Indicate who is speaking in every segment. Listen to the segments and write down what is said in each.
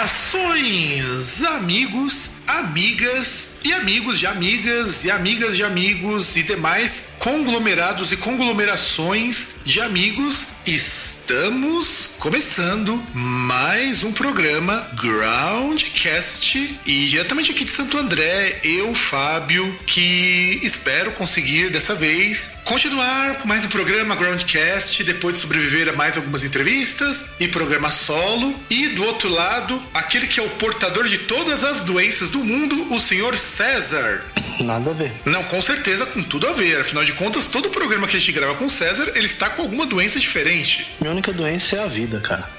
Speaker 1: Saudações, amigos, amigas e amigos de amigas e amigas de amigos e demais conglomerados e conglomerações de amigos. Estamos começando mais um programa Groundcast e diretamente aqui de Santo André, eu, Fábio, que espero conseguir dessa vez continuar com mais um programa Groundcast depois de sobreviver a mais algumas entrevistas e programa solo. E do outro lado, aquele que é o portador de todas as doenças do mundo, o senhor César.
Speaker 2: Nada a ver.
Speaker 1: Não, com certeza, com tudo a ver. Afinal de contas, todo programa que a gente grava com o César, ele está com alguma doença diferente.
Speaker 2: Minha única doença é a vida, cara.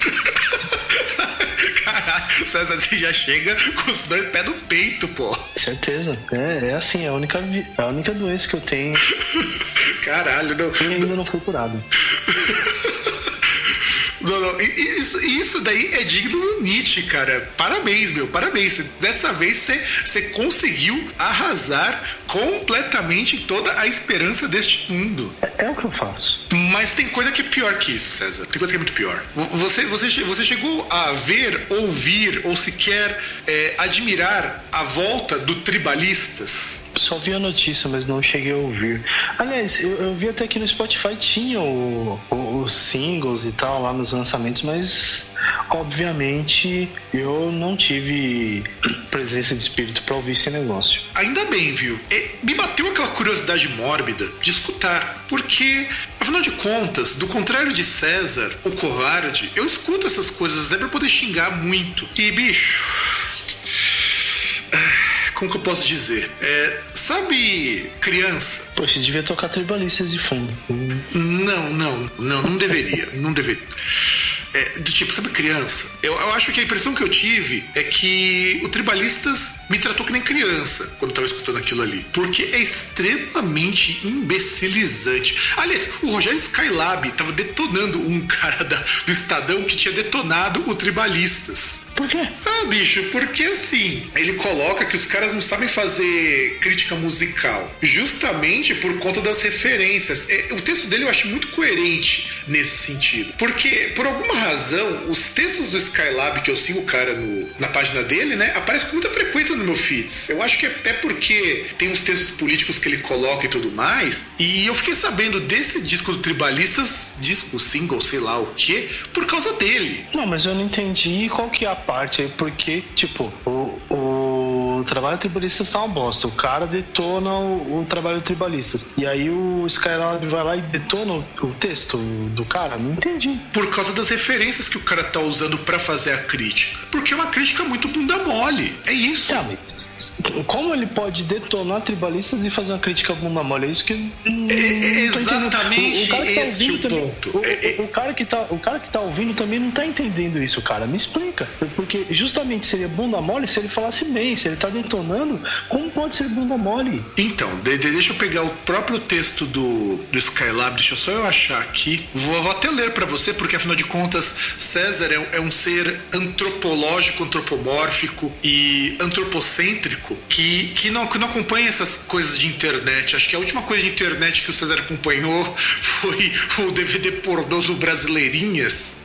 Speaker 1: Caralho, César você já chega com os dois pés no peito, pô.
Speaker 2: Certeza. É, é assim, é a única, vi- a única doença que eu tenho
Speaker 1: Caralho, não.
Speaker 2: e ainda não fui curado.
Speaker 1: Não, não, Isso, isso daí é digno do Nietzsche, cara. Parabéns, meu, parabéns. Dessa vez você- conseguiu arrasar completamente toda a esperança deste mundo.
Speaker 2: É, é o que eu faço.
Speaker 1: Mas tem coisa que é pior que isso, César. Tem coisa que é muito pior. Você, você, você chegou a ver, ouvir ou sequer é, admirar a volta do Tribalistas?
Speaker 2: Só vi a notícia, mas não cheguei a ouvir. Aliás, eu, eu vi até que no Spotify tinha os singles e tal lá nos lançamentos, mas obviamente eu não tive presença de espírito pra ouvir esse negócio.
Speaker 1: Ainda bem, viu? Me bateu aquela curiosidade mórbida de escutar, porque, afinal de contas, do contrário de César, o covarde, eu escuto essas coisas até pra poder xingar muito. E, bicho. Como que eu posso dizer? É, sabe, criança?
Speaker 2: Poxa, devia tocar tribalistas de fundo.
Speaker 1: Não, não, não, não deveria, não deveria. É, do tipo, sabe criança? Eu, eu acho que a impressão que eu tive é que o Tribalistas me tratou que nem criança quando eu tava escutando aquilo ali. Porque é extremamente imbecilizante. Aliás, o Rogério Skylab tava detonando um cara da- do Estadão que tinha detonado o Tribalistas.
Speaker 2: Por quê?
Speaker 1: Ah, bicho, porque assim, ele coloca que os caras não sabem fazer crítica musical, justamente por conta das referências. É, o texto dele eu acho muito coerente nesse sentido. Porque, por alguma razão, os textos do Skylab, que eu sigo o cara no- na página dele, né, aparecem com muita frequência no meu feeds. Eu acho que é até porque tem uns textos políticos que ele coloca e tudo mais. E eu fiquei sabendo desse disco do Tribalistas, disco, single, sei lá o que, por causa dele.
Speaker 2: Não, mas eu não entendi qual que é a parte aí, porque, tipo, o, o trabalho tribalista tá uma bosta. O cara detona o, o trabalho tribalistas. E aí o Skylab vai lá e detona o, o texto do cara? Não entendi.
Speaker 1: Por causa das referências que o cara tá usando pra fazer a crítica. Porque é uma crítica muito bunda mole. É isso.
Speaker 2: Tá, mas como ele pode detonar tribalistas e fazer uma crítica bunda mole? É isso que. eu não tô entendendo.
Speaker 1: exatamente
Speaker 2: cara que tá
Speaker 1: este
Speaker 2: ouvindo
Speaker 1: o
Speaker 2: também-
Speaker 1: ponto.
Speaker 2: O,
Speaker 1: É- é-
Speaker 2: o- o cara que tá, o cara que tá ouvindo também não tá entendendo isso, cara. Me explica. Porque justamente seria bunda mole se ele falasse bem. Se ele tá detonando, como pode ser bunda mole?
Speaker 1: Então, de- de- deixa eu pegar o próprio texto do, do Skylab, deixa só eu achar aqui. Vou, vou até ler pra você, porque afinal de contas, César é, é um ser antropológico, antropomórfico e antropocêntrico que, que, não, que não acompanha essas coisas de internet. Acho que a última coisa de internet que o César acompanhou foi o DVD pornô do Brasileirinhas.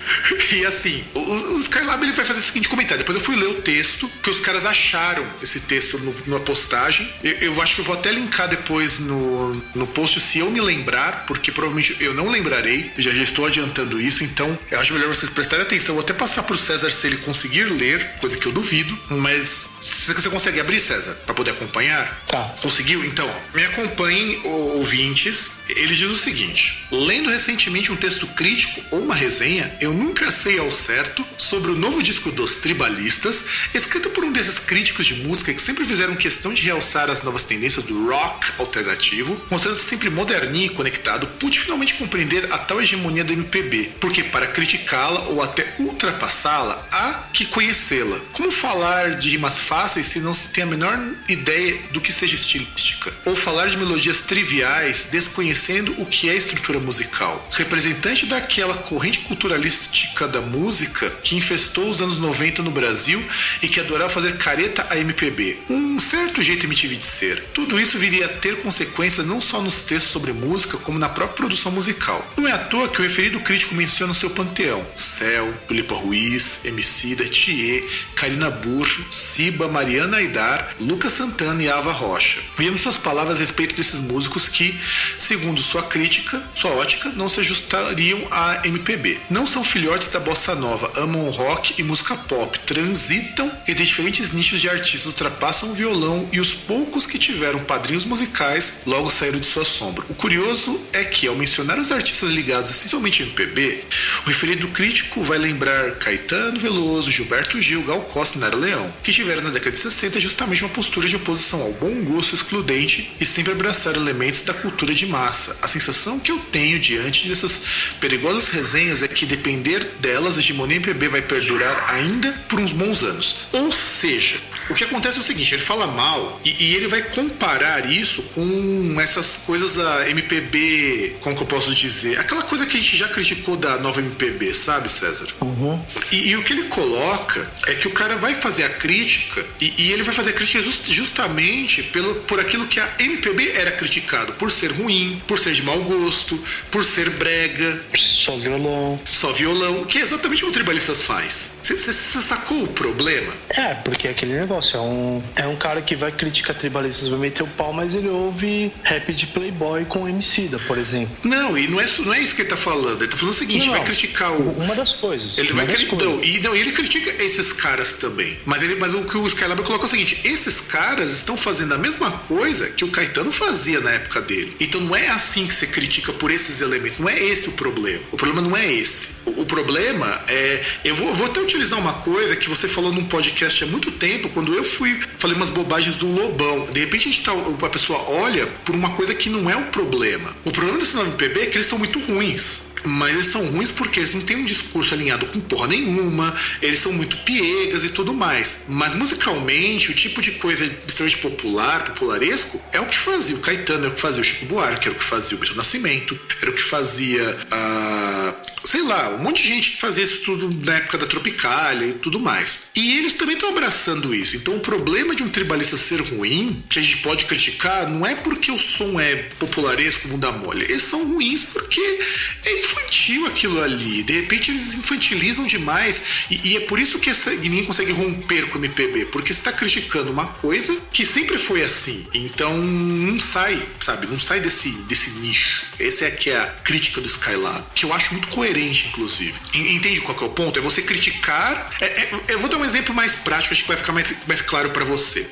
Speaker 1: E assim, o, o Skylab ele vai fazer o seguinte comentário. Depois eu fui ler o texto, que os caras acharam esse texto no- numa postagem. Eu, eu acho que eu vou até linkar depois no, no post, se eu me lembrar, porque provavelmente eu não lembrarei. Já, já estou adiantando isso, então eu acho melhor vocês prestarem atenção. Vou até passar pro César se ele conseguir ler, coisa que eu duvido, mas você consegue abrir, César, para poder acompanhar?
Speaker 2: Tá.
Speaker 1: Conseguiu? Então, me acompanhem, ouvintes. Ele diz o seguinte: lendo recentemente um texto crítico ou uma resenha, eu nunca sei ao certo sobre o novo disco dos Tribalistas, escrito por um desses críticos de música que sempre fizeram questão de realçar as novas tendências do rock alternativo, mostrando-se sempre moderninho e conectado, pude finalmente compreender a tal hegemonia da MPB, porque para criticá-la ou até ultrapassá-la, há que conhecê-la. Como falar de rimas fáceis se não se tem a menor ideia do que seja estilística? Ou falar de melodias triviais desconhecendo o que é estrutura musical? Representante daquela corrente culturalística da música que infestou os anos 90 no Brasil e que adorava fazer careta a MPB. Um certo jeito MTV de ser. Tudo isso viria a ter consequências não só nos textos sobre música, como na própria produção musical. Não é à toa que o referido crítico menciona seu panteão: Céu, Filipa Ruiz, Emicida, Thier, Karina Burr, Siba, Mariana Aidar, Lucas Santana e Ava Rocha. Vemos suas palavras a respeito desses músicos que, segundo sua crítica, sua ótica, não se ajustariam à MPB. Não são filhotes da bossa nova, amam rock e música pop, transitam entre diferentes nichos de artistas, ultrapassam o violão e os poucos que tiveram padrinhos musicais logo saíram de sua sombra. O curioso é que, ao mencionar os artistas ligados essencialmente ao MPB, o referido crítico vai lembrar Caetano Veloso, Gilberto Gil, Gal Costa e Nara Leão, que tiveram na década de 60 justamente uma postura de oposição ao bom gosto excludente e sempre abraçaram elementos da cultura de massa. A sensação que eu tenho diante dessas perigosas resenhas é que, depender delas, a hegemonia MPB vai perdurar ainda por uns bons anos. Ou seja, o que acontece é o seguinte: ele fala mal e, e ele vai comparar isso com essas coisas da MPB, como que eu posso dizer? Aquela coisa que a gente já criticou da nova MPB, sabe, César?
Speaker 2: Uhum.
Speaker 1: E, e, o que ele coloca é que o cara vai fazer a crítica e, e ele vai fazer a crítica just, justamente pelo, por aquilo que a MPB era criticado, por ser ruim, por ser de mau gosto, por ser brega.
Speaker 2: Só violão.
Speaker 1: Só violão, que é exatamente o que o Tribalistas faz. Você sacou o problema?
Speaker 2: É, porque é aquele negócio, é um, é um cara que vai criticar Tribalistas, vai meter o pau, mas ele ouve rap de Playboy com Emicida, por exemplo.
Speaker 1: Não, e não é, não é isso que ele tá falando. Ele tá falando o seguinte, não, vai criticar o...
Speaker 2: Uma das coisas.
Speaker 1: Ele vai
Speaker 2: criticar...
Speaker 1: Então, e, não, ele critica esses caras também. Mas, ele, mas o que o Skylab coloca é o seguinte, esses caras estão fazendo a mesma coisa que o Caetano fazia na época dele. Então não é assim que você critica por esses elementos. Não é esse o problema. O problema não é esse. O, o problema é... Eu vou, vou até utilizar uma coisa que você falou num podcast há muito tempo, quando eu fui... Falei umas bobagens do Lobão. De repente a, gente tá, a pessoa olha por uma coisa que não é o problema. O problema desse 9PB é que eles são muito ruins. Mas eles são ruins porque eles não têm um discurso alinhado com porra nenhuma, eles são muito piegas e tudo mais. Mas musicalmente, o tipo de coisa extremamente popular, popularesco, é o que fazia o Caetano, é o que fazia o Chico Buarque, era o que fazia o Beto Nascimento, era o que fazia a. sei lá, um monte de gente que fazia isso tudo na época da Tropicália e tudo mais. E eles também estão abraçando isso. Então o problema de um tribalista ser ruim, que a gente pode criticar, não é porque o som é popularesco, bunda mole. Eles são ruins porque é infantil aquilo ali. De repente eles infantilizam demais. E, e é por isso que essa, ninguém consegue romper com o MPB. Porque está criticando uma coisa que sempre foi assim. Então não sai, sabe? Não sai desse, desse nicho. Essa é que é a crítica do Skylab. Que eu acho muito coerente, inclusive. Entende qual é o ponto? É você criticar. É, é, eu vou dar um exemplo mais prático, acho que vai ficar mais, mais claro para você.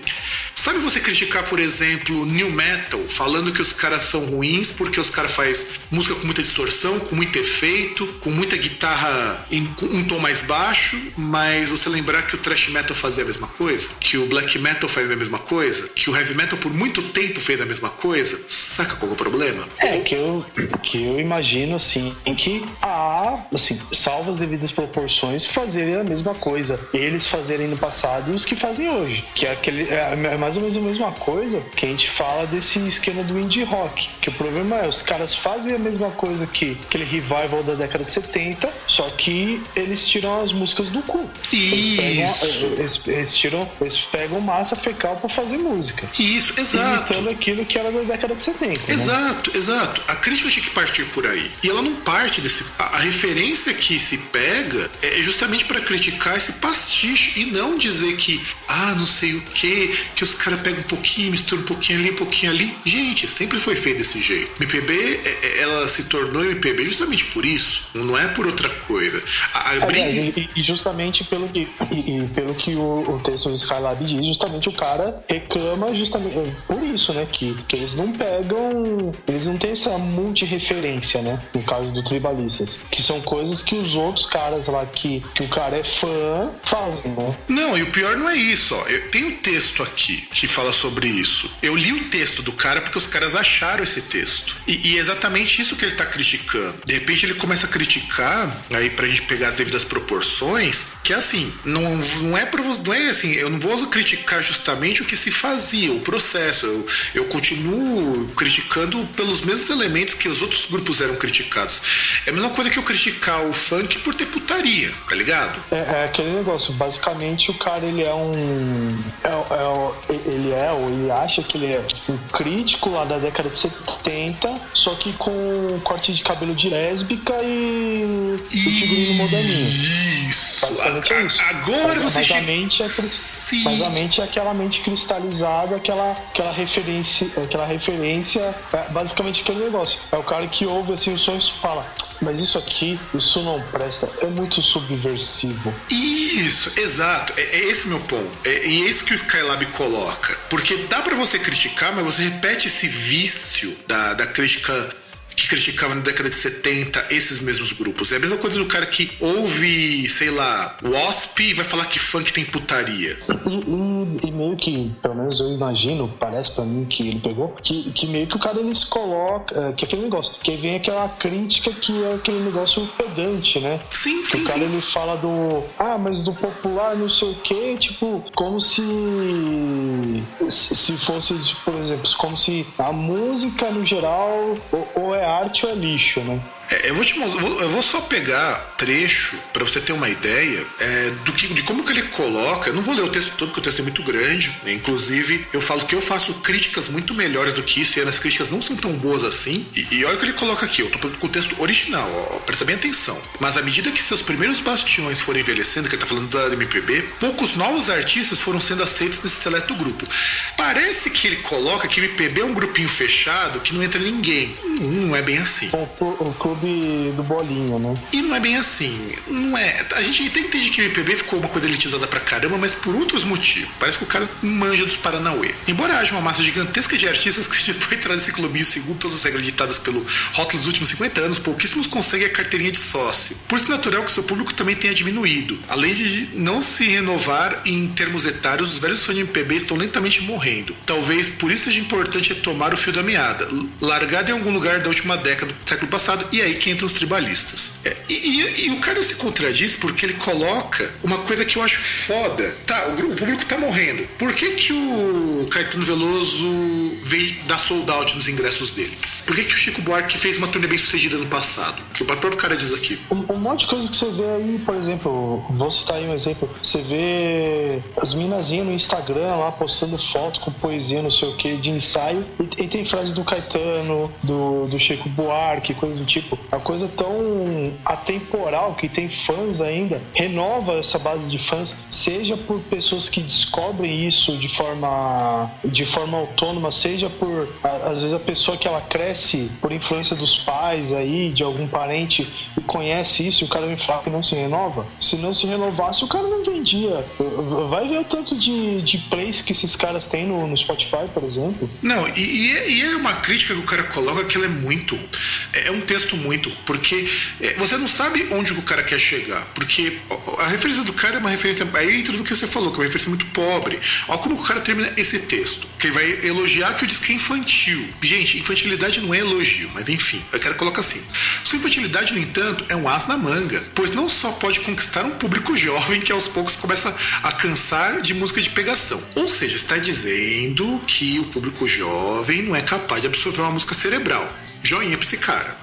Speaker 1: Sabe você criticar, por exemplo, New Metal, falando que os caras são ruins porque os caras fazem música com muita distorção, com muito efeito, com muita guitarra em um tom mais baixo, mas você lembrar que o Thrash Metal fazia a mesma coisa, que o Black Metal faz a mesma coisa, que o Heavy Metal por muito tempo fez a mesma coisa, saca qual é o problema?
Speaker 2: É, que eu, que eu imagino, assim, em que há, assim, salvo as devidas proporções, fazerem a mesma coisa. Eles fazerem no passado e os que fazem hoje. Que é aquele. É, é mais ou menos a mesma coisa que a gente fala desse esquema do indie rock. Que o problema é, os caras fazem a mesma coisa que aquele revival da década de 70, só que eles tiram as músicas do cu.
Speaker 1: Isso.
Speaker 2: Eles, pegam, eles, eles tiram, eles pegam massa fecal para fazer música.
Speaker 1: Isso, exato.
Speaker 2: Imitando aquilo que era da década de 70.
Speaker 1: Né? Exato, né? exato. A crítica tinha que partir por aí. E ela não parte desse. A, a referência que se pega é justamente para criticar esse pastiche e não dizer que, ah, não sei o que, que os cara pega um pouquinho, mistura um pouquinho ali, um pouquinho ali. Gente, sempre foi feito desse jeito. MPB, é, é, ela se tornou MPB justamente por isso, não é por outra coisa.
Speaker 2: A, a Aliás, e, e, justamente pelo que, e, e pelo que o, o, texto do Skylab diz, justamente o cara reclama justamente é, por isso, né? Que, que eles não pegam, eles não têm essa multi-referência, né? No caso do Tribalistas, que são coisas que os outros caras lá que, que o cara é fã fazem, né?
Speaker 1: Não, e o pior não é isso, ó. Eu tenho um texto aqui que fala sobre isso. Eu li o texto do cara porque os caras acharam esse texto. E, e é exatamente isso que ele tá criticando. De repente ele começa a criticar, aí pra gente pegar as devidas proporções, que é assim, não, não é não é assim, eu não vou criticar justamente o que se fazia, o processo. Eu, eu continuo criticando pelos mesmos elementos que os outros grupos eram criticados. É a mesma coisa que eu criticar o funk por ter putaria, tá ligado?
Speaker 2: É, é aquele negócio, basicamente o cara ele é um. É, é, ele é, ou ele acha que ele é um crítico lá da década de 70, só que com corte de cabelo de lésbica e, e... o figurino moderninho.
Speaker 1: Isso. A, é isso. Agora você
Speaker 2: chega. Mente é, Sim. Mas a mente é aquela mente cristalizada, aquela, aquela referência, aquela referência, é basicamente aquele negócio. É o cara que ouve assim os sonhos e fala: mas isso aqui, isso não presta, é muito subversivo.
Speaker 1: Isso, exato. É, é esse meu ponto. É, é isso que o Skylab coloca. Porque dá para você criticar, mas você repete esse vício da, da crítica que criticava na década de 70 esses mesmos grupos. É a mesma coisa do cara que ouve, sei lá, Wasp e vai falar que funk tem putaria.
Speaker 2: E, e, e, meio que, pelo menos eu imagino, parece para mim que ele pegou, que, que meio que o cara ele se coloca, é, que é aquele negócio, que vem aquela crítica que é aquele negócio pedante, né?
Speaker 1: Sim,
Speaker 2: que
Speaker 1: sim.
Speaker 2: O cara
Speaker 1: sim.
Speaker 2: ele fala do, ah, mas do popular não sei o que, tipo, como se se fosse, por exemplo, como se a música no geral ou, ou é arte ou é lixo, né?
Speaker 1: É, eu, vou te, eu vou só pegar trecho para você ter uma ideia é, do que, de como que ele coloca. Eu não vou ler o texto todo, porque o texto é muito grande. Né? Inclusive, eu falo que eu faço críticas muito melhores do que isso, e as críticas não são tão boas assim. E, e olha o que ele coloca aqui, eu tô com o texto original, ó, presta bem atenção. Mas à medida que seus primeiros bastiões foram envelhecendo, que ele tá falando da MPB, poucos novos artistas foram sendo aceitos nesse seleto grupo. Parece que ele coloca que MPB é um grupinho fechado que não entra ninguém. Hum, não é bem assim.
Speaker 2: O, o, o clube do bolinho, né?
Speaker 1: E não é bem assim. Não é. A gente entende que o MPB ficou uma coisa elitizada pra caramba, mas por outros motivos. Parece que o cara manja dos Paranauê. Embora haja uma massa gigantesca de artistas que a entrar nesse clubinho segundo todas as regras ditadas pelo rótulo dos últimos 50 anos, pouquíssimos conseguem a carteirinha de sócio. Por isso é natural que seu público também tenha diminuído. Além de não se renovar em termos etários, os velhos fãs de MPB estão lentamente morrendo. Talvez por isso seja importante retomar o fio da meada, largado em algum lugar da última década do século passado, e aí que entram os tribalistas. É, e, e, e, o cara se contradiz porque ele coloca uma coisa que eu acho foda. Tá, o, o público tá morrendo. Por que, que o Caetano Veloso veio dar sold out nos ingressos dele? Por que, que o Chico Buarque fez uma turnê bem sucedida no passado? Que o próprio cara diz aqui.
Speaker 2: Um, um, monte de coisa que você vê aí, por exemplo, vou citar aí um exemplo. Você vê as minazinhas no Instagram lá postando foto com poesia, não sei o que, de ensaio. E, e tem frase do Caetano, do, do Chico Buarque, coisa do tipo. A coisa tão atemporal que tem fãs ainda, renova essa base de fãs, seja por pessoas que descobrem isso de forma, de forma autônoma, seja por, às vezes, a pessoa que ela cresce cresce por influência dos pais aí, de algum parente, e conhece isso, e o cara me fala que não se renova. Se não se renovasse, o cara não vendia. Vai ver o tanto de, de plays que esses caras têm no, no Spotify, por exemplo.
Speaker 1: Não, e, e, é, é uma crítica que o cara coloca que ela é muito. É, é um texto muito, porque é, você não sabe onde o cara quer chegar. Porque a referência do cara é uma referência. Aí entra do que você falou, que é uma referência muito pobre. Olha como o cara termina esse texto. Que ele vai elogiar que o disco é infantil. Gente, infantilidade não é elogio, mas enfim, eu quero colocar assim. Sua infantilidade, no entanto, é um as na manga, pois não só pode conquistar um público jovem que aos poucos começa a cansar de música de pegação. Ou seja, está dizendo que o público jovem não é capaz de absorver uma música cerebral. Joinha pra esse cara.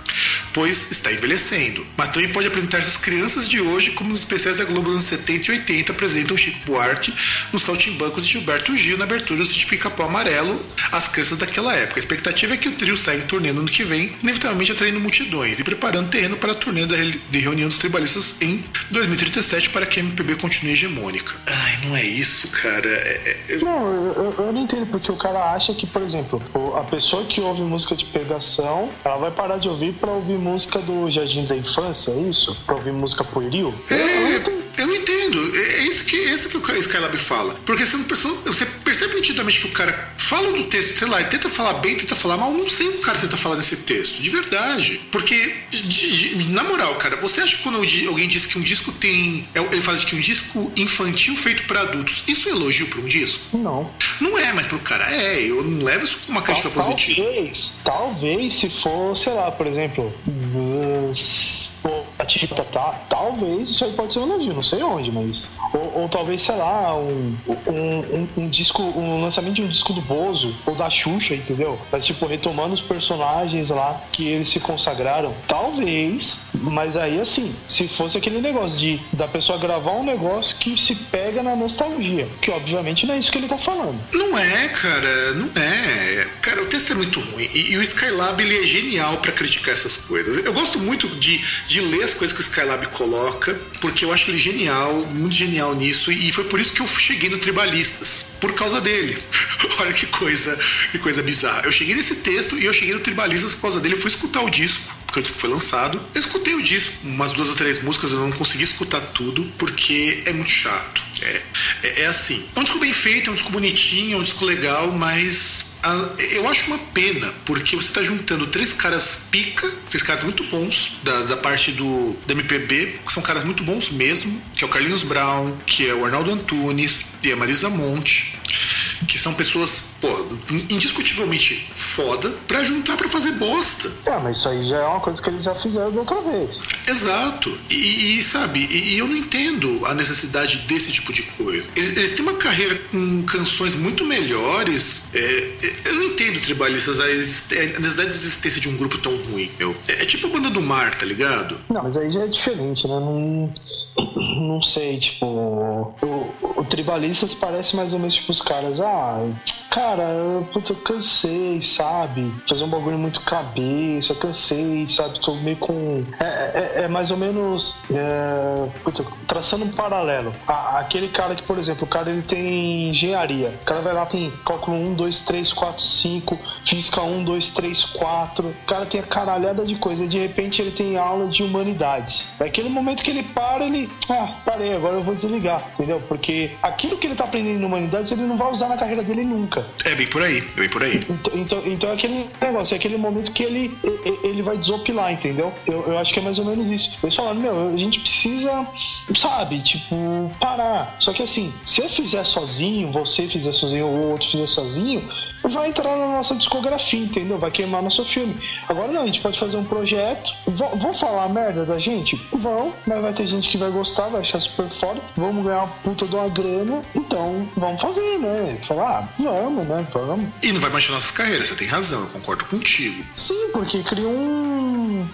Speaker 1: pois está envelhecendo. Mas também pode apresentar essas crianças de hoje como nos especiais da Globo nos 70 e 80 apresentam Chico Buarque nos Saltimbancos de Gilberto Gil na abertura de Pica-Pau Amarelo, as crianças daquela época. A expectativa é que o trio saia em turnê no ano que vem, inevitavelmente atraindo multidões e preparando terreno para a turnê de reunião dos tribalistas em 2037 para que a MPB continue hegemônica. Ai, não é isso, cara. É,
Speaker 2: é... Não, eu, eu, não entendo porque o cara acha que, por exemplo, a pessoa que ouve música de pegação, ela vai parar de ouvir para ouvir música do Jardim da Infância, é isso? Para ouvir música pueril?
Speaker 1: É, eu, não entendo. É, é isso que, é isso que o Skylab fala. Porque você, você percebe nitidamente que o cara fala do texto, sei lá, ele tenta falar bem, tenta falar mal. Não sei o que o cara tenta falar nesse texto, de verdade. Porque, de, de, na moral, cara, você acha que quando alguém diz que um disco tem. É, ele fala de que um disco infantil feito para adultos, isso é elogio para um disco?
Speaker 2: Não.
Speaker 1: Não é, mas pro cara é. Eu não levo isso como uma crítica Tal, positiva.
Speaker 2: Talvez, talvez se for, sei lá, por exemplo. a tá, tá, talvez isso aí pode ser um elogio, não sei onde, mas. Ou, ou talvez, sei lá, um, um, um, um, disco, um lançamento de um disco do Bozo ou da Xuxa, entendeu? Mas, tipo, retomando os personagens lá que eles se consagraram. Talvez, mas aí, assim, se fosse aquele negócio de da pessoa gravar um negócio que se pega na nostalgia, que obviamente não é isso que ele tá falando.
Speaker 1: Não é, cara, não é. Cara, o texto é muito ruim. E, e o Skylab, ele é genial para criticar essas coisas. Eu gosto muito de, de ler as coisas que o Skylab coloca, porque eu acho ele genial, muito genial nisso, e foi por isso que eu cheguei no Tribalistas, por causa dele. Olha que coisa, que coisa bizarra. Eu cheguei nesse texto e eu cheguei no Tribalistas por causa dele, eu fui escutar o disco porque o disco foi lançado. Eu escutei o disco, umas duas ou três músicas, eu não consegui escutar tudo, porque é muito chato. É, é, é assim. É um disco bem feito, é um disco bonitinho, é um disco legal, mas eu acho uma pena, porque você está juntando três caras pica, três caras muito bons da, da parte do da MPB, que são caras muito bons mesmo, que é o Carlinhos Brown, que é o Arnaldo Antunes e a Marisa Monte que são pessoas, pô, indiscutivelmente foda, pra juntar pra fazer bosta.
Speaker 2: É, mas isso aí já é uma coisa que eles já fizeram da outra vez.
Speaker 1: Exato. E, e sabe, e, eu não entendo a necessidade desse tipo de coisa. Eles, eles têm uma carreira com canções muito melhores. É, é eu não entendo, tribalistas, a, a, necessidade de existência de um grupo tão ruim, meu. É, é, tipo a banda do mar, tá ligado?
Speaker 2: Não, mas aí já é diferente, né? Não, não sei, tipo. O, o Tribalistas parece mais ou menos tipo os caras, ah, ah, cara, eu, puta, eu cansei, sabe? Fazer um bagulho muito cabeça, cansei, sabe? Tô meio com. É, é, é mais ou menos. É, puta, traçando um paralelo. A, aquele cara que, por exemplo, o cara ele tem engenharia. O cara vai lá, tem cálculo 1, 2, 3, 4, 5, física 1, 2, 3, 4. O cara tem a caralhada de coisa. E de repente ele tem aula de humanidades. Naquele momento que ele para, ele. Ah, parei, agora eu vou desligar, entendeu? Porque aquilo que ele tá aprendendo em humanidades ele não vai usar na carreira dele nunca.
Speaker 1: É bem por aí, é bem por aí.
Speaker 2: Então, então, então é aquele negócio, é aquele momento que ele, ele vai desopilar, entendeu? Eu, eu acho que é mais ou menos isso. Eles falaram, meu, a gente precisa, sabe, tipo, parar. Só que assim, se eu fizer sozinho, você fizer sozinho ou outro fizer sozinho, vai entrar na nossa discografia, entendeu? Vai queimar nosso filme. Agora não, a gente pode fazer um projeto. Vão, falar merda da gente? Vão, mas vai ter gente que vai gostar, vai achar super foda. Vamos ganhar uma puta de uma grana. Então, vamos fazer, né? Falar, ah, vamos,
Speaker 1: E não vai manchar nossas carreiras, você tem razão, eu concordo contigo.
Speaker 2: Sim, porque cria um,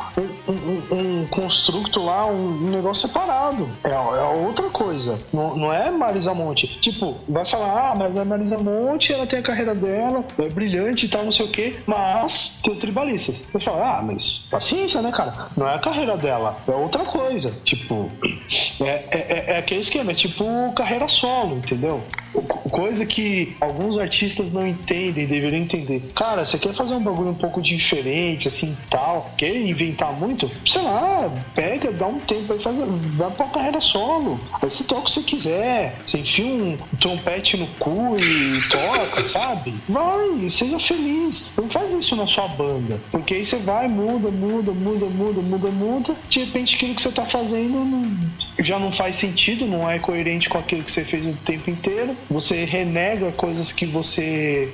Speaker 2: um, um, construto lá, um negócio separado. É, é outra coisa. Não, não é Marisa Monte. Tipo, vai falar, ah, mas a Marisa Monte, ela tem a carreira dela é brilhante e tal, não sei o quê, mas tem tribalistas. Você fala, ah, mas paciência, né, cara? Não é a carreira dela, é outra coisa. Tipo, é, é, é, é aquele esquema, é tipo carreira solo, entendeu? Coisa que alguns artistas não entendem, deveriam entender. Cara, você quer fazer um bagulho um pouco diferente, assim, tal, quer inventar muito? Sei lá, pega, dá um tempo aí, faz, vai pra carreira solo. Aí você toca o que você quiser, você enfia um trompete no cu e toca, sabe? Vai, seja feliz. Não faz isso na sua banda. Porque aí você vai, muda, muda, muda, muda, muda, muda. De repente aquilo que você tá fazendo já não faz sentido, não é coerente com aquilo que você fez o tempo inteiro. Você renega coisas que você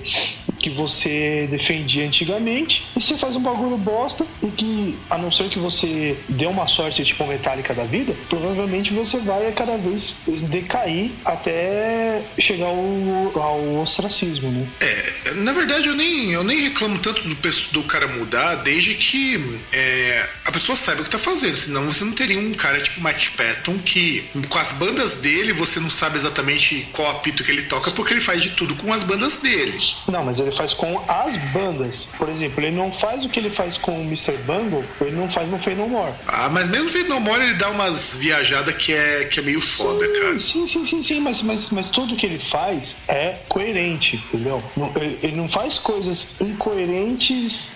Speaker 2: que você defendia antigamente e você faz um bagulho bosta e que, a não ser que você dê uma sorte tipo metálica da vida, provavelmente você vai a cada vez decair até chegar ao, ao ostracismo, né?
Speaker 1: É, na verdade eu nem, eu nem reclamo tanto do, do cara mudar desde que é, a pessoa saiba o que tá fazendo, senão você não teria um cara tipo Mike Patton que com as bandas dele você não sabe exatamente qual apito que ele toca porque ele faz de tudo com as bandas dele.
Speaker 2: Não, mas ele faz com as bandas. Por exemplo, ele não faz o que ele faz com o Mr. Bungle, ele não faz no Fey No More.
Speaker 1: Ah, mas mesmo no No More ele dá umas viajadas que é, que é meio foda, cara.
Speaker 2: Sim, sim, sim, sim, mas, mas, mas tudo que ele faz é coerente, entendeu? Ele, ele não faz coisas incoerentes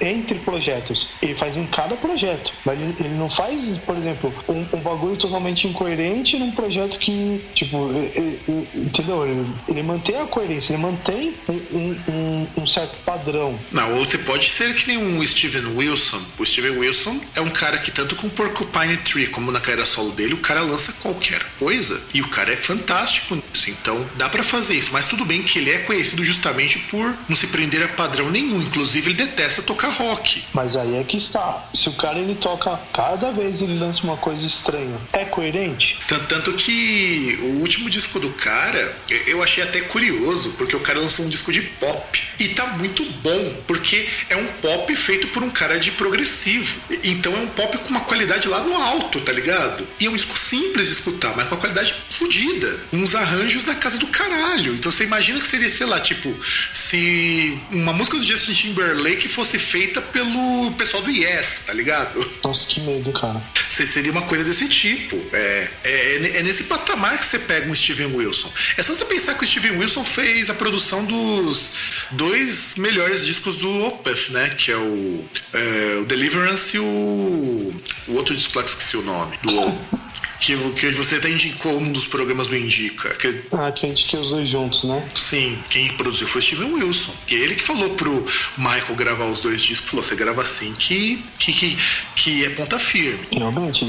Speaker 2: entre projetos. Ele faz em cada projeto. Mas ele, ele não faz, por exemplo, um, um, bagulho totalmente incoerente num projeto que, tipo, ele, entendeu? Ele, mantém a coerência, ele mantém um, um, um, certo padrão.
Speaker 1: Não, ou você pode ser que nem um Steven Wilson. O Steven Wilson é um cara que, tanto com Porcupine Tree como na carreira solo dele, o cara lança qualquer coisa. E o cara é fantástico nisso. Então, dá para fazer isso. Mas tudo bem que ele é conhecido justamente por não se prender a padrão nenhum. Inclusive, ele detesta tocar rock.
Speaker 2: Mas aí é que está. Se o cara ele toca, cada vez ele lança uma coisa estranha, é coerente?
Speaker 1: Tanto, tanto que o último disco do cara, eu achei até curioso, porque o cara lançou um disco de pop. E tá muito bom, porque é um pop feito por um cara de progressivo. Então é um pop com uma qualidade lá no alto, tá ligado? E é um disco simples de escutar, mas com uma qualidade fodida. Uns arranjos na casa do caralho. Então você imagina que seria, sei lá, tipo, se uma música do Justin Timberlake fosse feita pelo pessoal do Yes, tá ligado?
Speaker 2: Nossa, que medo, cara.
Speaker 1: Seria uma coisa desse tipo. É, é, é nesse patamar que você pega um Steven Wilson. É só você pensar que o Steven Wilson fez a produção dos dois melhores discos do Opeth, né? Que é o, é, o Deliverance e o, o outro disco lá que esqueci o nome. Do, que, que você até indicou num dos programas do Indica. Que...
Speaker 2: Ah, que a gente que os dois juntos, né?
Speaker 1: Sim, quem produziu foi Steven Wilson. Que é ele que falou pro Michael gravar os dois discos, falou, você grava assim que, que, que, que é ponta firme.
Speaker 2: Realmente,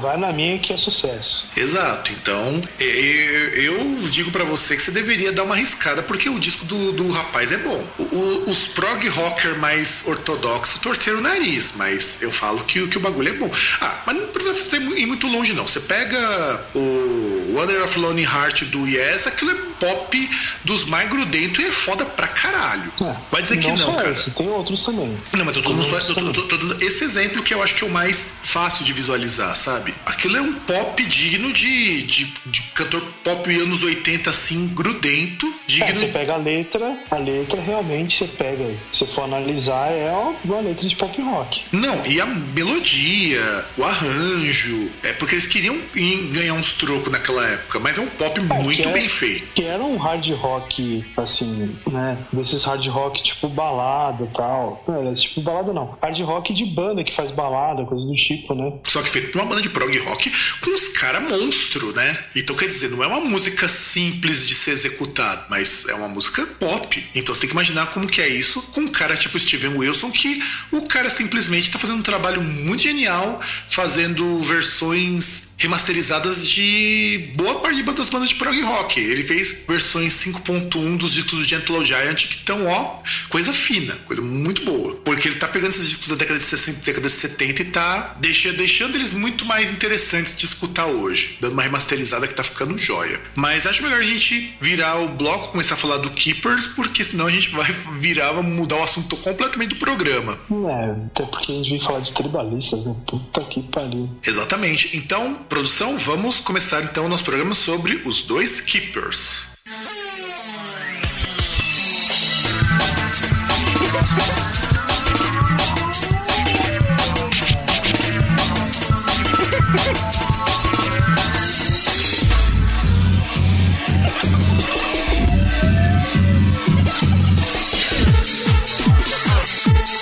Speaker 2: vai na minha que é sucesso.
Speaker 1: Exato, então eu digo para você que você deveria dar uma arriscada, porque o disco do, do rapaz é bom. O, os prog rocker mais ortodoxos torceram o nariz, mas eu falo que, que o bagulho é bom. Ah, mas não precisa ir muito longe longe, não. Você pega o Wonder of Lonely Heart do Yes, aquilo é pop dos mais grudentos e é foda pra caralho. É,
Speaker 2: Vai dizer que não, cara. Esse, tem outros também.
Speaker 1: Não, mas eu tô, só, eu tô, tô, tô, dando esse exemplo que eu acho que é o mais fácil de visualizar, sabe? Aquilo é um pop digno de, de, de cantor pop anos 80, assim, grudento. Digno... É,
Speaker 2: você pega a letra, a letra realmente você pega, se for analisar, é uma letra de pop rock.
Speaker 1: Não, e a melodia, o arranjo, é porque eles queriam ganhar uns trocos naquela época, mas é um pop é, muito bem feito.
Speaker 2: Que era um hard rock, assim, né? Desses hard rock tipo balada e tal. Não, era tipo balada não. Hard rock de banda que faz balada, coisa do tipo, né?
Speaker 1: Só que feito por uma banda de prog rock com uns caras monstro, né? Então quer dizer, não é uma música simples de ser executada, mas é uma música pop. Então você tem que imaginar como que é isso com um cara tipo Steven Wilson, que o cara simplesmente tá fazendo um trabalho muito genial, fazendo versões things remasterizadas de boa parte das bandas de prog rock. Ele fez versões 5.1 dos discos do Gentle Giant que estão, ó, coisa fina, coisa muito boa. Porque ele tá pegando esses discos da década de 60 década de 70 e tá deixando, deixando eles muito mais interessantes de escutar hoje, dando uma remasterizada que tá ficando joia. Mas acho melhor a gente virar o bloco, começar a falar do Keepers, porque senão a gente vai virar, vamos mudar o assunto completamente do programa.
Speaker 2: É, até porque a gente vem falar de tribalistas, né? Puta que pariu.
Speaker 1: Exatamente. Então, produção, vamos começar então o nosso programa sobre os dois Keepers.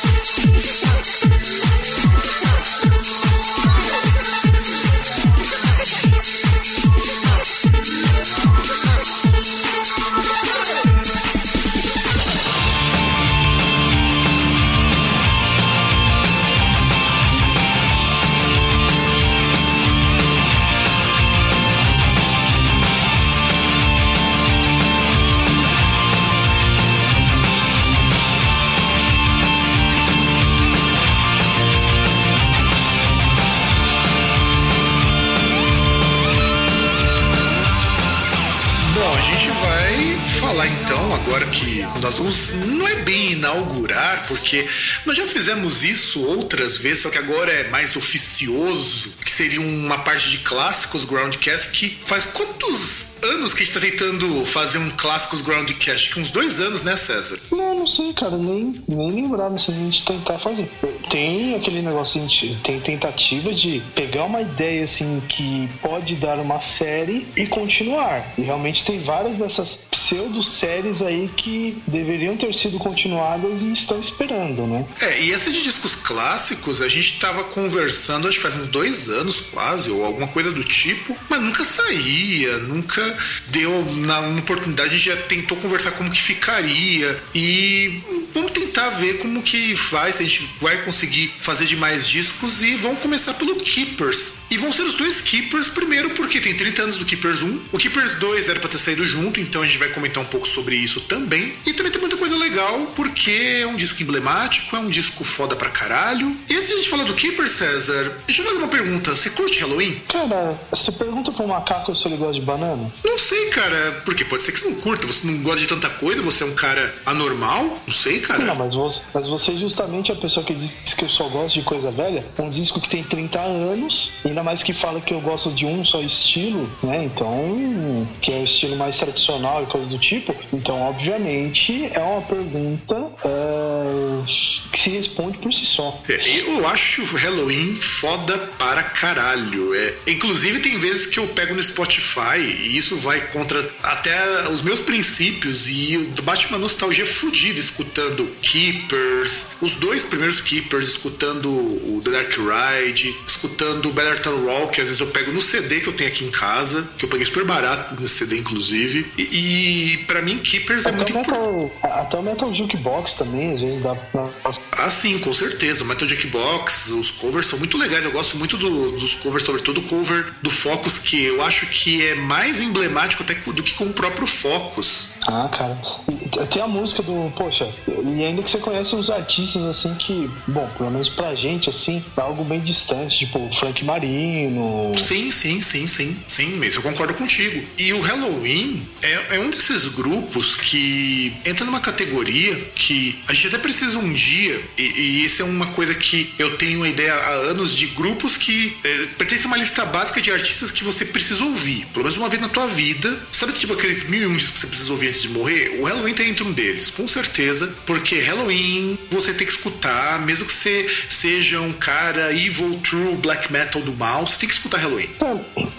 Speaker 1: agora que nós vamos, não é bem inaugurar, porque nós já fizemos isso outras vezes, só que agora é mais oficioso, que seria uma parte de clássicos Groundcast que faz quantos anos que a gente tá tentando fazer um clássicos Groundcast? Que uns dois anos, né, César?
Speaker 2: Não, não sei, cara, nem, nem lembrava se a gente tentar fazer. Tem aquele negócio, a gente tem tentativa de pegar uma ideia assim que pode dar uma série e continuar. E realmente tem várias dessas pseudo-séries aí que deveriam ter sido continuadas e estão esperando, né?
Speaker 1: É, e essa de discos clássicos, a gente tava conversando, acho que faz uns dois anos quase, ou alguma coisa do tipo, mas nunca saía, nunca deu na uma oportunidade, a gente já tentou conversar como que ficaria. E vamos tentar ver como que vai, se a gente vai conseguir fazer de mais discos e vamos começar pelo Keepers. E vão ser os dois Keepers, primeiro porque tem 30 anos do Keepers 1. O Keepers 2 era pra ter saído junto, então a gente vai comentar um pouco sobre isso também. E também tem muita coisa legal, porque é um disco emblemático, é um disco foda pra caralho. E antes de a gente falar do Keepers, César, deixa eu fazer uma pergunta. Você curte Halloween?
Speaker 2: Cara, você pergunta pro macaco se ele gosta de banana?
Speaker 1: Não sei, cara. Porque pode ser que você não curta, você não gosta de tanta coisa, você é um cara anormal. Não sei, cara.
Speaker 2: Não, mas você, mas você é justamente a pessoa que diz que eu só gosto de coisa velha. Um disco que tem 30 anos, ainda mais que fala que eu gosto de um só estilo, né? Então, que é o estilo mais tradicional e coisa do tipo. Então, obviamente, é uma pergunta é, que se responde por si só.
Speaker 1: É, eu acho o Halloween foda para caralho. É, inclusive, tem vezes que eu pego no Spotify e isso vai contra até os meus princípios e bate uma nostalgia fodida escutando Keepers, os dois primeiros Keepers, escutando o The Dark Ride, escutando o Better Town Roll, que às vezes eu pego no CD que eu tenho aqui em casa, que eu peguei super barato nesse CD, inclusive. E, e para mim, Keepers é
Speaker 2: até
Speaker 1: muito importante.
Speaker 2: Até o Metal Jukebox também, às vezes dá.
Speaker 1: Ah, sim, com certeza. O Metal Jukebox, os covers são muito legais. Eu gosto muito do, dos covers, sobretudo o cover do Focus, que eu acho que é mais emblemático até do que com o próprio Focus.
Speaker 2: Ah, cara. Tem a música do. Poxa, e ainda que você conhece uns artistas assim que, bom, pelo menos pra gente, assim, é algo bem distante, tipo Frank Marino.
Speaker 1: Sim, sim, sim, sim. Sim, mesmo, eu concordo contigo. E o Halloween é, é um desses grupos que entra numa categoria que a gente até precisa um dia, e, e isso é uma coisa que eu tenho uma ideia há anos de grupos que é, pertencem a uma lista básica de artistas que você precisa ouvir, pelo menos uma vez na tua vida. Sabe, tipo, aqueles mil e um discos que você precisa ouvir de morrer? O Halloween tá entre um deles, com certeza, porque Halloween você tem que escutar, mesmo que você seja um cara evil, true, black metal do mal, você tem que escutar Halloween.
Speaker 2: É,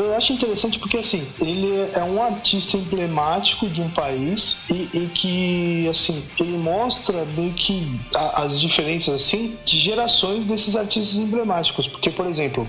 Speaker 2: eu acho interessante porque, assim, ele é um artista emblemático de um país e, e que, assim, ele mostra meio que a, as diferenças, assim, de gerações desses artistas emblemáticos. Porque, por exemplo,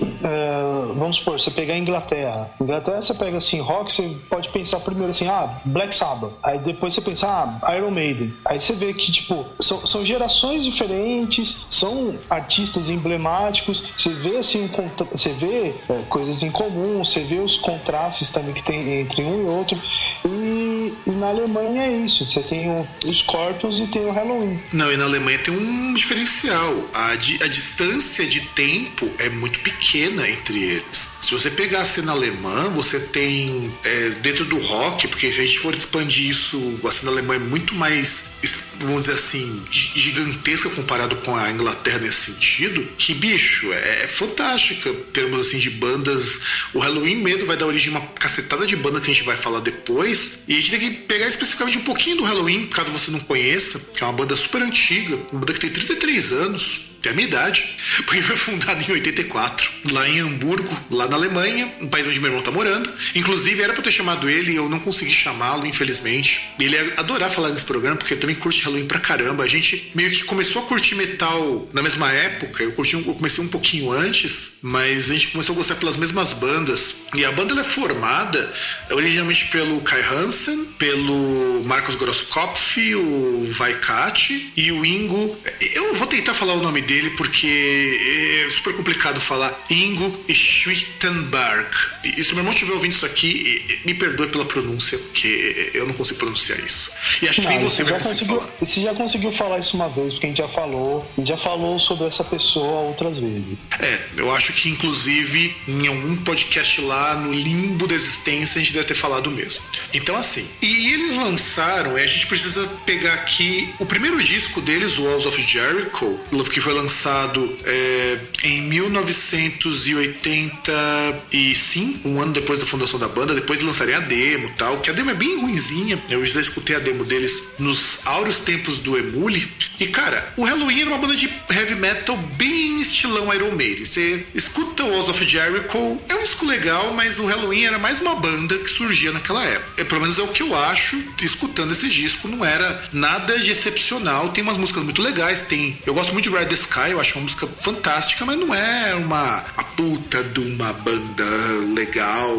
Speaker 2: é, vamos supor, você pegar a Inglaterra. Inglaterra, você pega, assim, rock, você pode pensar primeiro assim, ah, Black Sabbath. Aí depois você pensa, ah, Iron Maiden. Aí você vê que, tipo, são, são gerações diferentes, são artistas emblemáticos, você vê, assim, você vê é, coisas em comum, você vê os contrastes também que tem entre um e outro. E, e na Alemanha é isso, você tem o, os Scorpions e tem o Halloween.
Speaker 1: Não, e na Alemanha tem um diferencial. A, di, a distância de tempo é muito pequena entre eles. Se você pegar a cena alemã, você tem é, dentro do rock, porque se a gente for expandir isso, a cena alemã é muito mais, vamos dizer assim, gigantesca comparado com a Inglaterra nesse sentido, que, bicho, é, é fantástica. Termos assim de bandas. O Halloween mesmo vai dar origem a uma cacetada de bandas que a gente vai falar depois. E a gente tem que pegar especificamente um pouquinho do Halloween, caso você não conheça, que é uma banda super antiga, uma banda que tem 33 anos, tem a minha idade, porque foi fundado em 84, lá em Hamburgo, lá na Alemanha, um país onde meu irmão tá morando. Inclusive, era pra eu ter chamado ele eu não consegui chamá-lo, infelizmente. Ele ia adorar falar nesse programa, porque também curte Halloween pra caramba. A gente meio que começou a curtir metal na mesma época, eu, curti, eu comecei um pouquinho antes, mas a gente começou a gostar pelas mesmas bandas. E a banda é formada originalmente pelo Kai Hansen, pelo Marcos Grosskopf, o Vaikati e o Ingo. Eu vou tentar falar o nome dele porque é super complicado falar. Ingo Schwittenberg. E se meu irmão estiver ouvindo isso aqui, me perdoe pela pronúncia, porque eu não consigo pronunciar isso. E acho que nem você, vai conseguir falar.
Speaker 2: Você já conseguiu falar isso uma vez, porque a gente já falou, a gente já falou sobre essa pessoa outras vezes.
Speaker 1: É, eu acho que inclusive em algum podcast lá no limbo da existência a gente deve ter falado mesmo. Então assim, e eles lançaram, e a gente precisa pegar aqui o primeiro disco deles, Walls of Jericho, que foi lançado é, em 1985, um ano depois da fundação da banda, depois de lançarem a demo tal, que a demo é bem ruinzinha, eu já escutei a demo deles nos áureos tempos do Emule, e cara, o Halloween era uma banda de heavy metal bem estilão Iron Maiden, você escuta o Walls of Jericho, é um disco legal, mas o Halloween era mais uma banda que surgia naquela época, é, pelo menos é o que eu acho, escutando esse disco, não era nada de excepcional, tem umas músicas muito legais, tem, eu gosto muito de Ride the Sky, eu acho uma música fantástica, mas não é uma a puta de uma banda legal,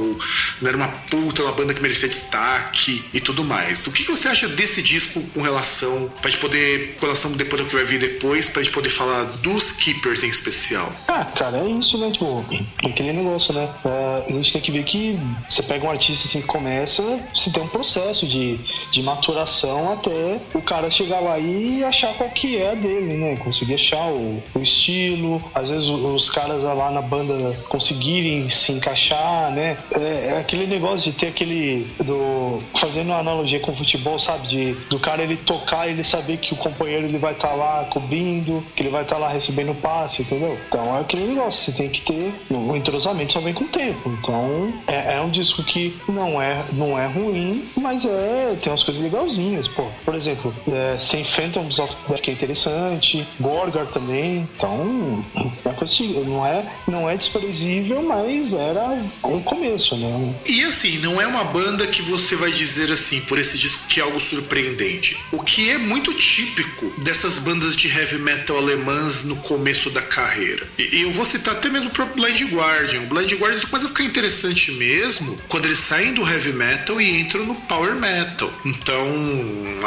Speaker 1: não era uma puta uma banda que merecia destaque e tudo mais. O que, que você acha desse disco com relação, pra gente poder, com relação depois do que vai vir depois, pra gente poder falar dos Keepers em especial?
Speaker 2: Ah, cara, é isso, né? Tipo, aquele negócio, né? Uh, a gente tem que ver que você pega um artista assim que começa, você tem um processo de, de maturação até o cara chegar lá e achar qual que é a dele, né? Conseguir achar o, o estilo, às vezes os caras lá na banda conseguirem se encaixar, né? É, é, aquele negócio de ter aquele do fazendo uma analogia com o futebol, sabe? De do cara ele tocar, ele saber que o companheiro ele vai estar tá lá cobrindo, que ele vai estar tá lá recebendo passe, entendeu? Então é aquele negócio, você tem que ter o entrosamento só vem com o tempo. Então é, é um disco que não é não é ruim, mas é tem umas coisas legalzinhas, pô. Por exemplo, é, tem Phantoms of que é interessante, Gorgar também. Então é coisa não é não é desprezível, mas era um começo, né?
Speaker 1: E assim, não é uma banda que você vai dizer assim, por esse disco que é algo surpreendente. O que é muito típico dessas bandas de heavy metal alemãs no começo da carreira. E eu vou citar até mesmo o Blind Guardian. O Blind Guardian começa a ficar interessante mesmo quando eles saem do heavy metal e entram no power metal. Então,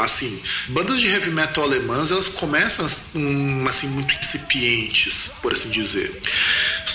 Speaker 1: assim, bandas de heavy metal alemãs, elas começam assim muito incipientes, por assim dizer.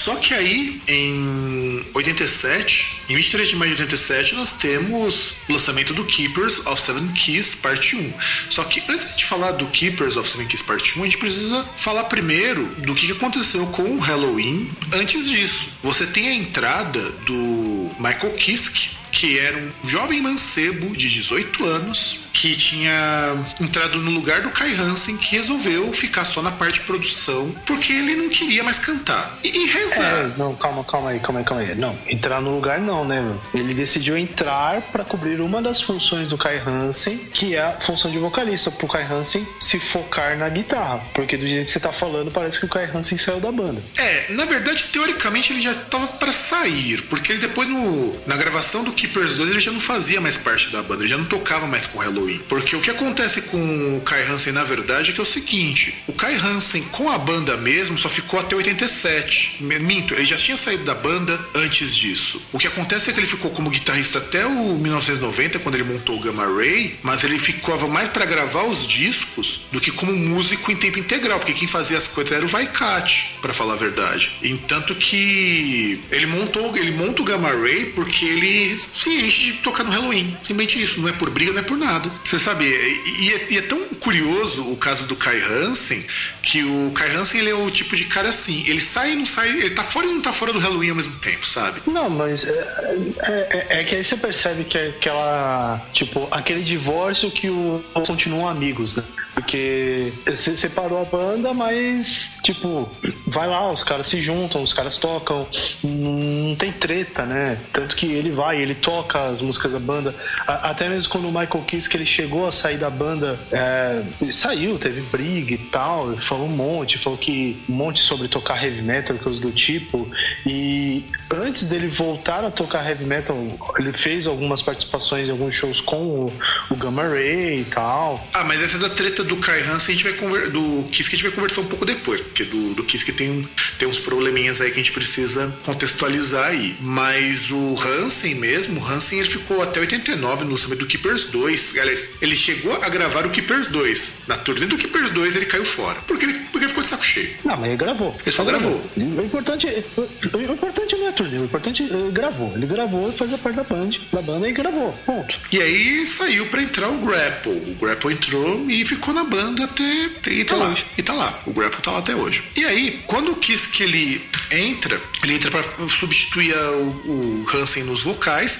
Speaker 1: Só que aí, em 87, em 23 de maio de 87, nós temos o lançamento do Keepers of Seven Keys, parte 1. Só que antes de falar do Keepers of Seven Keys, parte 1, a gente precisa falar primeiro do que aconteceu com o Halloween antes disso. Você tem a entrada do Michael Kiske, que era um jovem mancebo de 18 anos que tinha entrado no lugar do Kai Hansen, que resolveu ficar só na parte de produção, porque ele não queria mais cantar. E, e rezar. É,
Speaker 2: não, calma, calma aí, calma aí, calma aí. Não, entrar no lugar não, né, meu? Ele decidiu entrar para cobrir uma das funções do Kai Hansen, que é a função de vocalista, pro Kai Hansen se focar na guitarra. Porque do jeito que você tá falando, parece que o Kai Hansen saiu da banda.
Speaker 1: É, na verdade, teoricamente ele já tava para sair, porque ele depois no, na gravação do Keepers 2 ele já não fazia mais parte da banda, ele já não tocava mais com Halloween. Porque o que acontece com o Kai Hansen, na verdade, é que é o seguinte: o Kai Hansen com a banda mesmo só ficou até 87. Minto, ele já tinha saído da banda antes disso. O que acontece é que ele ficou como guitarrista até o 1990, quando ele montou o Gamma Ray, mas ele ficava mais para gravar os discos do que como músico em tempo integral, porque quem fazia as coisas era o Vaikat, para falar a verdade. Entanto que ele montou, ele monta o Gamma Ray porque ele se enche de tocar no Halloween. Simplesmente isso, não é por briga, não é por nada. Você sabe, e é, e é, tão curioso o caso do Kai Hansen, que o Kai Hansen ele é o tipo de cara assim, ele sai e não sai, ele tá fora e não tá fora do Halloween ao mesmo tempo, sabe?
Speaker 2: Não, mas é, é, é que aí você percebe que é aquela, tipo, aquele divórcio que o, continuam amigos, né? Porque você separou a banda, mas, tipo, vai lá, os caras se juntam, os caras tocam, não tem treta, né? Tanto que ele vai, ele toca as músicas da banda. até mesmo quando o Michael Kiss, que ele chegou a sair da banda, é, saiu, teve briga e tal, falou um monte, falou que um monte sobre tocar heavy metal, coisas do tipo. E antes dele voltar a tocar heavy metal, ele fez algumas participações em alguns shows com o, o Gamma Ray e tal.
Speaker 1: Ah, mas essa da treta do Kai Hansen a gente vai conversar. Do Kiss que a gente vai conversar um pouco depois, porque do, do Kiss que tem, tem uns probleminhas aí que a gente precisa contextualizar aí. Mas o Hansen mesmo, o Hansen ele ficou até 89 no lançamento do Keepers 2. Aliás, ele chegou a gravar o Keepers 2. Na turnê do Keepers 2 ele caiu fora. Porque ele, porque ele ficou de saco cheio.
Speaker 2: Não, mas ele gravou.
Speaker 1: Ele só gravou.
Speaker 2: O importante, o importante não é turnê, o importante é ele gravou. Ele gravou e fazia parte da band, da banda e gravou. Ponto.
Speaker 1: E aí saiu pra entrar o Grapple. O Grapple entrou e ficou na banda até. E tá lá.
Speaker 2: hoje.
Speaker 1: E tá lá. O Grapple tá lá até hoje. E aí, quando quis que ele entra, ele entra pra substituir a- o, o Hansen nos vocais.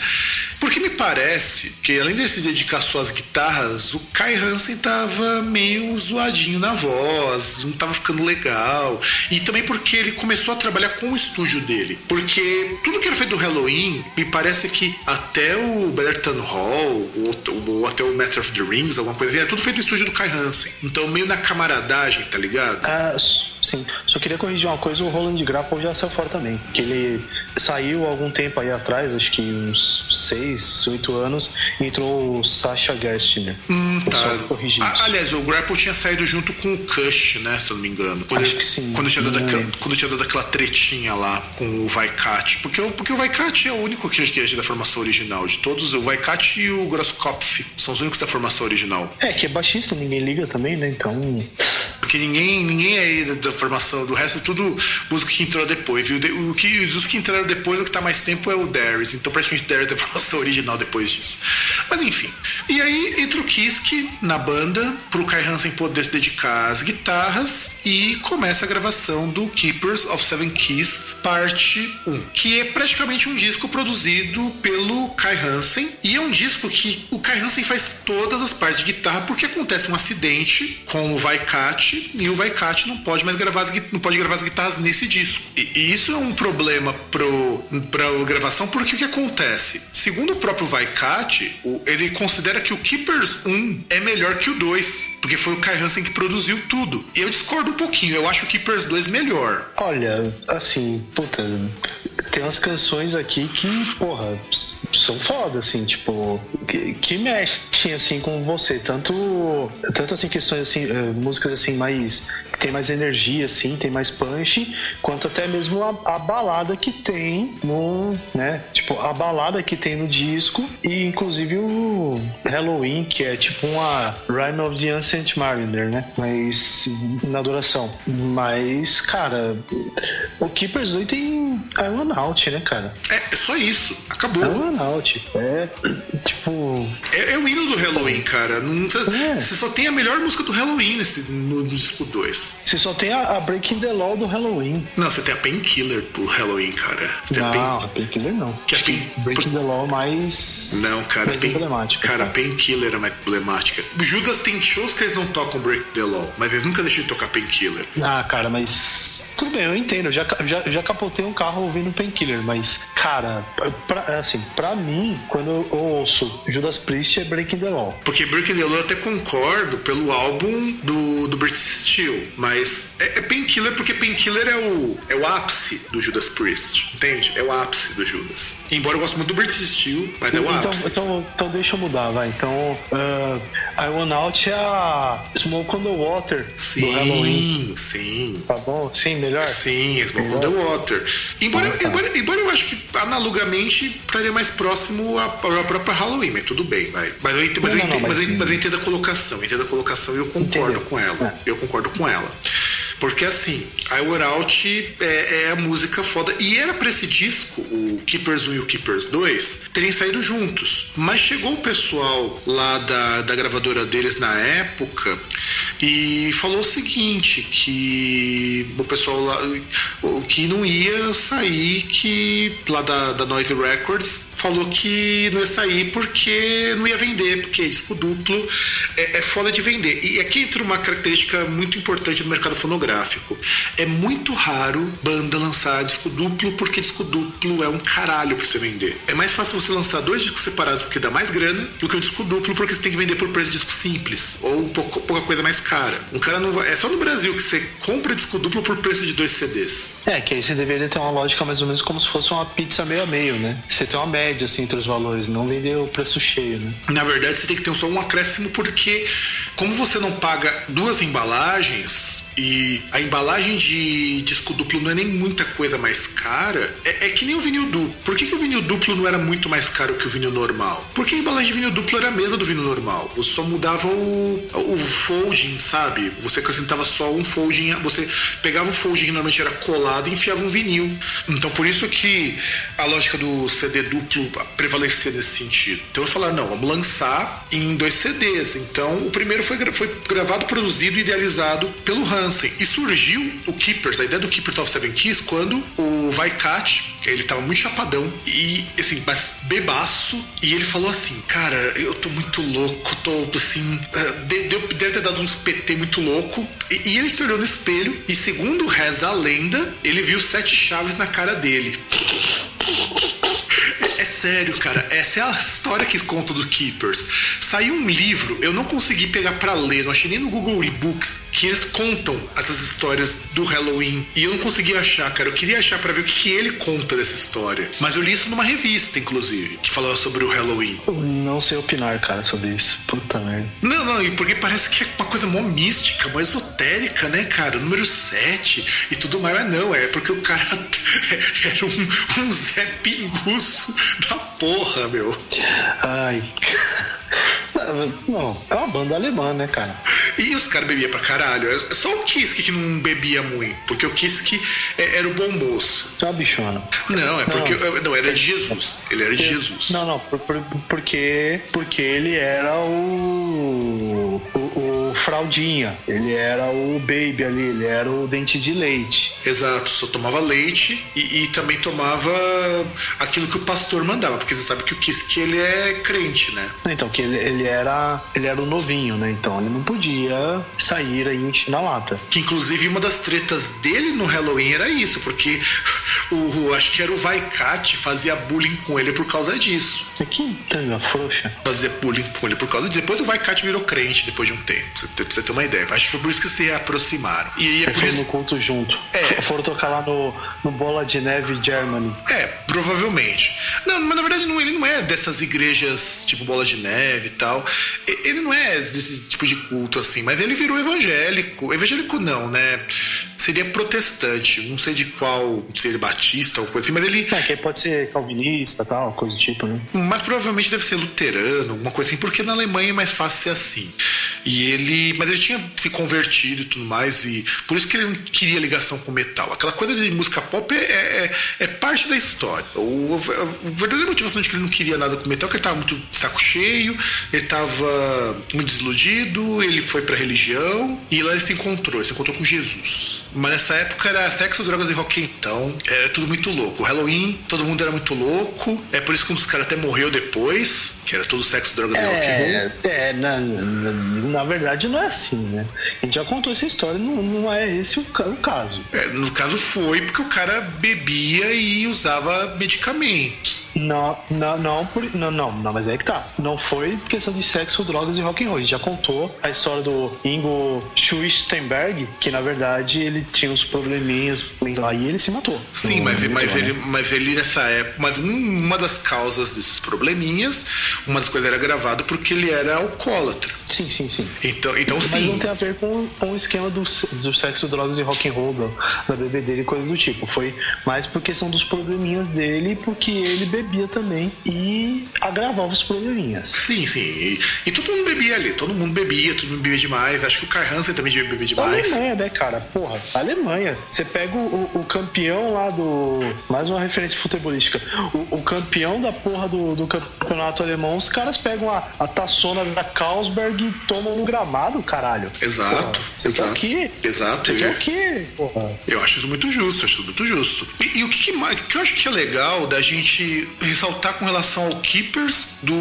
Speaker 1: Porque me parece que, além de se dedicar só às guitarras, o Kai Hansen tava meio zoadinho na voz, não tava ficando legal. E também porque ele começou a trabalhar com o estúdio dele. Porque tudo que era feito do Halloween, me parece que até o Betterton Hall, ou, ou até o Matter of the Rings, alguma coisa assim, era tudo feito no estúdio do Kai Hansen. Então, meio na camaradagem, tá ligado?
Speaker 2: Ah, sim, só queria corrigir uma coisa, o Roland Grapple já saiu fora também. Que ele saiu algum tempo aí atrás, acho que uns 6, 8 anos, entrou o Sasha Gerstner.
Speaker 1: Hum,
Speaker 2: Só
Speaker 1: tá.
Speaker 2: corrigir
Speaker 1: A-
Speaker 2: isso.
Speaker 1: aliás, o Grapple tinha saído junto com o Kush, né? Se eu não me engano. Quando,
Speaker 2: Acho que sim.
Speaker 1: Quando tinha, dado aquela, quando tinha dado aquela tretinha lá com o Vaikat. Porque, o- porque o Vaikat é o único que que é da formação original de todos. O Vaikat e o Grosskopf são os únicos da formação original.
Speaker 2: É, que é baixista, ninguém liga também, né? Então.
Speaker 1: Porque ninguém, ninguém aí da, da formação do resto é tudo músico que entrou depois. E o, o que, dos que entraram depois, o que tá mais tempo é o Darius. Então praticamente o Darius é da formação original depois disso. Mas enfim. E aí entra o Kiske na banda, pro Kai Hansen poder se dedicar às guitarras. E começa a gravação do Keepers of Seven Keys, parte 1. Que é praticamente um disco produzido pelo Kai Hansen. E é um disco que o Kai Hansen faz todas as partes de guitarra porque acontece um acidente com o Vaikat e o Vaikat não pode mais gravar as, não pode gravar as guitarras nesse disco. E, e isso é um problema pro, pra gravação porque o que acontece? Segundo o próprio Vaikat, ele considera que o Keepers 1 é melhor que o 2, porque foi o Kai Hansen que produziu tudo. E eu discordo um pouquinho, eu acho o Keepers 2 melhor.
Speaker 2: Olha, assim, puta, tem umas canções aqui que, porra, são foda, assim, tipo, que, que mexem, assim, com você. Tanto, tanto assim, questões, assim, eh, músicas, assim, mais, que tem mais energia, assim, tem mais punch, quanto até mesmo a, a balada que tem no, né, tipo, a balada que tem no disco e, inclusive, o Halloween, que é, tipo, uma Rhyme of the Ancient Mariner, né, mas na duração. Mas, cara, o Keepers 2 tem Iron Out, né, cara?
Speaker 1: É, é só isso, acabou.
Speaker 2: Iron Out. É, tipo,
Speaker 1: É, é o hino do Halloween, cara. Não, você,
Speaker 2: É.
Speaker 1: você só tem a melhor música do Halloween nesse, no, no disco 2.
Speaker 2: você só tem a, a Breaking the Law do Halloween.
Speaker 1: Não, você tem a Painkiller do Halloween, cara. Você tem a Pain-
Speaker 2: Não, a Painkiller não.
Speaker 1: Que é
Speaker 2: Acho que
Speaker 1: Pain-
Speaker 2: Breaking the Law mais.
Speaker 1: Não, cara,
Speaker 2: mais
Speaker 1: Pain-
Speaker 2: emblemática.
Speaker 1: cara, Painkiller é mais emblemática. O Judas tem shows que eles não tocam Break the Law, mas eles nunca deixam de tocar Painkiller.
Speaker 2: Ah, cara, mas. Tudo bem, eu entendo. Eu já, já, já capotei um carro ouvindo Painkiller, mas, cara, pra, assim, pra mim, quando eu ouço Judas Priest é Breaking the Law.
Speaker 1: Porque Breaking the Law eu até concordo pelo álbum do, do British Steel, mas é, é Painkiller porque Painkiller é o, é o ápice do Judas Priest, entende? É o ápice do Judas. Embora eu goste muito do British Steel, mas é o
Speaker 2: Então,
Speaker 1: ápice.
Speaker 2: então, então deixa eu mudar, vai. Então, uh, I Want Out é a Smoke on the Water do Halloween.
Speaker 1: Sim, sim.
Speaker 2: Tá bom? Sim, melhor?
Speaker 1: Sim, Smoke on the Water. Embora,
Speaker 2: Ah, tá.
Speaker 1: Embora, embora eu acho que analogamente estaria mais próximo à, própria Halloween, mas tudo bem, vai. Mas eu, mas entendo, mas,
Speaker 2: mas-
Speaker 1: eu, entendo a colocação, eu entendo a colocação e eu concordo
Speaker 2: Entendeu.
Speaker 1: com ela.
Speaker 2: É.
Speaker 1: Eu concordo com ela. Porque assim, I Were Out é, é a música foda. E era pra esse disco, o Keepers 1 e o Keepers 2, terem saído juntos. Mas chegou o pessoal lá da, da gravadora deles na época e falou o seguinte: que o pessoal lá que não ia sair, que lá da, da Noise Records falou que não ia sair porque não ia vender, porque disco duplo é, é foda de vender. E aqui entra uma característica muito importante do mercado fonográfico. É muito raro banda lançar disco duplo porque disco duplo é um caralho pra você vender. É mais fácil você lançar dois discos separados porque dá mais grana do que o disco duplo porque você tem que vender por preço de disco simples ou um pouco, pouca coisa mais cara. Um cara não vai. É só no Brasil que você compra disco duplo por preço de dois CDs.
Speaker 2: É, que aí você deveria ter uma lógica mais ou menos como se fosse uma pizza meio a meio, né? Você tem uma média, assim, entre os valores, não vender o preço cheio, né?
Speaker 1: Na verdade, você tem que ter só um acréscimo porque, como você não paga duas embalagens e a embalagem de disco duplo não é nem muita coisa mais cara. é, é que nem o vinil duplo. Por que, que o vinil duplo não era muito mais caro que o vinil normal? Porque a embalagem de vinil duplo era a mesma do vinil normal. Você só mudava o, o folding, sabe? Você acrescentava só um folding. Você pegava o folding que normalmente era colado e enfiava um vinil. Então por isso que a lógica do CD duplo prevalecia nesse sentido. Então eu falar, não, vamos lançar em dois CDs. Então o primeiro foi, foi gravado, produzido e idealizado pelo Hansen. E surgiu o Keepers, a ideia do Keepers of Seven Keys, quando o Vaikat, ele tava muito chapadão e, assim, bebaço. E ele falou assim: Cara, eu tô muito louco, tô assim. Eh, deve, deve ter dado uns PT muito louco. E, e ele se olhou no espelho e, segundo reza a lenda, ele viu sete chaves na cara dele. Sério, cara. Essa é a história que conta do Keepers. Saiu um livro, eu não consegui pegar para ler, não achei nem no Google Books, que eles contam essas histórias do Halloween. E eu não consegui achar, cara. Eu queria achar para ver o que, que, ele conta dessa história. Mas eu li isso numa revista, inclusive, que falava sobre o Halloween.
Speaker 2: Eu não sei opinar, cara, sobre isso. Puta merda.
Speaker 1: Não, não, e porque parece que é uma coisa mó mística, mó esotérica, né, cara? Número 7 e tudo mais. Mas não, é porque o cara era um, um Zé Pinguço da porra, meu.
Speaker 2: Ai. Não, é uma banda alemã, né, cara?
Speaker 1: E os caras bebiam pra caralho. É só o Kiske que não bebia muito, porque o Kiske é, era o bom moço.
Speaker 2: É uma bichona.
Speaker 1: Não, é porque. Não, não era de Jesus. Ele era de Jesus.
Speaker 2: Não, não, por, por, porque, porque ele era o, o, o fraldinha. Ele era o baby ali, ele era o dente de leite.
Speaker 1: Exato, só tomava leite e, e também tomava aquilo que o pastor mandava, porque você sabe que o Kiske ele é crente, né?
Speaker 2: Então, que ele, ele era ele era o novinho, né? Então ele não podia sair aí encher na lata.
Speaker 1: Que inclusive uma das tretas dele no Halloween era isso, porque o, acho que era o Vaikat fazia bullying com ele por causa disso.
Speaker 2: Que tanga frouxa.
Speaker 1: Fazia bullying com ele por causa disso. Depois o Vaikat virou crente depois de um tempo, pra você, ter, pra você ter uma ideia. Acho que foi por isso que se aproximaram. E aí é por isso...
Speaker 2: no culto junto.
Speaker 1: É.
Speaker 2: Foram tocar lá no, no Bola de Neve Germany.
Speaker 1: É, provavelmente. Não, mas na verdade não, ele não é dessas igrejas tipo Bola de Neve e tal. Ele não é desse tipo de culto assim, mas ele virou evangélico. Evangélico não, né? Seria protestante, não sei de qual, se ele batista ou coisa assim, mas ele.
Speaker 2: É, que pode ser calvinista tal, coisa do tipo, né?
Speaker 1: Mas provavelmente deve ser luterano, alguma coisa assim, porque na Alemanha é mais fácil ser assim. E ele. Mas ele tinha se convertido e tudo mais, e por isso que ele não queria ligação com metal. Aquela coisa de música pop é, é, é parte da história. O, a verdadeira motivação de que ele não queria nada com metal é que ele tava muito saco cheio, ele tava muito desiludido, ele foi pra religião, e lá ele se encontrou, ele se encontrou com Jesus. Mas nessa época era sexo, drogas e rock então. Era tudo muito louco. O Halloween, todo mundo era muito louco. É por isso que um dos caras até morreu depois. Que era tudo sexo, drogas
Speaker 2: é,
Speaker 1: e rock and
Speaker 2: roll. É, na, na, na, verdade não é assim, né? A gente já contou essa história, não, não é esse o, o caso.
Speaker 1: É, no caso foi porque o cara bebia e usava medicamentos.
Speaker 2: Não, não, não, por, não, não, não, mas é que tá. Não foi questão de sexo, drogas e rock and roll. A gente já contou a história do Ingo Schwistenberg, que na verdade ele tinha uns probleminhas lá e ele se matou.
Speaker 1: Sim, mas, mas, ele, mas ele nessa época. Mas uma das causas desses probleminhas, uma das coisas era gravado porque ele era alcoólatra.
Speaker 2: Sim, sim, sim.
Speaker 1: Então, então
Speaker 2: mas
Speaker 1: sim.
Speaker 2: não tem a ver com, com o esquema do, do sexo, drogas e rock and roll, da, da bebê dele e coisas do tipo. Foi mais por questão dos probleminhas dele, porque ele bebia também e agravava os probleminhas.
Speaker 1: Sim, sim. E, e, todo mundo bebia ali, todo mundo bebia, todo mundo bebia demais. Acho que o Kai Hansen também devia beber demais.
Speaker 2: Alemanha, né, cara? Porra, Alemanha. Você pega o, o, campeão lá do. Mais uma referência futebolística. O, o campeão da porra do, do, campeonato alemão, os caras pegam a, a taçona da Carlsberg e tomam no gramado, caralho.
Speaker 1: Exato.
Speaker 2: Você
Speaker 1: exato.
Speaker 2: quer o quê?
Speaker 1: Exato.
Speaker 2: Você quer o quê? Porra.
Speaker 1: Eu acho isso muito justo, acho isso muito justo. E, e o que, que, que eu acho que é legal da gente ressaltar com relação ao Keepers do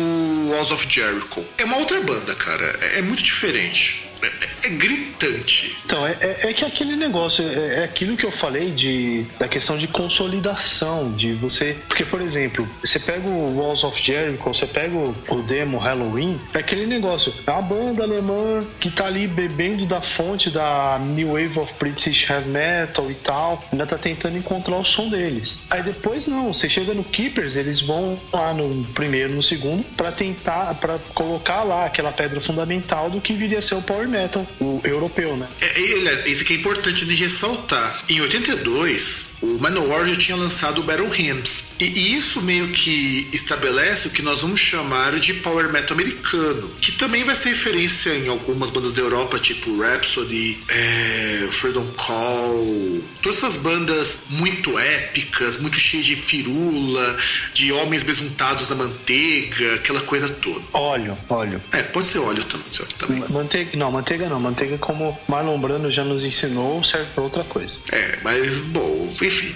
Speaker 1: Walls of Jericho. É uma outra banda, cara. É, é muito diferente. É, é, gritante.
Speaker 2: Então, é, é, é, que aquele negócio, é, é, aquilo que eu falei de, da questão de consolidação, de você. Porque, por exemplo, você pega o Walls of Jericho, você pega o, demo Halloween, é aquele negócio. É uma banda alemã que tá ali bebendo da fonte da New Wave of British Heavy Metal e tal, ainda tá tentando encontrar o som deles. Aí depois não, você chega no Keepers, eles vão lá no primeiro, no segundo, para tentar, para colocar lá aquela pedra fundamental do que viria a ser o Power power metal, o europeu, né?
Speaker 1: É, ele, isso que é importante de ressaltar. Em 82, o Manowar já tinha lançado o Battle Hymns. E, e, isso meio que estabelece o que nós vamos chamar de power metal americano, que também vai ser referência em algumas bandas da Europa, tipo Rhapsody, é, Freedom Call, todas essas bandas muito épicas, muito cheias de firula, de homens besuntados na manteiga, aquela coisa toda.
Speaker 2: Óleo, óleo.
Speaker 1: É, pode ser óleo também.
Speaker 2: Manteiga, não, manteiga não. Manteiga, como Marlon Brando já nos ensinou, serve para outra coisa.
Speaker 1: É, mas, bom, enfim.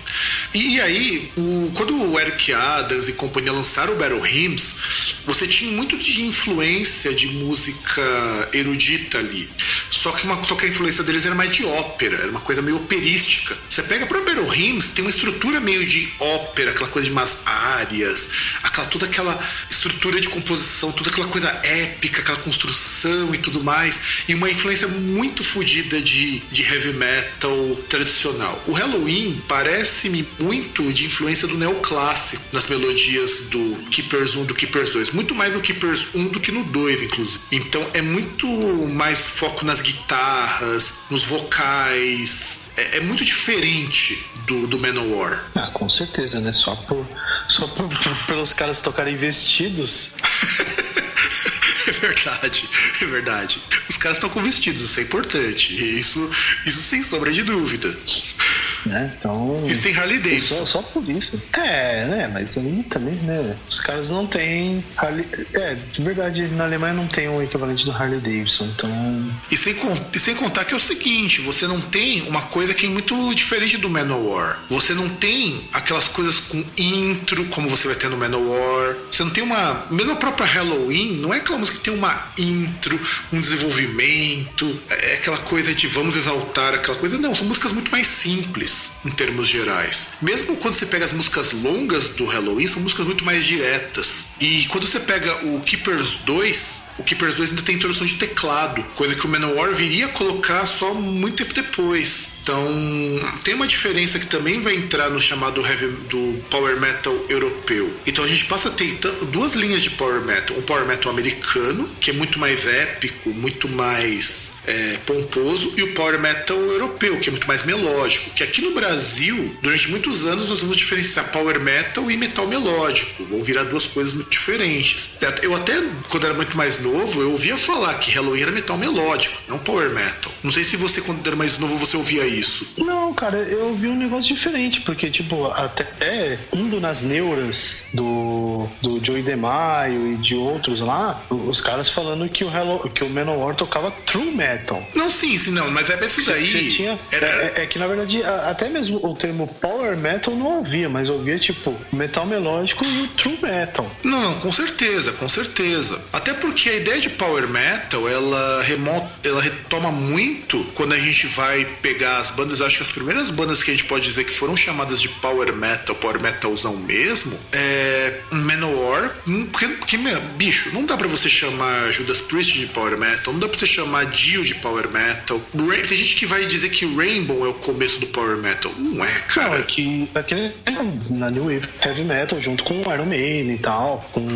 Speaker 1: E aí, o, quando o Eric Adams e companhia lançaram o Battle Hymns, você tinha muito de influência de música erudita ali. Só que, uma, só que a influência deles era mais de ópera, era uma coisa meio operística. Você pega pro Battle Hymns, tem uma estrutura meio de ópera, aquela coisa de umas áreas, aquela, toda aquela estrutura de composição, toda aquela coisa épica, aquela construção e tudo mais, e uma influência muito fodida de, de heavy metal tradicional. O Halloween parece-me muito de influência do neoclássico nas melodias do Keepers 1 do Keepers 2, muito mais no Keepers 1 do que no 2, inclusive. Então é muito mais foco nas guitarras, nos vocais, é, é muito diferente do, do Manowar.
Speaker 2: Ah, com certeza, né? Só por, só por, por pelos caras tocarem vestidos.
Speaker 1: É verdade, é verdade. Os caras estão com vestidos, isso é importante. Isso, isso sem sombra de dúvida.
Speaker 2: Né? Então,
Speaker 1: e sem Harley Davidson.
Speaker 2: Só, só, por isso. É, né? Mas aí também, né? Os caras não têm Harley. É, de verdade, na Alemanha não tem um equivalente do Harley Davidson. Então.
Speaker 1: E sem, e sem contar que é o seguinte: você não tem uma coisa que é muito diferente do Manowar. Você não tem aquelas coisas com intro, como você vai ter no Manowar. Você não tem uma. Mesmo a própria Halloween, não é aquela música que tem uma intro, um desenvolvimento, é aquela coisa de vamos exaltar aquela coisa. Não, são músicas muito mais simples em termos gerais. Mesmo quando você pega as músicas longas do Halloween, são músicas muito mais diretas. E quando você pega o Keepers 2, o Keepers 2 ainda tem introdução de teclado, coisa que o Manowar viria colocar só muito tempo depois. Então, tem uma diferença que também vai entrar no chamado heavy, do power metal europeu. Então, a gente passa a ter duas linhas de power metal: um power metal americano, que é muito mais épico, muito mais é, pomposo, e o power metal europeu, que é muito mais melódico. Que aqui no Brasil, durante muitos anos, nós vamos diferenciar power metal e metal melódico. Vão virar duas coisas muito diferentes. Eu até, quando era muito mais novo, eu ouvia falar que Halloween era metal melódico, não power metal. Não sei se você, quando era mais novo, você ouvia isso.
Speaker 2: Não, cara, eu vi um negócio diferente, porque, tipo, até indo nas neuras do, do Joey DeMaio e de outros lá, os caras falando que o, Hello, que o Manowar tocava true metal.
Speaker 1: Não, sim, sim, não, mas é isso daí.
Speaker 2: Tinha, era... É, é, que, na verdade, até mesmo o termo power metal não ouvia, mas ouvia, tipo, metal melódico e o true metal.
Speaker 1: Não, não, com certeza, com certeza. Até porque a ideia de power metal, ela, remota, ela retoma muito quando a gente vai pegar as bandas, eu acho que as primeiras bandas que a gente pode dizer que foram chamadas de power metal, power metalzão mesmo, é Manowar, porque, porque bicho, não dá para você chamar Judas Priest de power metal, não dá pra você chamar Dio de power metal. Tem gente que vai dizer que Rainbow é o começo do power metal. Não é, cara. Não,
Speaker 2: é que aquele na New Wave Heavy Metal junto com Iron Maiden e tal, com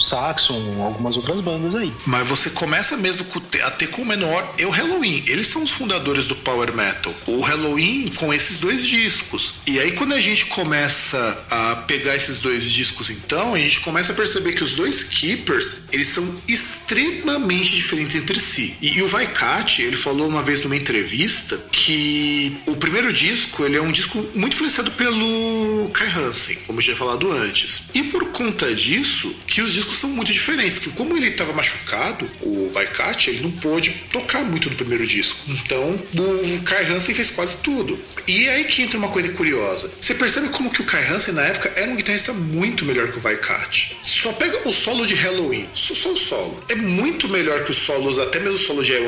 Speaker 2: Saxon, algumas outras bandas aí.
Speaker 1: Mas você começa mesmo a ter com o menor e o Halloween. Eles são os fundadores do power metal. O Halloween com esses dois discos. E aí quando a gente começa a pegar esses dois discos então, a gente começa a perceber que os dois Keepers, eles são extremamente diferentes entre si. E, e o Vaikat, ele falou uma vez numa entrevista que o primeiro disco, ele é um disco muito influenciado pelo Kai Hansen, como já falado antes. E por conta disso, que os discos são muito diferentes, que como ele estava machucado, o Vaikat, ele não pôde tocar muito no primeiro disco. Então, o Kai Hansen fez quase tudo. E aí que entra uma coisa curiosa. Você percebe como que o Kai Hansen na época era um guitarrista muito melhor que o Vaikat. Só pega o solo de Halloween, só, só o solo. É muito melhor que os solos, até mesmo o solo de I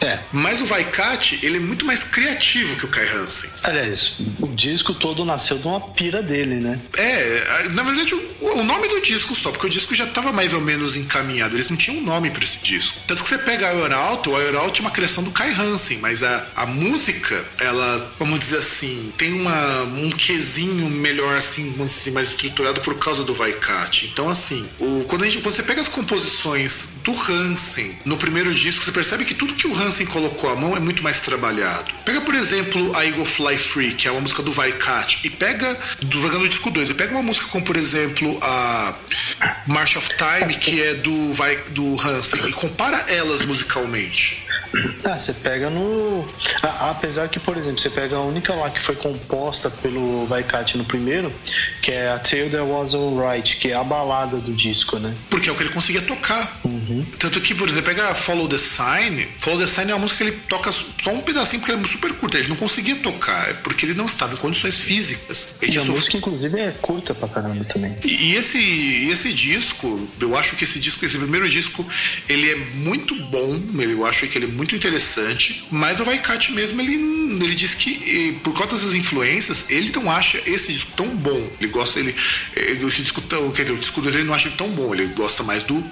Speaker 2: É.
Speaker 1: Mas o Vaikat, ele é muito mais criativo que o Kai Hansen.
Speaker 2: Aliás, o disco todo nasceu de uma pira dele, né?
Speaker 1: É, na verdade, o o nome do disco só, porque o disco já estava mais ou menos encaminhado. Eles não tinham um nome para esse disco. Tanto que você pega a Euralto, o Euralto é uma criação do Kai Hansen, mas a, a música, ela, vamos dizer assim, tem uma, um quesinho melhor, assim, assim, mais estruturado por causa do Vaikat. Então, assim, o, quando, a gente, quando você pega as composições do Hansen no primeiro disco, você percebe que tudo que o Hansen colocou à mão é muito mais trabalhado. Pega, por exemplo, a Eagle Fly Free, que é uma música do Vaikat, e pega, do, no disco 2, e pega uma música como, por exemplo, a March of Time, que é do, vai, do Hansen, e compara elas musicalmente.
Speaker 2: Ah, você pega no. apesar que, por exemplo, você pega a única lá que foi composta pelo Vaikat no primeiro, que é a Tale That Was Alright, que é a balada do disco, né?
Speaker 1: Porque é o que ele conseguia tocar. Uhum. Tanto que, por exemplo, pega Follow the Sign. Follow the Sign é uma música que ele toca só um pedacinho porque é super curta. Ele não conseguia tocar, é porque ele não estava em condições físicas.
Speaker 2: Ele e a música, inclusive, é curta pra caramba também.
Speaker 1: E, e esse, esse disco, eu acho que esse disco, esse primeiro disco, ele é muito bom. Eu acho que ele é muito muito interessante, mas o Vaikat mesmo, ele, ele diz que por conta dessas influências, ele não acha esse disco tão bom. Ele gosta, ele, ele esse disco quer dizer, o disco dele ele não acha tão bom, ele gosta mais do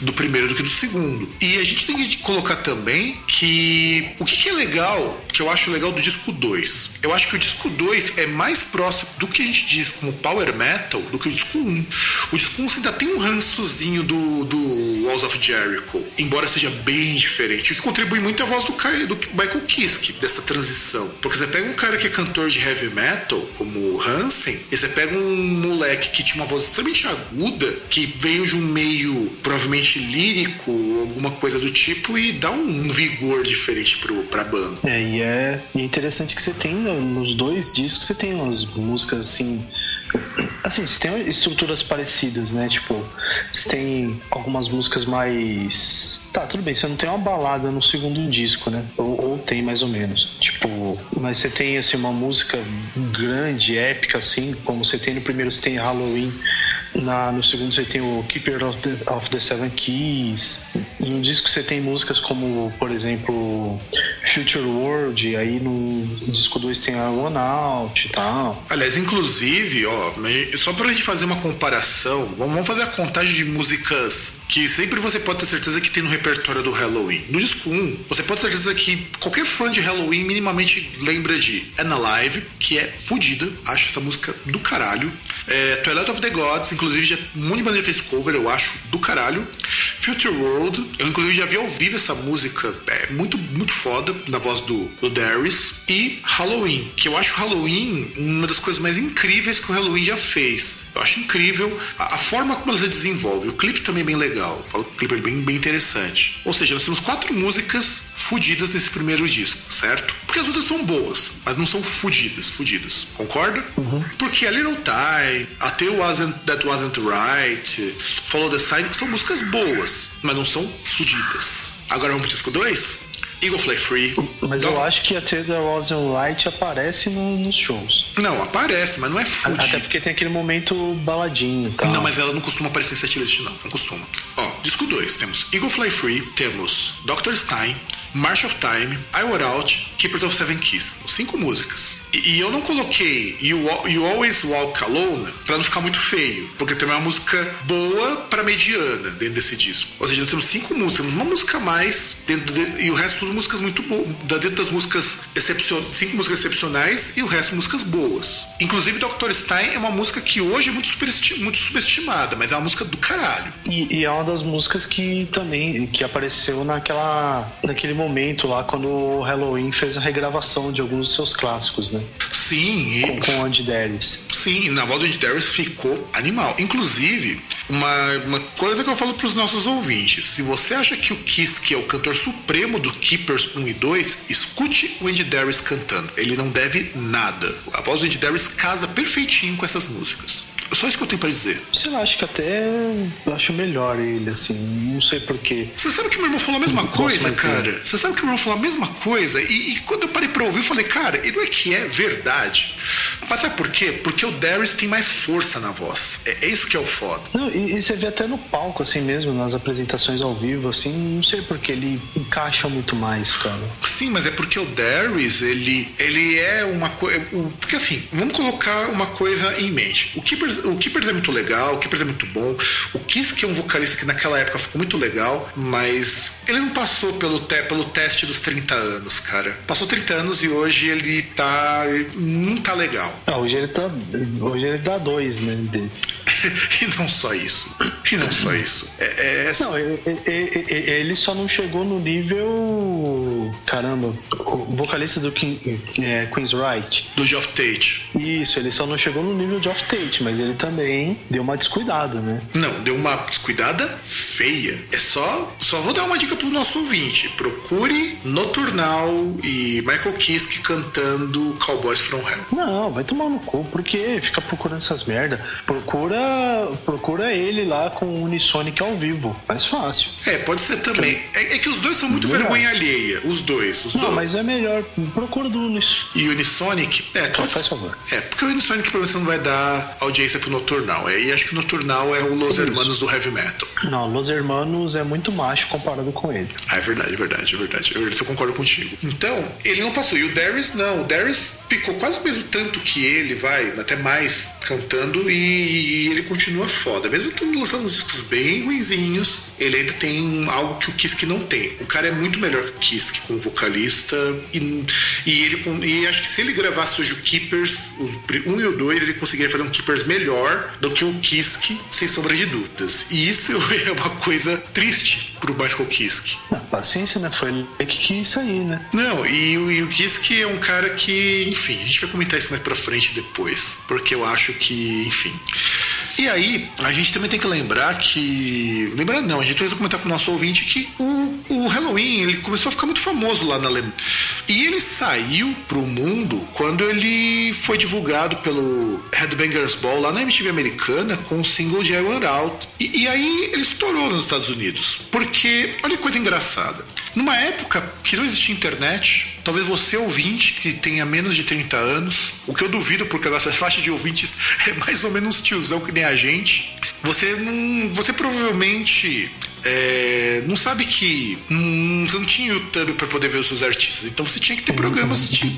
Speaker 1: do primeiro do que do segundo. E a gente tem que colocar também que o que, que é legal, que eu acho legal do disco 2. Eu acho que o disco 2 é mais próximo do que a gente diz como power metal do que o disco 1. Um. O disco 1 um ainda tem um rançozinho do, do Walls of Jericho, embora seja bem diferente. O que contribui muito é a voz do, do Michael Kiske, dessa transição. Porque você pega um cara que é cantor de heavy metal, como o Hansen, e você pega um moleque que tinha uma voz extremamente aguda, que veio de um meio provavelmente lírico, alguma coisa do tipo, e dá um vigor diferente pro, pra banda.
Speaker 2: É, e é, interessante que você tem né, nos dois discos, você tem umas músicas assim. Assim, você tem estruturas parecidas, né? Tipo, você tem algumas músicas mais. Tá, tudo bem, você não tem uma balada no segundo disco, né? Ou, ou, tem mais ou menos. Tipo, mas você tem assim uma música grande, épica, assim, como você tem no primeiro, você tem Halloween na, no segundo você tem o Keeper of the, of the Seven Keys. No disco você tem músicas como, por exemplo, Future World. Aí no disco 2 tem a One Out e tal.
Speaker 1: Aliás, inclusive, ó, só pra gente fazer uma comparação, vamos fazer a contagem de músicas que sempre você pode ter certeza que tem no repertório do Halloween. No disco 1, você pode ter certeza que qualquer fã de Halloween minimamente lembra de Alive, que é fodida, acho essa música do caralho. É, Twilight of the Gods, inclusive já um monte de banda fez cover, eu acho, do caralho. Future World, eu inclusive já vi ao vivo essa música, é muito, muito foda, na voz do, do Darius. E Halloween, que eu acho Halloween uma das coisas mais incríveis que o Halloween já fez. Eu acho incrível a, a forma como ela se desenvolve. O clipe também é bem legal, o clipe é bem, bem interessante. Ou seja, nós temos quatro músicas fudidas nesse primeiro disco, certo? Porque as outras são boas, mas não são fudidas, fudidas. Concorda? Uhum. Porque a Little Time, até Wasn't That Wasn't Right, Follow the Sign são músicas boas, mas não são fudidas. Agora vamos pro disco 2? Eagle Fly Free.
Speaker 2: Mas eu acho que a Taylor Was Light aparece no, nos shows.
Speaker 1: Não, aparece, mas não é fudido.
Speaker 2: Até porque tem aquele momento baladinho
Speaker 1: tá? Não, mas ela não costuma aparecer em setlist, não. Não costuma. Ó, disco 2, temos Eagle Fly Free, temos Dr. Stein, March of Time, I Were Out, Keepers of Seven Keys. Cinco músicas. E, e eu não coloquei you, you, Always Walk Alone pra não ficar muito feio, porque também é uma música boa pra mediana dentro desse disco. Ou seja, nós temos cinco músicas, uma música a mais dentro de, e o resto tudo músicas muito boas. Dentro das músicas excepcionais, cinco músicas excepcionais e o resto músicas boas. Inclusive, Dr. Stein é uma música que hoje é muito, muito subestimada, mas é uma música do caralho.
Speaker 2: E, e, é uma das músicas que também que apareceu naquela, naquele momento lá quando o Halloween fez a regravação de alguns dos seus clássicos, né?
Speaker 1: Sim.
Speaker 2: E... Com, com o Andy Darius.
Speaker 1: Sim, na voz do Andy Darius ficou animal. Inclusive, uma, uma coisa que eu falo para os nossos ouvintes: se você acha que o Kiss, que é o cantor supremo do Keepers 1 e 2, escute o Andy Darius cantando. Ele não deve nada. A voz do Andy Darius casa perfeitinho com essas músicas. Só isso que eu tenho para dizer.
Speaker 2: Sei lá, acho que até eu acho melhor ele, assim. Não sei porquê.
Speaker 1: Você sabe que meu irmão falou a mesma coisa, cara? Você sabe que meu irmão falou a mesma coisa? E, e quando eu parei pra ouvir, eu falei, cara, e não é que é verdade? Mas sabe por quê? Porque o Darius tem mais força na voz. É, é isso que é o foda.
Speaker 2: Não, e, e, você vê até no palco, assim mesmo, nas apresentações ao vivo, assim, não sei porque ele encaixa muito mais, cara.
Speaker 1: Sim, mas é porque o Darius, ele, ele é uma coisa. Porque assim, vamos colocar uma coisa em mente. O Keepers, o Keepers é muito legal, o Keepers é muito bom. O Kiss, que é um vocalista que naquela época ficou muito legal, mas ele não passou pelo, te, pelo teste dos 30 anos, cara. Passou 30 anos e hoje ele tá. Ele não tá legal.
Speaker 2: Ah, hoje ele tá. Hoje ele dá dois, né?
Speaker 1: e não só isso. E não só isso. É,
Speaker 2: é... Não, ele, ele, só não chegou no nível. Caramba, o vocalista do King, é, Queen's Right.
Speaker 1: Do Geoff Tate.
Speaker 2: Isso, ele só não chegou no nível de Geoff Tate, mas ele também deu uma descuidada, né?
Speaker 1: Não, deu uma descuidada feia. É só. Só vou dar uma dica pro nosso ouvinte. Procure Noturnal e Michael Kiske cantando Cowboys from Hell.
Speaker 2: Não, vai tomar no cu, porque fica procurando essas merda. Procura procura ele lá com o Unisonic ao vivo. Mais fácil.
Speaker 1: É, pode ser também. É, é que os dois são muito melhor. vergonha alheia. Os dois. Os
Speaker 2: Não,
Speaker 1: dois.
Speaker 2: mas é melhor. Procura do
Speaker 1: Unis. E Unisonic? É, pode...
Speaker 2: Faz favor.
Speaker 1: É, porque o Unisonic pra você não vai dar audiência pro Noturnal. É, e acho que o Noturnal é o Los Isso. Hermanos do Heavy Metal.
Speaker 2: Não, Los Hermanos é muito macho comparado com ele.
Speaker 1: Ah, é verdade, é verdade, é verdade. Eu, eu concordo contigo. Então, ele não passou. E o Darius não. O Darius ficou quase o mesmo tanto que ele, vai, até mais, cantando. E, ele continua foda. Mesmo tendo lançado uns discos bem ruinzinhos, ele ainda tem algo que o Kiske não tem. O cara é muito melhor que o Kiske como vocalista. E, e ele e acho que se ele gravasse hoje o Keepers, 1 e o 2, ele conseguiria fazer um Keepers melhor do que o Kiske, sem sombra de dúvidas. E isso é uma coisa triste pro Michael Kiske.
Speaker 2: paciência, né? Foi ele que quis sair, né?
Speaker 1: Não, e, e o Kiske é um cara que, enfim, a gente vai comentar isso mais pra frente depois. Porque eu acho que, enfim. E aí, a gente também tem que lembrar que. Lembrando, não, a gente precisa comentar com o nosso ouvinte que o, o Halloween ele começou a ficar muito famoso lá na Alemanha. E ele saiu pro mundo quando ele foi divulgado pelo Headbangers Ball lá na MTV americana com o single de I Want Out. E, e aí ele estourou nos Estados Unidos. Porque, olha que coisa engraçada. Numa época que não existia internet, talvez você ouvinte que tenha menos de 30 anos, o que eu duvido porque a nossa faixa de ouvintes é mais ou menos tiozão que nem a gente, você não, você provavelmente é, não sabe que hum, você não tinha YouTube para poder ver os seus artistas, então você tinha que ter programas de.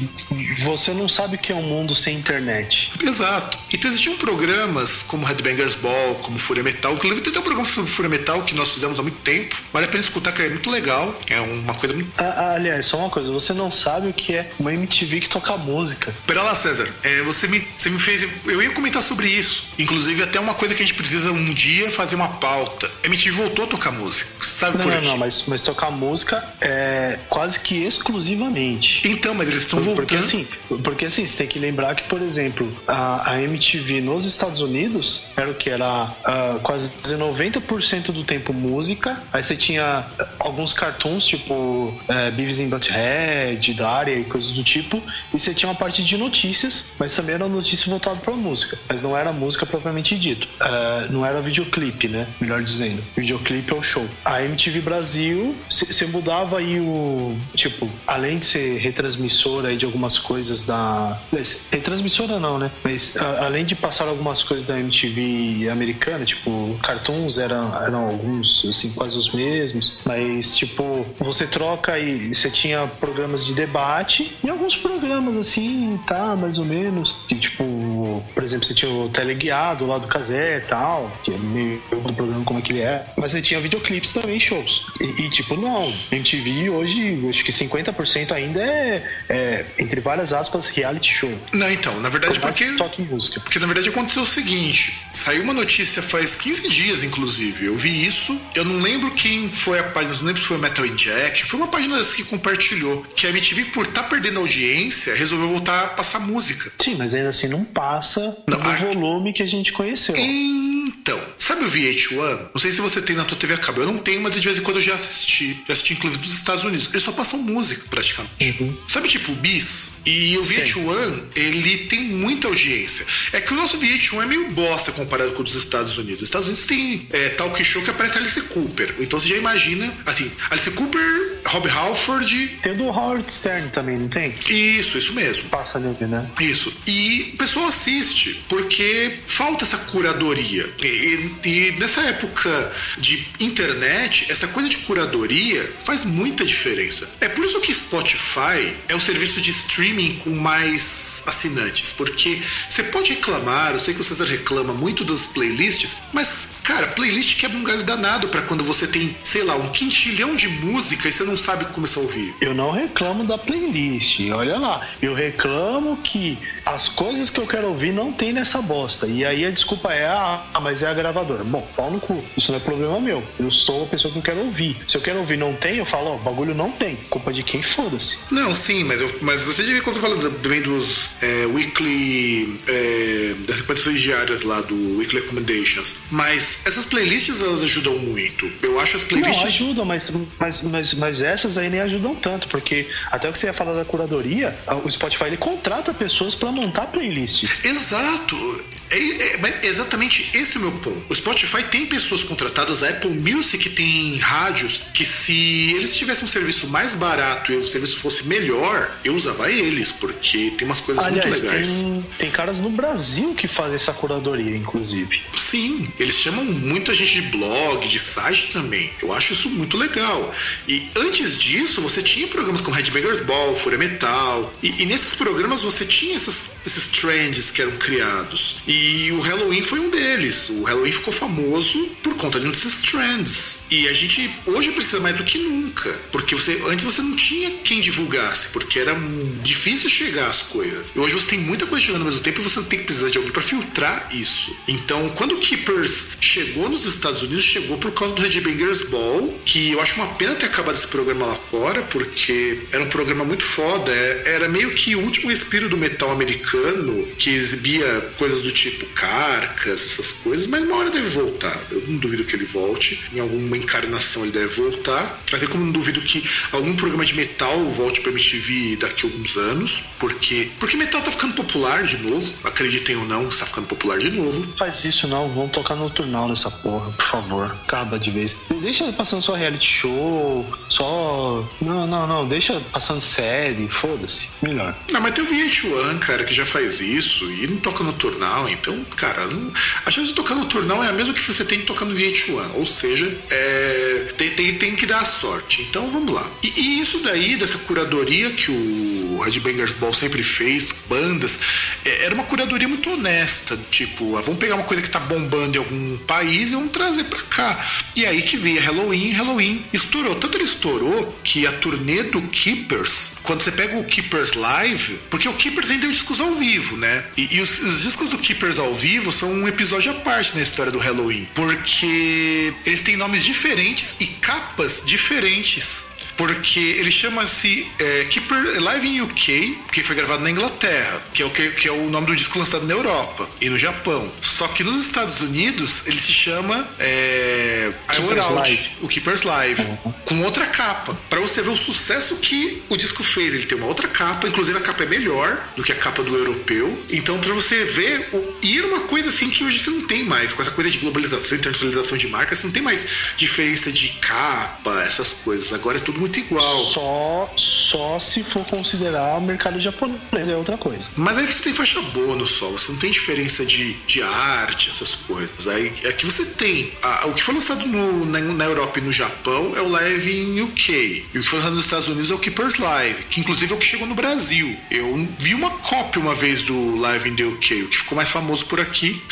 Speaker 2: Você não sabe o que é um mundo sem internet.
Speaker 1: Exato. Então existiam programas como Headbangers Ball, como Fúria Metal, inclusive tem até um programa sobre Fúria Metal que nós fizemos há muito tempo. Vale a pena escutar, que é muito legal. É uma coisa muito.
Speaker 2: Ah, aliás, só uma coisa, você não sabe o que é uma MTV que toca música.
Speaker 1: Pera lá, César. É, você, me, você me fez. Eu ia comentar sobre isso. Inclusive, até uma coisa que a gente precisa um dia fazer uma pauta. A MTV voltou a tocar música. Sabe
Speaker 2: não,
Speaker 1: por
Speaker 2: não, quê? Não, mas, mas tocar música é quase que exclusivamente.
Speaker 1: Então, mas eles estão voltando.
Speaker 2: Porque assim, porque assim, você tem que lembrar que, por exemplo, a, a MTV nos Estados Unidos era o que? Era uh, quase 90% do tempo música. Aí você tinha alguns cartoons, tipo uh, Beavis and Butthead, Daria e coisas do tipo. E você tinha uma parte de notícias, mas também era notícia voltada pra música. Mas não era música propriamente dito. Uh, não era videoclipe, né? Melhor dizendo. Videoclipe é o show. A MTV Brasil, você mudava aí o. Tipo, além de ser retransmissora aí de algumas coisas da. Retransmissora não, né? Mas a, além de passar algumas coisas da MTV americana, tipo, cartoons eram, eram alguns, assim, quase os mesmos. Mas, tipo, você troca e você tinha programas de debate e alguns programas assim, tá, mais ou menos. Que, tipo, por exemplo, você tinha o teleguiado lá do Casé e tal, que é meio do programa como é que ele é. Mas você tinha videoclipes também, shows. E, e tipo, não. MTV hoje, acho que 50% ainda é, é, entre várias aspas, reality show.
Speaker 1: Não, então, na verdade, porque.
Speaker 2: Toque música.
Speaker 1: Porque na verdade aconteceu o seguinte: saiu uma notícia faz 15 dias, inclusive. Eu vi isso. Eu não lembro quem foi a página, não lembro se foi Metal Inject. Foi uma página que compartilhou que a MTV, por estar tá perdendo audiência, resolveu voltar a passar música.
Speaker 2: Sim, mas ainda assim não passa não, do volume que a gente conheceu.
Speaker 1: Então, sabe o VH1? Não sei se você tem na tua TV a cabo. Eu não tenho, mas de vez em quando eu já assisti. Já assisti, inclusive, dos Estados Unidos. Eles só passam música, praticamente. Uhum. Sabe, tipo, o Bis? E o VH1, ele tem muita audiência. É que o nosso VH1 é meio bosta comparado com os Estados Unidos. Os Estados Unidos tem é, talk show que aparece Alice Cooper. Então você já imagina, assim, Alice Cooper Rob Halford.
Speaker 2: Tem do Howard Stern também, não tem?
Speaker 1: Isso, isso mesmo.
Speaker 2: Passa ali, né?
Speaker 1: Isso. E o pessoal assiste, porque falta essa curadoria. E, e, nessa época de internet, essa coisa de curadoria faz muita diferença. É por isso que Spotify é o serviço de streaming com mais assinantes, porque você pode reclamar, eu sei que o César reclama muito das playlists, mas Cara, playlist quebra um galho danado para quando você tem, sei lá, um quintilhão de música e você não sabe começar a ouvir.
Speaker 2: Eu não reclamo da playlist, olha lá. Eu reclamo que as coisas que eu quero ouvir não tem nessa bosta. E aí a desculpa é, ah, mas é a gravadora. Bom, pau no cu. Isso não é problema meu. Eu sou a pessoa que eu quero ouvir. Se eu quero ouvir não tem, eu falo, ó, oh, bagulho não tem. Culpa de quem? Foda-se.
Speaker 1: Não, sim, mas, eu, mas você viu quando você fala também dos é, weekly. É, das recomendações diárias lá do Weekly Recommendations. Mas essas playlists elas ajudam muito. Eu acho as playlists.
Speaker 2: Não, ajudam, mas, mas, mas, mas essas aí nem ajudam tanto, porque até o que você ia falar da curadoria, o Spotify ele contrata pessoas para montar playlists.
Speaker 1: Exato. É, é, exatamente esse é o meu ponto. O Spotify tem pessoas contratadas, a Apple Music tem rádios que se eles tivessem um serviço mais barato e o serviço fosse melhor, eu usava eles, porque tem umas coisas Aliás, muito legais.
Speaker 2: Tem, tem caras no Brasil que fazem essa curadoria, inclusive.
Speaker 1: Sim, eles chamam muita gente de blog, de site também. Eu acho isso muito legal. E antes disso, você tinha programas como Headbangers Ball, Fúria Metal. E, e nesses programas você tinha essas, esses trends que eram criados. E o Halloween foi um deles. O Halloween ficou famoso por conta desses trends. E a gente hoje precisa mais do que nunca. Porque você antes você não tinha quem divulgasse, porque era difícil chegar às coisas. E hoje você tem muita coisa chegando ao mesmo tempo e você tem que precisar de alguém para filtrar isso. Então, quando o Keepers chegou nos Estados Unidos, chegou por causa do Headbangers Ball, que eu acho uma pena ter acabado esse programa lá fora, porque era um programa muito foda. É, era meio que o último respiro do metal americano, que exibia coisas do tipo carcas, essas coisas, mas uma hora deve voltar. Eu não duvido que ele volte. Em alguma encarnação ele deve voltar. Até como não duvido que algum programa de metal volte pra MTV daqui a alguns anos, porque porque metal tá ficando popular de novo. Acreditem ou não, está ficando popular de novo.
Speaker 2: Faz isso não, vamos tocar no turnal nessa porra, por favor. Acaba de vez. Deixa passando só reality show, só. Não, não, não. Deixa passando série, foda-se. Melhor.
Speaker 1: Não, mas tem o VH1, cara, que já faz isso e não toca no turnal. Então, cara, não... a chance de tocar no turnal é a mesma que você tem de tocar no VH1. Ou seja, é... tem, tem, tem que dar sorte. Então, vamos lá. E, e isso daí, dessa curadoria que o Red Bangers Ball sempre fez, bandas, é, era uma curadoria muito honesta. Tipo, ah, vamos pegar uma coisa que tá bombando em algum país e vamos trazer para cá. E aí que veio Halloween, Halloween estourou. Tanto ele estourou que a turnê do Keepers, quando você pega o Keepers Live, porque o Keepers ainda deu discos ao vivo, né? E, e os, os, discos do Keepers ao vivo são um episódio à parte na história do Halloween, porque eles têm nomes diferentes e capas diferentes porque ele chama-se é, Keeper Live in UK, que foi gravado na Inglaterra, que é, o que, que, é o nome do disco lançado na Europa e no Japão. Só que nos Estados Unidos ele se chama é, I Out, o Keeper's Live, uhum. com outra capa, para você ver o sucesso que o disco fez. Ele tem uma outra capa, inclusive a capa é melhor do que a capa do europeu. Então, para você ver, o, e era uma coisa assim que hoje você não tem mais, com essa coisa de globalização, internacionalização de marca, você não tem mais diferença de capa, essas coisas. Agora é tudo muito igual.
Speaker 2: Só, só se for considerar o mercado japonês, é outra coisa.
Speaker 1: Mas aí você tem faixa bônus só, você não tem diferença de, de arte, essas coisas. Aí aqui você tem. A, o que foi lançado no, na, na, Europa e no Japão é o Live in UK. E o que foi lançado nos Estados Unidos é o Keeper's Live, que inclusive é o que chegou no Brasil. Eu vi uma cópia uma vez do Live in the UK, o que ficou mais famoso por aqui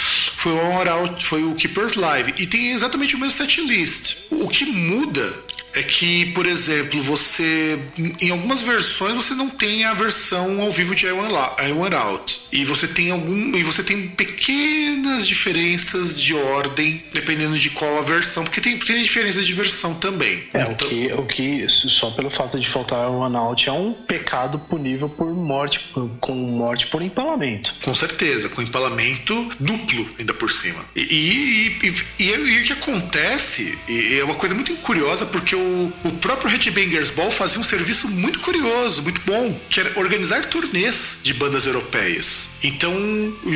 Speaker 1: foi o Oral, foi o Keeper's Live. E tem exatamente o mesmo set list. O que muda é que, por exemplo, você em algumas versões você não tem a versão ao vivo de I Want Out. E você tem algum e você tem pequenas diferenças de ordem dependendo de qual a versão, porque tem, tem diferenças de versão também.
Speaker 2: É, então... o, que, o que só pelo fato de faltar I Want Out é um pecado punível por morte com morte por empalamento.
Speaker 1: Com certeza, com empalamento duplo ainda por cima. E, e, e, e, e o que acontece é uma coisa muito curiosa porque o, o próprio Headbangers Ball fazia um serviço muito curioso, muito bom, que era organizar turnês de bandas europeias. Então,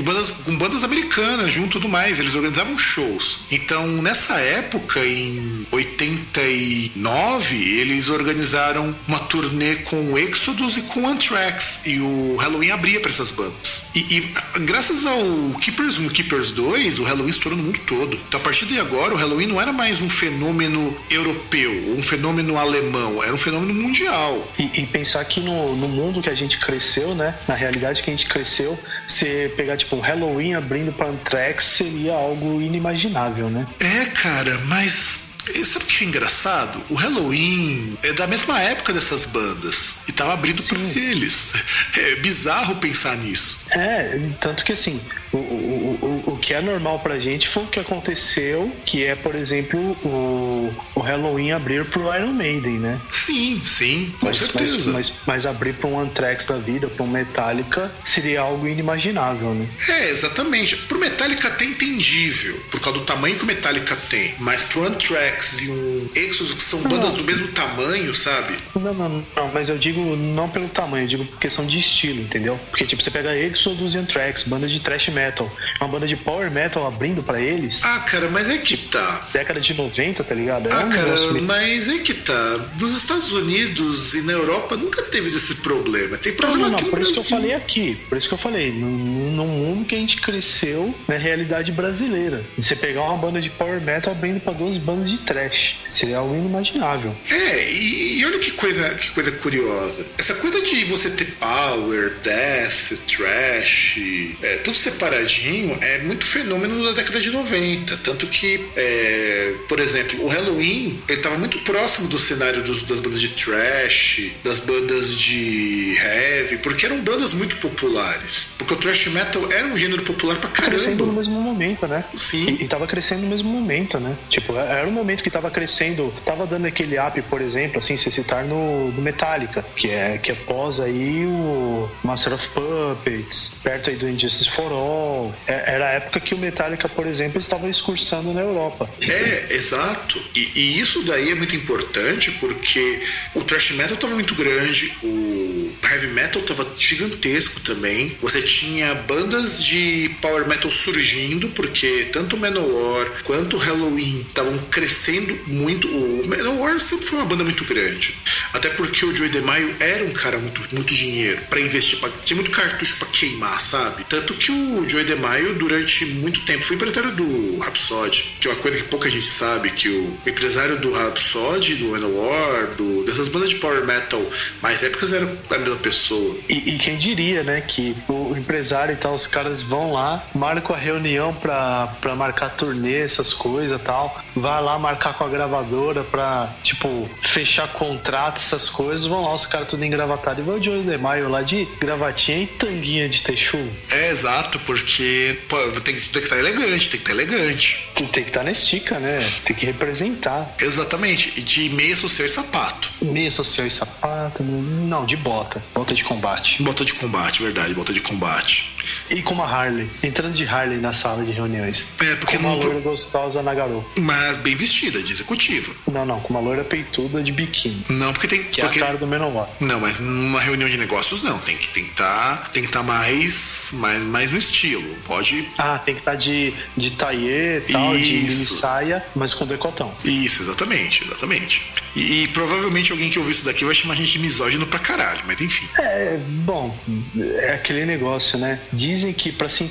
Speaker 1: bandas, com bandas americanas junto tudo mais, eles organizavam shows. Então, nessa época, em 89, eles organizaram uma turnê com o Exodus e com o Anthrax, e o Halloween abria para essas bandas. E, e, graças ao Keepers 1 e Keepers 2, o Halloween estourou no mundo todo. Então, a partir de agora, o Halloween não era mais um fenômeno europeu, um fenômeno alemão, era um fenômeno mundial.
Speaker 2: E, e pensar que no, no, mundo que a gente cresceu, né? Na realidade que a gente cresceu, você pegar tipo um Halloween abrindo para Anthrax seria algo inimaginável, né?
Speaker 1: É, cara, mas Sabe o que é engraçado? O Halloween é da mesma época dessas bandas e tava abrindo para eles. É bizarro pensar nisso.
Speaker 2: É, tanto que assim, o, o, o, o que é normal pra gente foi o que aconteceu, que é, por exemplo, o, o Halloween abrir pro Iron Maiden, né?
Speaker 1: Sim, sim, com
Speaker 2: mas,
Speaker 1: certeza.
Speaker 2: Mas, mas, mas abrir pra um Anthrax da vida, pra um Metallica, seria algo inimaginável, né?
Speaker 1: É, exatamente. Pro Metallica até entendível, por causa do tamanho que o Metallica tem. Mas pro Anthrax e um Exodus, que são não, bandas do mesmo tamanho, sabe?
Speaker 2: Não, não, não, mas eu digo não pelo tamanho, eu digo por questão de estilo, entendeu? Porque, tipo, você pega Exodus e Anthrax, bandas de thrash metal uma banda de power metal abrindo para eles.
Speaker 1: Ah, cara, mas é que tá.
Speaker 2: Década de 90, tá ligado?
Speaker 1: É ah, um cara, mas é que tá. Nos Estados Unidos e na Europa nunca teve esse problema. Tem problema
Speaker 2: não, não,
Speaker 1: aqui
Speaker 2: não, por
Speaker 1: Brasil.
Speaker 2: isso que eu falei aqui. Por isso que eu falei. No, no mundo que a gente cresceu na realidade brasileira. Você pegar uma banda de power metal abrindo para duas bandas de trash. Seria algo inimaginável.
Speaker 1: É, e, e olha que coisa, que coisa curiosa. Essa coisa de você ter power, death, trash, é, tudo separadinho é muito fenômeno da década de 90. Tanto que, é, por exemplo, o Halloween ele estava muito próximo do cenário dos, das bandas de trash, das bandas de heavy, porque eram bandas muito populares. Porque o thrash metal era um gênero popular pra caramba.
Speaker 2: Crescendo no mesmo momento, né?
Speaker 1: Sim.
Speaker 2: E, e tava crescendo no mesmo momento, né? Tipo, era um momento que tava crescendo, tava dando aquele up, por exemplo, assim, se citar no, no Metallica, que é, que é pós aí o Master of Puppets, perto aí do Injustice for All, é, era a época que o Metallica, por exemplo, estava excursando na Europa.
Speaker 1: É, exato. E, e isso daí é muito importante porque o thrash metal estava muito grande, o heavy metal estava gigantesco também. Você tinha bandas de power metal surgindo, porque tanto o Manowar quanto Halloween estavam crescendo muito. O Manowar sempre foi uma banda muito grande. Até porque o Joey DeMaio era um cara muito, muito dinheiro para investir, pra, tinha muito cartucho para queimar, sabe? Tanto que o Joey DeMaio, durante muito tempo, foi empresário do Rhapsody, que é uma coisa que pouca gente sabe, que o empresário do Rhapsody, do Manowar, do, dessas bandas de power metal mais épicas era a mesma pessoa.
Speaker 2: E, e, quem diria, né, que o empresário e tal, os caras vão lá, marcam a reunião pra, pra marcar turnê, essas coisas tal, vai lá marcar com a gravadora pra, tipo, fechar contrato, essas coisas, vão lá os caras tudo engravatados e vai o Joey DeMaio lá de gravatinha e tanguinha de texu.
Speaker 1: É, exato, porque porque pô, tem, tem que estar tá elegante, tem que estar tá elegante.
Speaker 2: Tem que estar tá na estica, né? Tem que representar.
Speaker 1: Exatamente. E de meia social e sapato.
Speaker 2: Meia social e sapato? Não, de bota. Bota de combate.
Speaker 1: Bota de combate, verdade. Bota de combate.
Speaker 2: E com uma Harley. Entrando de Harley na sala de reuniões.
Speaker 1: É, porque
Speaker 2: com uma não... loira gostosa na garoa.
Speaker 1: Mas bem vestida, de executiva.
Speaker 2: Não, não. Com uma loira peituda de biquíni.
Speaker 1: Não, porque tem...
Speaker 2: Que
Speaker 1: porque...
Speaker 2: é a cara do Menor.
Speaker 1: Não, mas numa reunião de negócios não. Tem que estar tá, tem que tá mais, mais, mais no estilo. Pode.
Speaker 2: Ah, tem que estar tá de, de e tal, Isso. de saia, mas com decotão.
Speaker 1: Isso, exatamente, exatamente. E, e, provavelmente alguém que ouviu isso daqui vai chamar a gente de misógino pra caralho, mas enfim.
Speaker 2: É, bom, é aquele negócio, né? Dizem que para se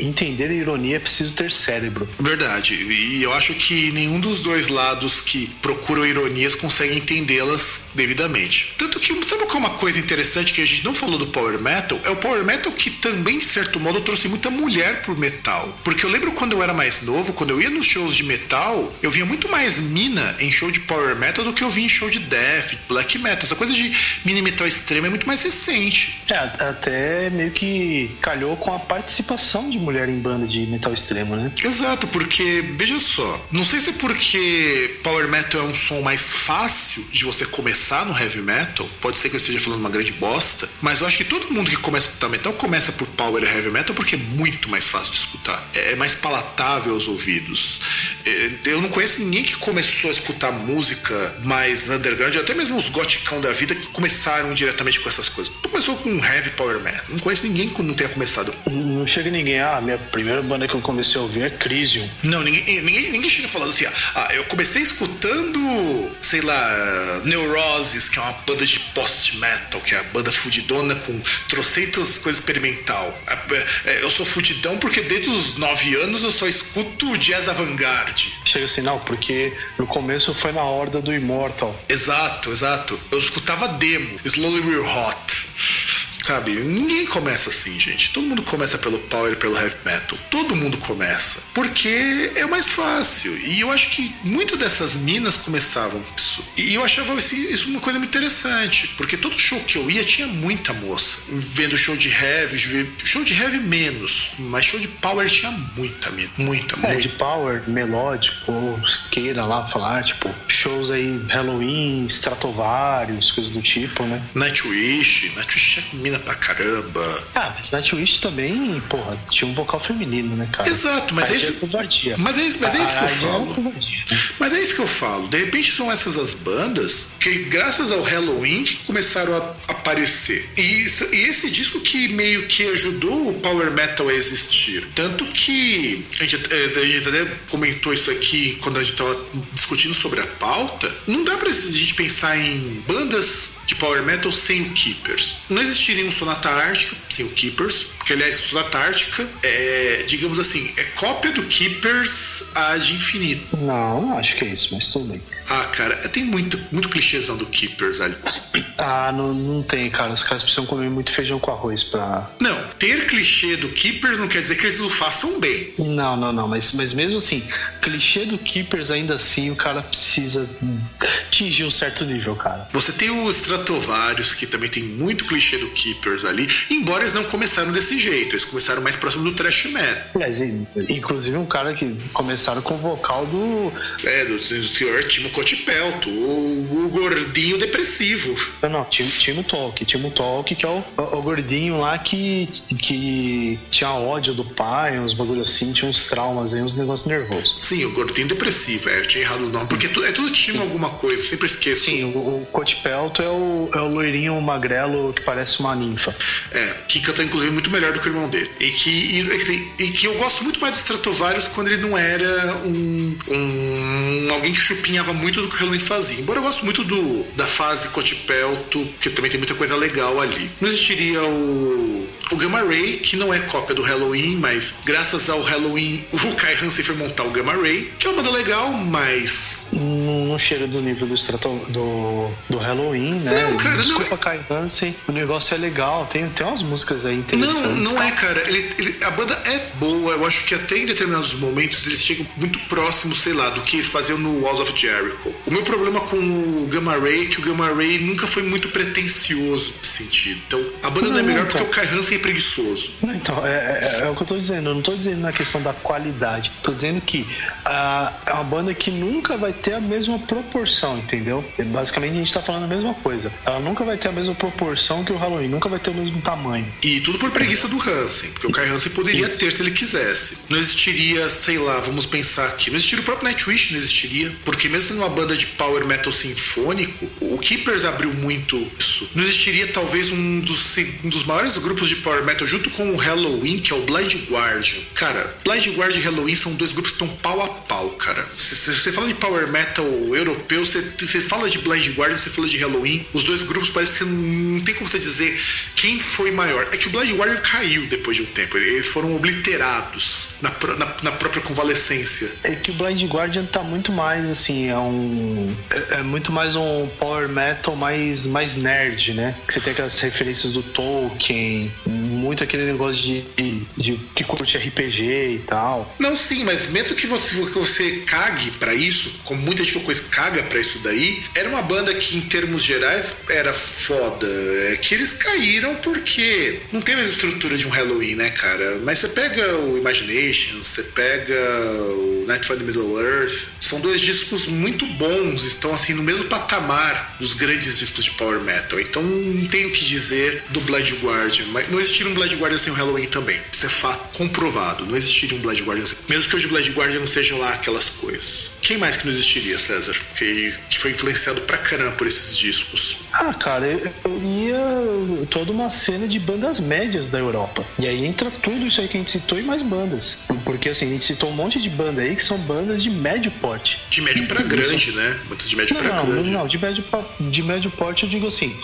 Speaker 2: entender, a ironia é preciso ter cérebro.
Speaker 1: Verdade. E eu acho que nenhum dos dois lados que procuram ironias consegue entendê-las devidamente. Tanto que, sabe qual é uma coisa interessante que a gente não falou do Power Metal? É o Power Metal que também, de certo modo, trouxe muita mulher pro metal. Porque eu lembro quando eu era mais novo, quando eu ia nos shows de metal, eu via muito mais mina em show de power metal do que eu via em show de death, black metal. Essa coisa de mini metal extremo é muito mais recente.
Speaker 2: É, até meio que calhou com com a participação de mulher em banda de metal extremo, né?
Speaker 1: Exato, porque, veja só, não sei se é porque Power Metal é um som mais fácil de você começar no heavy metal, pode ser que eu esteja falando uma grande bosta, mas eu acho que todo mundo que começa a escutar metal começa por Power e Heavy Metal porque é muito mais fácil de escutar, é, é mais palatável aos ouvidos. É, eu não conheço ninguém que começou a escutar música mais underground, até mesmo os goticão da vida que começaram diretamente com essas coisas. Começou com Heavy Power Metal, não conheço ninguém que não tenha começado.
Speaker 2: Não chega ninguém, ah, minha primeira banda que eu comecei a ouvir é Crisium.
Speaker 1: Não, ninguém, ninguém, ninguém chega falando assim, ah, eu comecei escutando, sei lá, Neurosis, que é uma banda de post-metal, que é a banda fudidona com troceitos coisas experimental. É, eu sou fudidão porque desde os nove anos eu só escuto jazz avant-garde.
Speaker 2: Chega assim, não, porque no começo foi na horda do Immortal.
Speaker 1: Exato, exato. Eu escutava demo, Slowly We're Hot. Sabe? Ninguém começa assim, gente. Todo mundo começa pelo power e pelo heavy metal. Todo mundo começa. Porque é mais fácil. E eu acho que muitas dessas minas começavam com isso. E eu achava isso uma coisa muito interessante. Porque todo show que eu ia tinha muita moça. Vendo show de heavy, show de heavy menos. Mas show de power tinha muita mina. Muita, é, muita.
Speaker 2: de power, melódico, queira lá falar, tipo, shows aí Halloween, Stratovarius, coisas do tipo, né?
Speaker 1: Nightwish. Nightwish é mina pra caramba.
Speaker 2: Ah, mas Nightwish também, porra, tinha um vocal feminino, né, cara?
Speaker 1: Exato, mas é isso. Mas é isso, mas é isso que eu falo. Né? Mas é isso que eu falo. De repente são essas as bandas que, graças ao Halloween, começaram a aparecer. E, e esse disco que meio que ajudou o Power Metal a existir. Tanto que a gente, eh, a gente até comentou isso aqui quando a gente tava discutindo sobre a pauta. Não dá pra gente pensar em bandas de Power Metal sem o Keepers. Não existiria um Sonata Ártica sem o Keepers, porque aliás, Sonata Ártica é, digamos assim, é cópia do Keepers a de infinito.
Speaker 2: Não acho que é isso, mas tudo bem.
Speaker 1: Ah, cara, tem muito, muito clichêzão do Keepers ali.
Speaker 2: Ah, não, não tem, cara. Os caras precisam comer muito feijão com arroz pra.
Speaker 1: Não, ter clichê do Keepers não quer dizer que eles o façam bem.
Speaker 2: Não, não, não. Mas, mas mesmo assim, clichê do Keepers, ainda assim, o cara precisa atingir um certo nível, cara.
Speaker 1: Você tem o Stratovarius, que também tem muito clichê do Keepers ali, embora eles não começaram desse jeito, eles começaram mais próximo do thrash metal.
Speaker 2: Mas, inclusive um cara que começaram com o vocal do.
Speaker 1: É, do, do senhor Timo Cotipelto, o, o gordinho depressivo.
Speaker 2: Não, Timo, Timo Talk, Timo Talk, que é o, o, o, gordinho lá que, que tinha ódio do pai, uns bagulho assim, tinha uns traumas aí, uns negócios nervosos.
Speaker 1: Sim, o gordinho depressivo, é, eu tinha errado o nome, Sim. porque tu, é tudo Timo alguma coisa, sempre esqueço.
Speaker 2: Sim, o, o Cotipelto é o, é o loirinho magrelo que parece uma ninfa.
Speaker 1: É, que canta inclusive muito melhor do que o irmão dele. E que, e, e que eu gosto muito mais do Stratovarius quando ele não era um, um alguém que chupinhava muito do que o Halloween fazia. Embora eu gosto muito do, da fase Cotipelto, que também tem muita coisa legal ali. Não existiria o o Gamma Ray, que não é cópia do Halloween, mas graças ao Halloween o Kai Hansen foi montar o Gamma Ray, que é uma banda legal, mas.
Speaker 2: Não, não chega do nível do, Strato, do, do Halloween, né?
Speaker 1: Não, cara,
Speaker 2: Desculpa,
Speaker 1: não.
Speaker 2: Kai Hansen, o negócio é legal, tem, tem umas músicas aí interessantes.
Speaker 1: Não, não é, cara. Ele, ele, a banda é boa, eu acho que até em determinados momentos eles chegam muito próximos, sei lá, do que faziam no Walls of Jericho. O meu problema com o Gamma Ray é que o Gamma Ray nunca foi muito pretencioso nesse sentido. Então, a banda não, não é melhor então. porque o Kai Hansen preguiçoso.
Speaker 2: Então, é, é, é, o que eu tô dizendo. Eu não tô dizendo na questão da qualidade. Tô dizendo que a, é uma banda que nunca vai ter a mesma proporção, entendeu? Basicamente a gente tá falando a mesma coisa. Ela nunca vai ter a mesma proporção que o Halloween, nunca vai ter o mesmo tamanho.
Speaker 1: E tudo por preguiça do Hansen, porque o Kai Hansen poderia ter se ele quisesse. Não existiria, sei lá, vamos pensar aqui. Não existiria o próprio Nightwish, não existiria. Porque mesmo sendo uma banda de power metal sinfônico, o Keepers abriu muito isso. Não existiria talvez um dos, um dos maiores grupos de power metal junto com o Halloween, que é o Blind Guardian. Cara, Blind Guardian e Halloween são dois grupos que estão pau a pau, cara. Se, você fala de power metal europeu, você, você fala de Blind Guardian, você fala de Halloween. Os dois grupos parecem que não tem como você dizer quem foi maior. É que o Blind Guardian caiu depois de um tempo, eles foram obliterados na, na, na, própria convalescência.
Speaker 2: É que o Blind Guardian tá muito mais assim, é um. É, é, muito mais um power metal mais, mais nerd, né? Que você tem aquelas referências do Tolkien, muito aquele negócio de, de, de que curte RPG e tal.
Speaker 1: Não, sim, mas mesmo que você, que você cague para isso, como muita gente coisa caga para isso daí, era uma banda que, em termos gerais, era foda. É que eles caíram porque não tem mais estrutura de um Halloween, né, cara? Mas você pega o Você pega o Nightfall in Middle Earth, são dois discos muito bons, estão assim no mesmo patamar dos grandes discos de power metal. Então não tenho o que dizer do Blood Guardian, mas não existiria um Blood Guardian sem o Halloween também. Isso é fato comprovado. Não existiria um Blood Guardian sem... mesmo que hoje o Blood Guardian não sejam lá aquelas coisas. Quem mais que não existiria, César? Que, que foi influenciado pra caramba por esses discos.
Speaker 2: Ah, cara, eu ia toda uma cena de bandas médias da Europa. E aí entra tudo isso aí que a gente citou e mais bandas. Porque assim, a gente citou um monte de banda aí que são bandas de médio porte.
Speaker 1: De médio para grande, né? Bandas de médio
Speaker 2: não,
Speaker 1: grande.
Speaker 2: Não, de médio, de médio porte eu digo assim,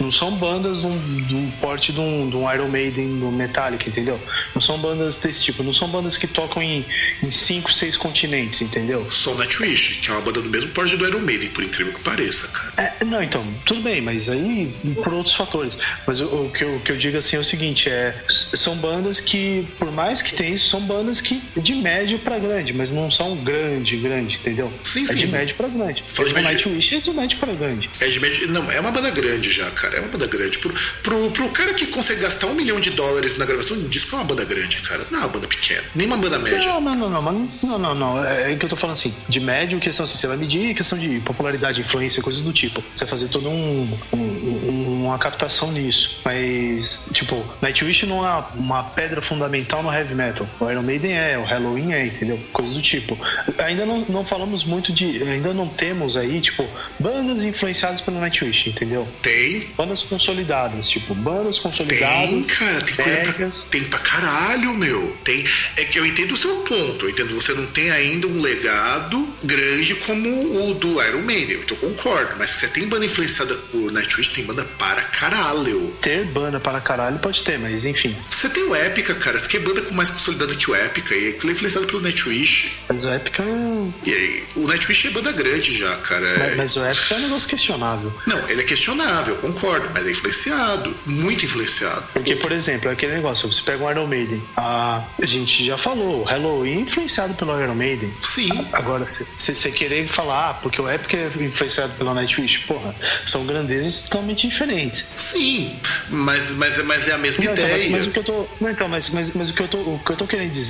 Speaker 2: não são bandas do, porte de um, de um Iron Maiden, do Metallica, entendeu? Não são bandas desse tipo, não são bandas que tocam em, em cinco, seis continentes, entendeu?
Speaker 1: Só Nightwish, que é uma banda do mesmo porte do Iron Maiden, por incrível que pareça, cara.
Speaker 2: É, não, então, tudo bem, mas aí por outros fatores. Mas o, o, que, eu, o que eu digo assim é o seguinte, é, são bandas que, por mais que tenha isso, são bandas que de médio para grande, mas não são grande, grande, entendeu?
Speaker 1: Sim,
Speaker 2: é
Speaker 1: sim.
Speaker 2: de médio para grande.
Speaker 1: Fala de médio-
Speaker 2: Nightwish é de médio para grande.
Speaker 1: É de médio... Não, é uma banda grande já, cara. É uma banda grande. Pro, pro, pro cara que consegue gastar um milhão de dólares na gravação de um disco, é uma banda grande, cara. Não é uma banda pequena. Nem uma banda média.
Speaker 2: Não, não, não, não, mas não, não, não. É é que eu tô falando assim, de médio, questão assim, você vai medir questão de popularidade, influência, coisas do tipo. Você vai fazer toda um, um- um- uma captação nisso. Mas, tipo, Nightwish não é uma pedra fundamental no heavy metal. O Iron Maiden é, o Halloween é, entendeu? Coisas do tipo. Ainda não, não falamos muito de. Ainda não temos aí, tipo, bandas influenciadas pelo Nightwish, entendeu?
Speaker 1: Tem.
Speaker 2: Bandas consolidadas, tipo, bandas
Speaker 1: Tem,
Speaker 2: consolidadas.
Speaker 1: cara, tem coisa pra, tem pra caralho, meu. Tem, é que eu entendo o seu ponto. Eu entendo, você não tem ainda um legado grande como o do Iron Maiden. Eu concordo. Mas se você tem banda influenciada por Nightwish, tem banda para caralho.
Speaker 2: Ter banda para caralho pode ter, mas enfim.
Speaker 1: Você tem o Epica, cara. Você quer banda com mais consolidada que o Epica. E aquilo é influenciado pelo Nightwish.
Speaker 2: Mas o Epic é um
Speaker 1: E aí, o Nightwish é banda grande já, cara. É-
Speaker 2: Mas, mas o Epic é um negócio questionável.
Speaker 1: Não, ele é questionável, concordo, mas é influenciado. Muito influenciado.
Speaker 2: Porque, por exemplo, é aquele negócio, você pega um Iron Maiden. A, a gente já falou, o Halloween é influenciado pelo Iron Maiden.
Speaker 1: Sim.
Speaker 2: Agora, se você querer falar, ah, porque o Epic é influenciado pelo Nightwish, porra, são grandezas totalmente diferentes.
Speaker 1: Sim, mas, mas, mas é a mesma
Speaker 2: Não, então,
Speaker 1: ideia.
Speaker 2: mas, mas o que eu tô. Não, então, mas, mas, mas o, que eu tô, o que eu tô querendo dizer,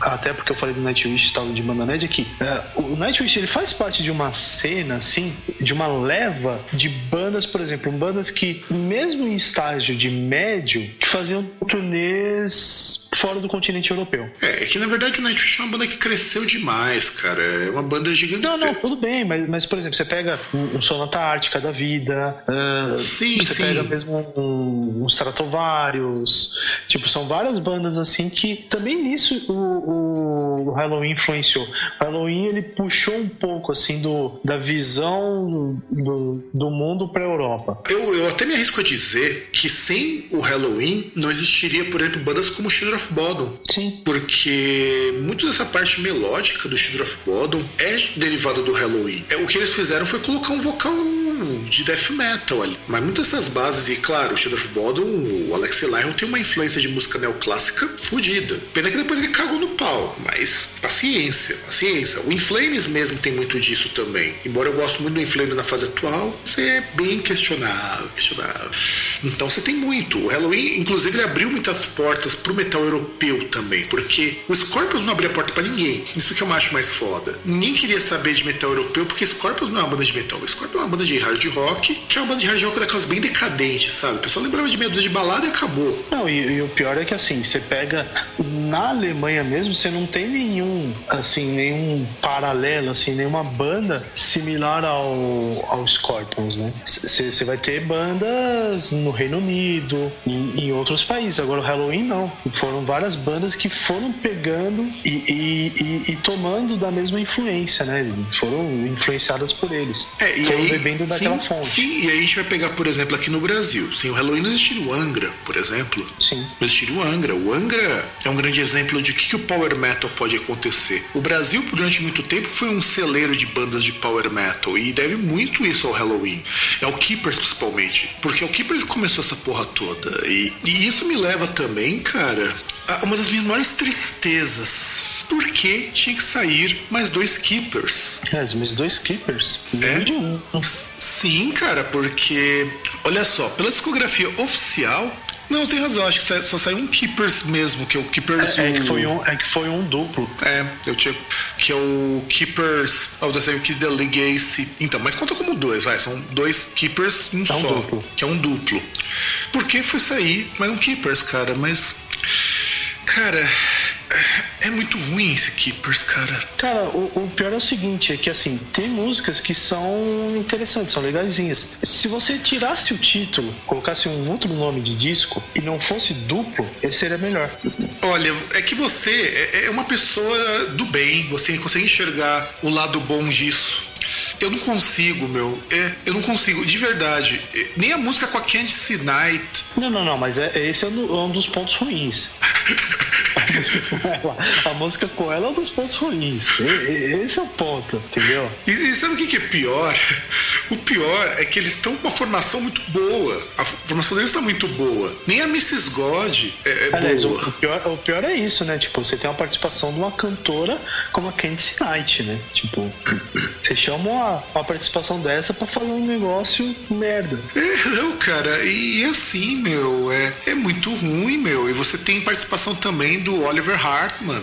Speaker 2: até porque eu falei do Nightwish e tal, de banda média, é que é, o Nightwish ele faz parte de uma cena, assim, de uma leva de bandas, por exemplo, bandas que, mesmo em estágio de médio, que faziam turnês fora do continente europeu.
Speaker 1: É, é que na verdade o Nightwish é uma banda que cresceu demais, cara. É uma banda gigante.
Speaker 2: Não, não, tudo bem, mas, mas por exemplo, você pega um, um Sonata Ártica da vida, ah,
Speaker 1: Sim,
Speaker 2: você
Speaker 1: sim.
Speaker 2: pega mesmo um, um Stratovarius, tipo, são várias bandas assim que também nisso o, o Halloween influenciou. O Halloween ele puxou um pouco assim do, da visão do, do mundo pra Europa.
Speaker 1: Eu, eu até me arrisco a dizer que sem o Halloween não existiria, por exemplo, bandas como Children of Bodom.
Speaker 2: Sim.
Speaker 1: Porque muito dessa parte melódica do Children of Bodom é derivada do Halloween. É, o que eles fizeram foi colocar um vocal de death metal ali. Mas muitas dessas bases, e claro, o Children of Bodom, o Alex Lyon tem uma influência de música neoclássica fodida. Pena que depois ele cagou no pau, mas paciência, paciência. O Inflames mesmo tem muito disso também. Embora eu goste muito do Inflames na fase atual, você é bem questionável, questionável. Então você tem muito. O Halloween, inclusive, ele abriu muitas portas pro metal europeu também, porque o Scorpions não abria porta pra ninguém. Isso que eu acho mais foda. Ninguém queria saber de metal europeu, porque Scorpions não é uma banda de metal. O Scorpions é uma banda de hard rock, que é uma banda de hard rock daquelas bem decadentes, sabe? O pessoal lembrava de dúzia de balada e acabou.
Speaker 2: Não, e, e o pior é que assim, você pega na Alemanha mesmo, você não tem nenhum, assim, nenhum paralelo, assim, nenhuma banda similar ao, ao Scorpions, né? Você vai ter bandas no Reino Unido, em, em outros países. Agora o Halloween não. Foram várias bandas que foram pegando e, e, e- e tomando da mesma influência, né? Foram influenciadas por eles.
Speaker 1: É, e
Speaker 2: foram
Speaker 1: aí,
Speaker 2: bebendo sim, daquela fonte.
Speaker 1: Sim, e aí a gente vai pegar, por exemplo, aqui no Brasil. Sem o Halloween não existiria o Angra, por exemplo.
Speaker 2: Sim.
Speaker 1: Não existiria o Angra. O Angra é um grande exemplo de o que, que o Power Metal pode acontecer. O Brasil, durante muito tempo, foi um celeiro de bandas de Power Metal e deve muito isso ao Halloween. É o Keepers, principalmente. Porque é o Keepers começou essa porra toda. E, e isso me leva também, cara, a uma das minhas maiores tristezas por que tinha que sair mais dois Keepers?
Speaker 2: É, mais dois Keepers?
Speaker 1: É? De um. Sim, cara, porque, olha só, pela discografia oficial, não, tem razão, acho que só saiu um Keepers mesmo, que é o Keepers.
Speaker 2: É, é, que, foi um, é que foi um duplo.
Speaker 1: É, eu tinha. Que é o Keepers of the Same Kiss the Legacy. Então, mas conta como dois, vai. São dois Keepers, um é um só. Duplo. Que é um duplo. Por que foi sair mais um Keepers, cara? Mas. Cara, é muito ruim esse Keepers, cara.
Speaker 2: Cara, o, o, pior é o seguinte, é que assim, tem músicas que são interessantes, são legaisinhas. Se você tirasse o título, colocasse um outro nome de disco e não fosse duplo, ele seria melhor.
Speaker 1: Olha, é que você é, é uma pessoa do bem, você consegue enxergar o lado bom disso. Eu não consigo, meu. É, eu não consigo, de verdade. É, nem a música com a Candice Night.
Speaker 2: Não, não, não, mas é, esse é um dos pontos ruins. a, música com ela, a música com ela é um dos pontos ruins. Esse é o ponto, entendeu?
Speaker 1: E, e sabe o que, que é pior? O pior é que eles estão com uma formação muito boa. A formação deles está muito boa. Nem a Mrs. God é, é Aliás, boa.
Speaker 2: O, pior, o pior é isso, né? Tipo, você tem uma participação de uma cantora como a Candice Knight, né? Tipo, você chama uma, uma participação dessa para fazer um negócio merda.
Speaker 1: É, não, cara. E assim, meu, é, é muito ruim, meu. E você tem participação também do Oliver Hartman,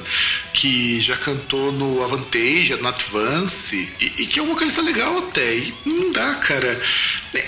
Speaker 1: que já cantou no Avantage, no Advance, e, e que é um vocalista legal até. E não dá, cara.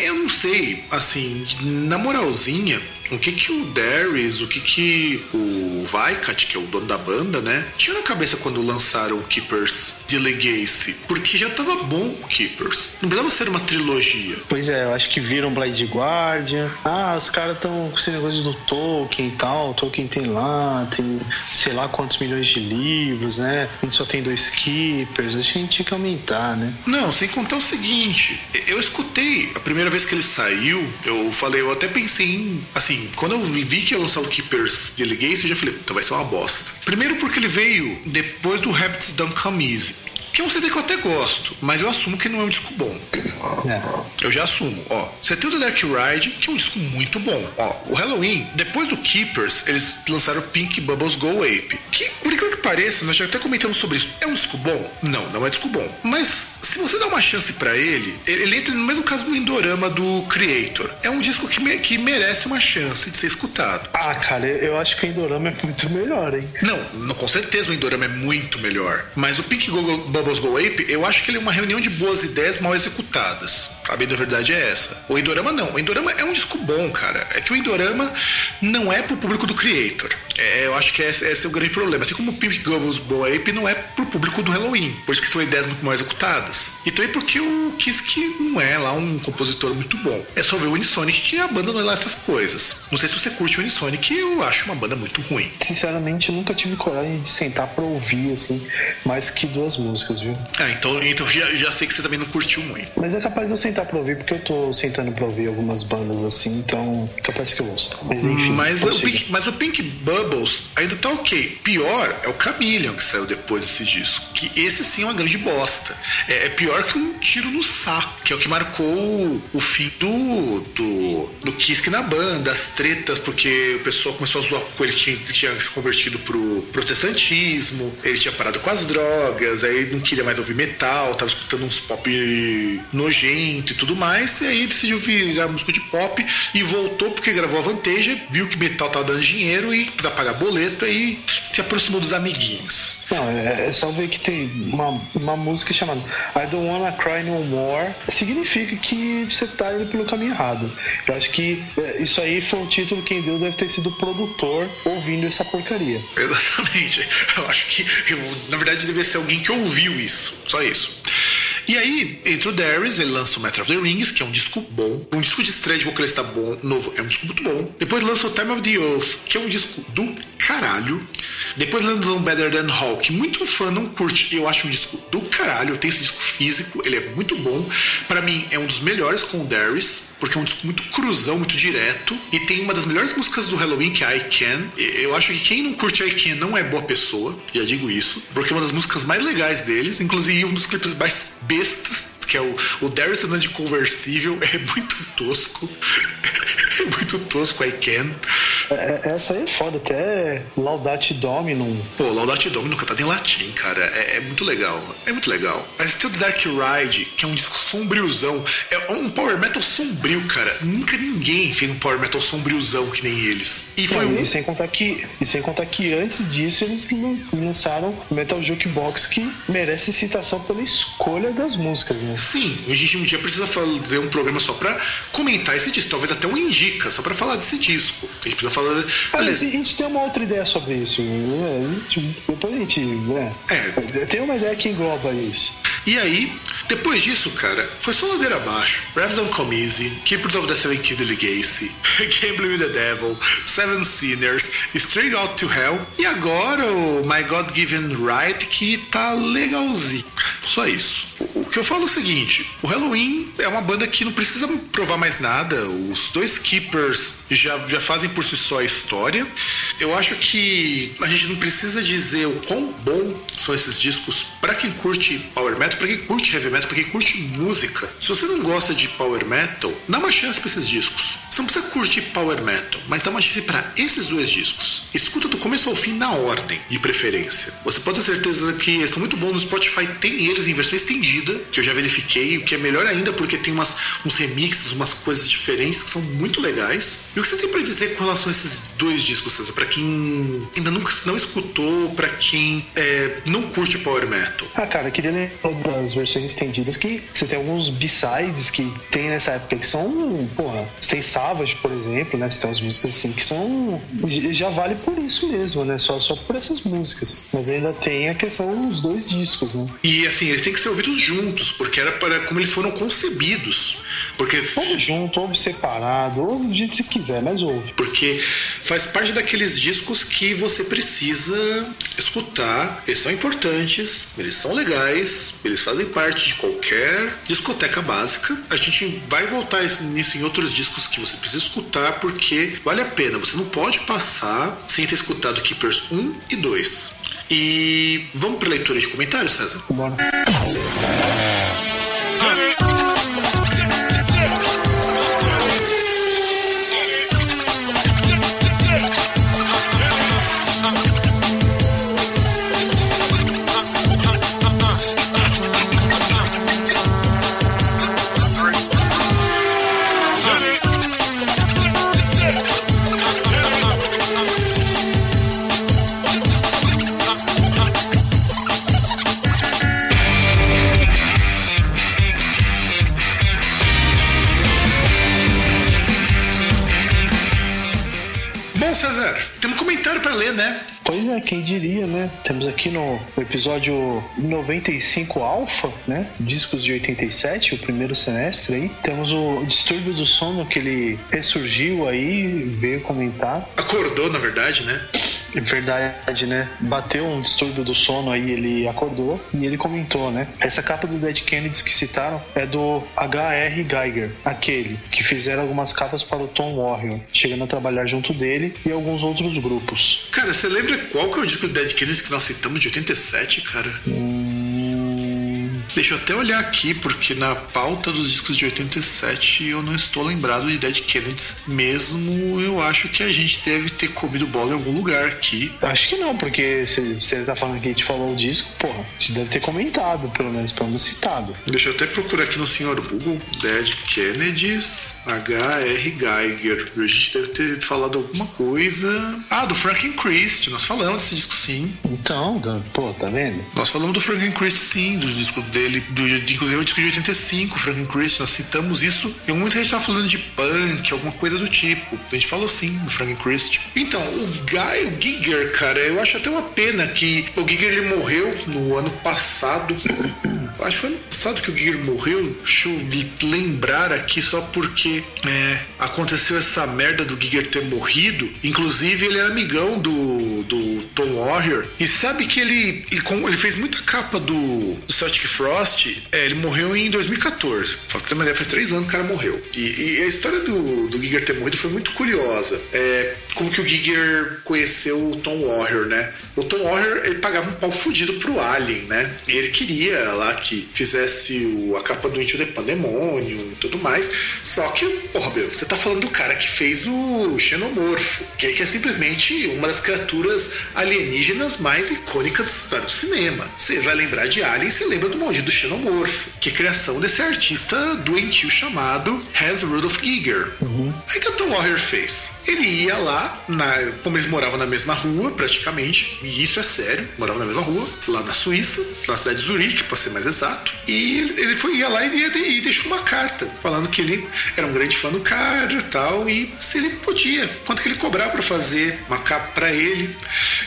Speaker 1: Eu não sei, assim, na moralzinha, o que que o Darius, o que que o Vaikat, que é o dono da banda, né, tinha na cabeça quando lançaram o Keepers de Legacy? Porque já tava bom o Keepers. Não precisava ser uma trilogia.
Speaker 2: Pois é, eu acho que viram Blade Guardian. Ah, os caras estão com esse negócio do Tolkien e tal. O Tolkien tem lá, tem sei lá quantos milhões de livros, né? A gente só tem dois Keepers. Acho que a gente tinha que aumentar, né?
Speaker 1: Não, sem contar o seguinte. Eu escutei a primeira vez que ele saiu, eu falei, eu até pensei em, assim, quando eu vi que ia lançar o Keepers de Legacy, eu já falei, então vai ser uma bosta. Primeiro porque ele veio depois do Habits Don't Come Easy que é um CD que eu até gosto, mas eu assumo que não é um disco bom. É. Eu já assumo. Ó, você tem o The Dark Ride, que é um disco muito bom. Ó, o Halloween, depois do Keepers, eles lançaram Pink Bubbles Go Ape. Que, por incrível que pareça, nós já até comentamos sobre isso. É um disco bom? Não, não é disco bom. Mas se você dá uma chance para ele, ele entra no mesmo caso do Endorama do Creator. É um disco que, me, que merece uma chance de ser escutado.
Speaker 2: Ah, cara, eu acho que o Endorama é muito melhor, hein?
Speaker 1: Não, não com certeza o Endorama é muito melhor. Mas o Pink Bubbles Bubbles Go Ape, eu acho que ele é uma reunião de boas ideias mal executadas. A bem da verdade é essa. O Endorama não. O Endorama é um disco bom, cara. É que o Endorama não é pro público do Creator. É, eu acho que esse, esse, é o grande problema. Assim como o Pink Gobbles Go Ape não é pro público do Halloween. Por isso que são ideias muito mal executadas. E também porque o Kiss não é lá um compositor muito bom. É só ver o Unisonic que a banda não é lá essas coisas. Não sei se você curte o Unisonic, eu acho uma banda muito ruim.
Speaker 2: Sinceramente, nunca tive coragem de sentar pra ouvir, assim, mais que duas músicas, viu?
Speaker 1: Ah, então, então já, já sei que você também não curtiu muito.
Speaker 2: Mas é capaz de eu sentar pra ouvir, porque eu tô sentando pra ouvir algumas bandas assim, então capaz que eu ouço. Mas enfim.
Speaker 1: Mas, o Pink, mas o Pink Bubbles ainda tá ok. Pior é o Chameleon que saiu depois desse disco. Que esse sim é uma grande bosta. É, é pior que um tiro no saco, que é o que marcou o fim do, do, do Kisk na banda, as tretas, porque o pessoal começou a zoar com ele que tinha se convertido pro protestantismo, ele tinha parado com as drogas, aí não queria mais ouvir metal, tava escutando uns pop nojento e tudo mais, e aí decidiu virar música de pop e voltou porque gravou a Vantage, viu que metal tava dando dinheiro e precisava pagar boleto e se aproximou dos amiguinhos.
Speaker 2: Não, é, é, só ver que tem uma, uma música chamada I Don't Wanna Cry No More. Significa que você tá indo pelo caminho errado. Eu acho que é, isso aí foi um título que quem deu deve ter sido o produtor ouvindo essa porcaria.
Speaker 1: Exatamente. Eu acho que, eu, na verdade, deve ser alguém que ouviu isso. Só isso. E aí, entra o Darius, ele lança o Matter of the Rings, que é um disco bom. Um disco de estreia de vocalista bom, novo, é um disco muito bom. Depois lança o Time of the Oath, que é um disco do caralho. Depois lança o Better Than Hulk. Muito fã não curte. Eu acho um disco do caralho. Tenho esse disco físico, ele é muito bom. Para mim, é um dos melhores com o Darius, porque é um disco muito cruzão, muito direto. E tem uma das melhores músicas do Halloween, que é I Can. Eu acho que quem não curte I Can não é boa pessoa, já digo isso, porque é uma das músicas mais legais deles, inclusive um dos clipes mais bestas que é o, o Darius andando de conversível, é muito tosco. é muito tosco, I can.
Speaker 2: É, é, essa aí é foda, até Laudate Dominum.
Speaker 1: Pô, Laudate Dominum cantado em latim, cara, é, é, muito legal. É muito legal. Mas tem o Dark Ride, que é um disco sombriozão. É um power metal sombrio, cara. Nunca ninguém fez um power metal sombriozão que nem eles.
Speaker 2: E foi um... e sem contar que E sem contar que antes disso eles lançaram Metal Jukebox, que merece citação pela escolha das músicas, né?
Speaker 1: Sim, a gente um dia precisa fazer um programa só pra comentar esse disco, talvez até um indica, só pra falar desse disco. A gente precisa falar.
Speaker 2: Aliás, a gente tem uma outra ideia sobre isso. Né? Depois a gente. Né? É. Tem uma ideia que engloba isso.
Speaker 1: E aí, depois disso, cara, foi só ladeira abaixo. Revs Don't Come Easy, Keepers of the Seven Keys Legacy, Gambling with the Devil, Seven Sinners, String Out to Hell e agora o My God Given Right que tá legalzinho. Só isso. O, que eu falo é o seguinte: o Halloween é uma banda que não precisa provar mais nada. Os dois Keepers já, já fazem por si só a história. Eu acho que a gente não precisa dizer o quão bom são esses discos para quem curte Power Metal, para quem curte Heavy Metal, para quem curte música. Se você não gosta de Power Metal, dá uma chance para esses discos. Você não precisa curtir Power Metal, mas dá uma chance para esses dois discos. Escuta do começo ao fim na ordem, de preferência. Você pode ter certeza que são muito bons no Spotify, tem eles em versão estendida, que eu já verifiquei, o que é melhor ainda porque tem umas, uns remixes, umas coisas diferentes que são muito legais. E o que você tem para dizer com relação a esses dois discos, César? Para quem ainda nunca não escutou, para quem é, não curte Power Metal?
Speaker 2: Ah, cara, eu queria lembrar das versões estendidas que você tem alguns B-sides que tem nessa época que são, porra, você tem Savage, por exemplo, né? Você tem umas músicas assim que são. Já vale por isso mesmo, né? Só, só por essas músicas. Mas ainda tem a questão dos dois discos, né?
Speaker 1: E assim, eles têm que ser ouvidos juntos, porque era para como eles foram concebidos. Porque.
Speaker 2: Ouve junto, ouve separado, ouve do jeito que você quiser, mas ouve.
Speaker 1: Porque faz parte daqueles discos que você precisa escutar. Eles são importantes, eles são legais, eles fazem parte de qualquer discoteca básica. A gente vai voltar nisso em outros discos que você precisa escutar porque vale a pena. Você não pode passar sem ter escutado Keepers 1 e 2. E vamos para leitura de comentários, César?
Speaker 2: Bora. Pois é, quem diria, né? Temos aqui no episódio 95 Alpha, né? Discos de 87, o primeiro semestre aí. Temos o Distúrbio do Sono que ele ressurgiu aí, veio comentar.
Speaker 1: Acordou, na verdade, né?
Speaker 2: É verdade, né? Bateu um distúrbio do sono aí, ele acordou e ele comentou, né? Essa capa do Dead Kennedys que citaram é do H.R. Geiger, aquele que fizeram algumas capas para o Tom Warrior, chegando a trabalhar junto dele e alguns outros grupos.
Speaker 1: Cara, você lembra qual que é o disco do Dead Kennedys que nós citamos de 87, cara? Deixa eu até olhar aqui, porque na pauta dos discos de 87 eu não estou lembrado de Dead Kennedys. Mesmo eu acho que a gente deve ter comido bola em algum lugar aqui.
Speaker 2: Acho que não, porque você tá falando que a gente falou o disco, porra, a gente deve ter comentado, pelo menos, pelo menos citado.
Speaker 1: Deixa eu até procurar aqui no senhor Google Dead Kennedys H.R. Geiger. A gente deve ter falado alguma coisa. Ah, do Franklin Christ. Nós falamos desse disco sim.
Speaker 2: Então, pô, tá vendo?
Speaker 1: Nós falamos do Franklin Christ sim, dos discos dele dele, do, inclusive o disco de 85, Franklin Christ, nós citamos isso. Em algum momento a gente estava falando de punk, alguma coisa do tipo. A gente falou sim do Franklin Christ. Então, o Guy, o Giger, cara, eu acho até uma pena que o Giger ele morreu no ano passado. Acho que foi ano passado que o Giger morreu. Deixa eu lembrar aqui só porque é, aconteceu essa merda do Giger ter morrido. Inclusive, ele era amigão do, do Tom Warrior. E sabe que ele, ele, ele fez muita capa do, do Celtic Frost. É, ele morreu em 2014. Fala que faz três anos que o cara morreu. E, e, a história do, do Giger ter morrido foi muito curiosa. É, como que o Giger conheceu o Tom Warrior, né? O Tom Warrior, ele pagava um pau fudido pro Alien, né? E ele queria lá que fizesse o, a capa do Into the Pandemonium e tudo mais. Só que, porra, meu, você tá falando do cara que fez o Xenomorfo, que, é, que é simplesmente uma das criaturas alienígenas mais icônicas da história do cinema. Você vai lembrar de Alien, você lembra do maldito Xenomorfo, que é criação desse artista doentio chamado Hans Rudolf Giger. Uhum. Aí que o Tom Warrior fez? Ele ia lá, na, como eles moravam na mesma rua, praticamente, e isso é sério, moravam na mesma rua, lá na Suíça, na cidade de Zurique, para ser mais exato, e ele, ele foi, ia lá e, ia, e deixou uma carta falando que ele era um grande fã do cara e tal, e se ele podia, quanto que ele cobrar para fazer uma capa para ele,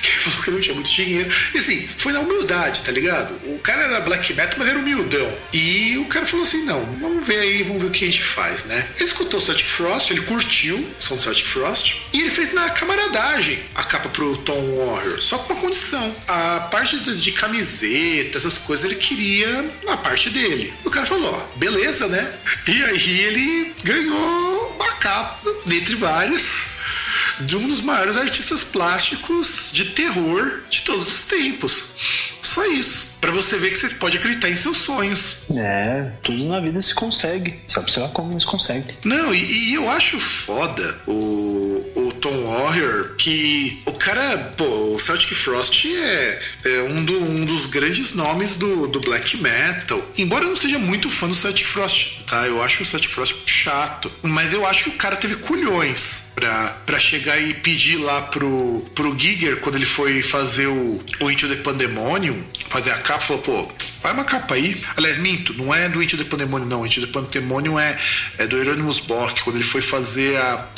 Speaker 1: que ele falou que não tinha muito dinheiro. E assim, foi na humildade, tá ligado? O cara era black metal, mas era humildão. E o cara falou assim: não, vamos ver aí, vamos ver o que a gente faz, né? Ele escutou Celtic Frost, ele curtiu o som do Celtic Frost, e ele fez na camaradagem a capa pro Tom Warrior, só com uma condição. A parte de, de camiseta, essas coisas, ele queria a parte dele. E o cara falou: ó, beleza, né? E aí ele ganhou uma capa, dentre várias de um dos maiores artistas plásticos de terror de todos os tempos. Só isso. Para você ver que você pode acreditar em seus sonhos.
Speaker 2: É, tudo na vida se consegue. Sabe, sei lá como eles conseguem.
Speaker 1: Não, e, e, eu acho foda o Tom Warrior que o cara, pô, o Celtic Frost é, é um, do, um dos grandes nomes do, do black metal. Embora eu não seja muito fã do Celtic Frost, tá? Eu acho o Celtic Frost chato. Mas eu acho que o cara teve culhões pra, pra chegar e pedir lá pro, pro Giger, quando ele foi fazer o, o Into the Pandemonium, fazer a capa, falou, pô, Vai uma capa aí. Aliás, minto, não é do Pandemonium, não. O Into the Pandemonium é, é do Hieronymus Bock, quando ele foi fazer a,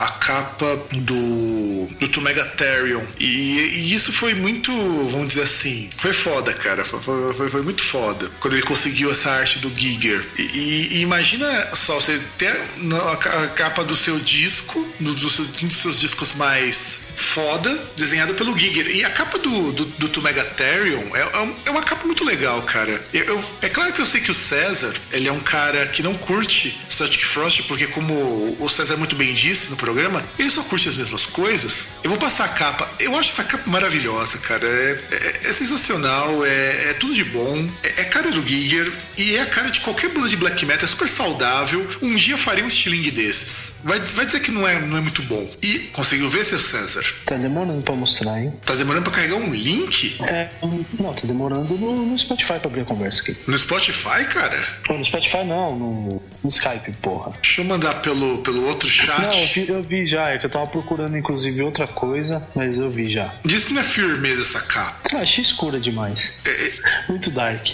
Speaker 1: a capa do, do Tumegatherium. E, e isso foi muito, vamos dizer assim, foi foda, cara. Foi, foi, foi muito foda. Quando ele conseguiu essa arte do Giger. E, e, e imagina só, você ter a capa do seu disco, do, do, um dos seus discos mais foda, desenhada pelo Giger. E a capa do, do, do Tumegatherium é, é, é uma capa muito legal, cara. Eu, eu, é claro que eu sei que o César, ele é um cara que não curte Celtic Frost, porque como o César muito bem disse no programa, ele só curte as mesmas coisas. Eu vou passar a capa. Eu acho essa capa maravilhosa, cara. É, é, é sensacional, é, é, tudo de bom. É, é, cara do Giger e é a cara de qualquer banda de black metal. É super saudável. Um dia faria um estilingue desses. Vai, vai dizer que não é, não é muito bom. E conseguiu ver, seu César?
Speaker 2: Tá demorando pra mostrar, hein?
Speaker 1: Tá demorando pra carregar um link?
Speaker 2: É, não, tá demorando no, no Spotify pra abrir a conversa aqui.
Speaker 1: No Spotify, cara?
Speaker 2: Não, no Spotify não, no, no Skype, porra.
Speaker 1: Deixa eu mandar pelo, pelo outro chat.
Speaker 2: Não, eu vi, eu vi já, é que eu tava procurando inclusive outra coisa, mas eu vi já.
Speaker 1: Diz que não é firmeza essa capa.
Speaker 2: Ah, achei escura demais. É, é... Muito dark.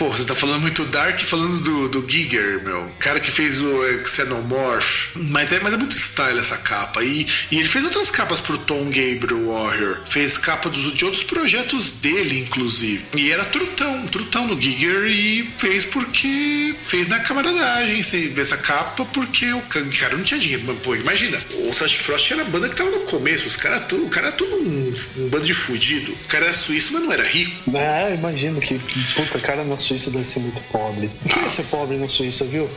Speaker 1: Pô, você tá falando muito dark falando do, do Giger, meu. Cara que fez o Xenomorph. Mas é, mas é muito style essa capa. E, e ele fez outras capas pro Tom Gabriel Warrior. Fez capa dos, de outros projetos dele, inclusive. E era trutão, trutão do Giger. E fez porque. Fez na camaradagem essa capa porque o cara não tinha dinheiro. Mas, pô, imagina. O Celtic Frost era a banda que tava no começo. Os cara, o cara tudo um, um bando de fudido. O cara era suíço, mas não era rico.
Speaker 2: É, imagino que. Puta, cara na Suíça deve ser muito pobre. O que é ser pobre na Suíça, viu?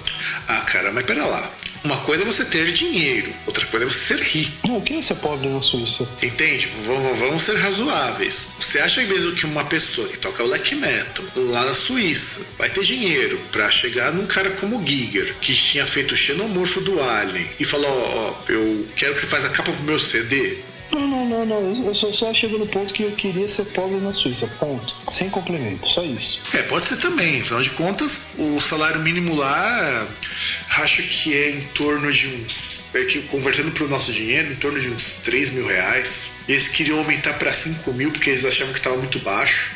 Speaker 1: Ah, cara, mas pera lá. Uma coisa é você ter dinheiro, outra coisa é você ser rico.
Speaker 2: Não, o que é ser pobre na Suíça?
Speaker 1: Entende? Vamos, vamos ser razoáveis. Você acha mesmo que uma pessoa que toca black metal lá na Suíça vai ter dinheiro para chegar num cara como o Giger, que tinha feito o xenomorfo do Alien, e falar: Ó, oh, eu quero que você faça a capa pro meu CD?
Speaker 2: Não, não, não, não. Eu só, só chego no ponto que eu queria ser pobre na Suíça. Ponto. Sem complemento, só isso.
Speaker 1: É, pode ser também. Afinal de contas, o salário mínimo lá acho que é em torno de uns. É que convertendo para o nosso dinheiro, em torno de uns 3 mil reais. Eles queriam aumentar para 5 mil porque eles achavam que estava muito baixo.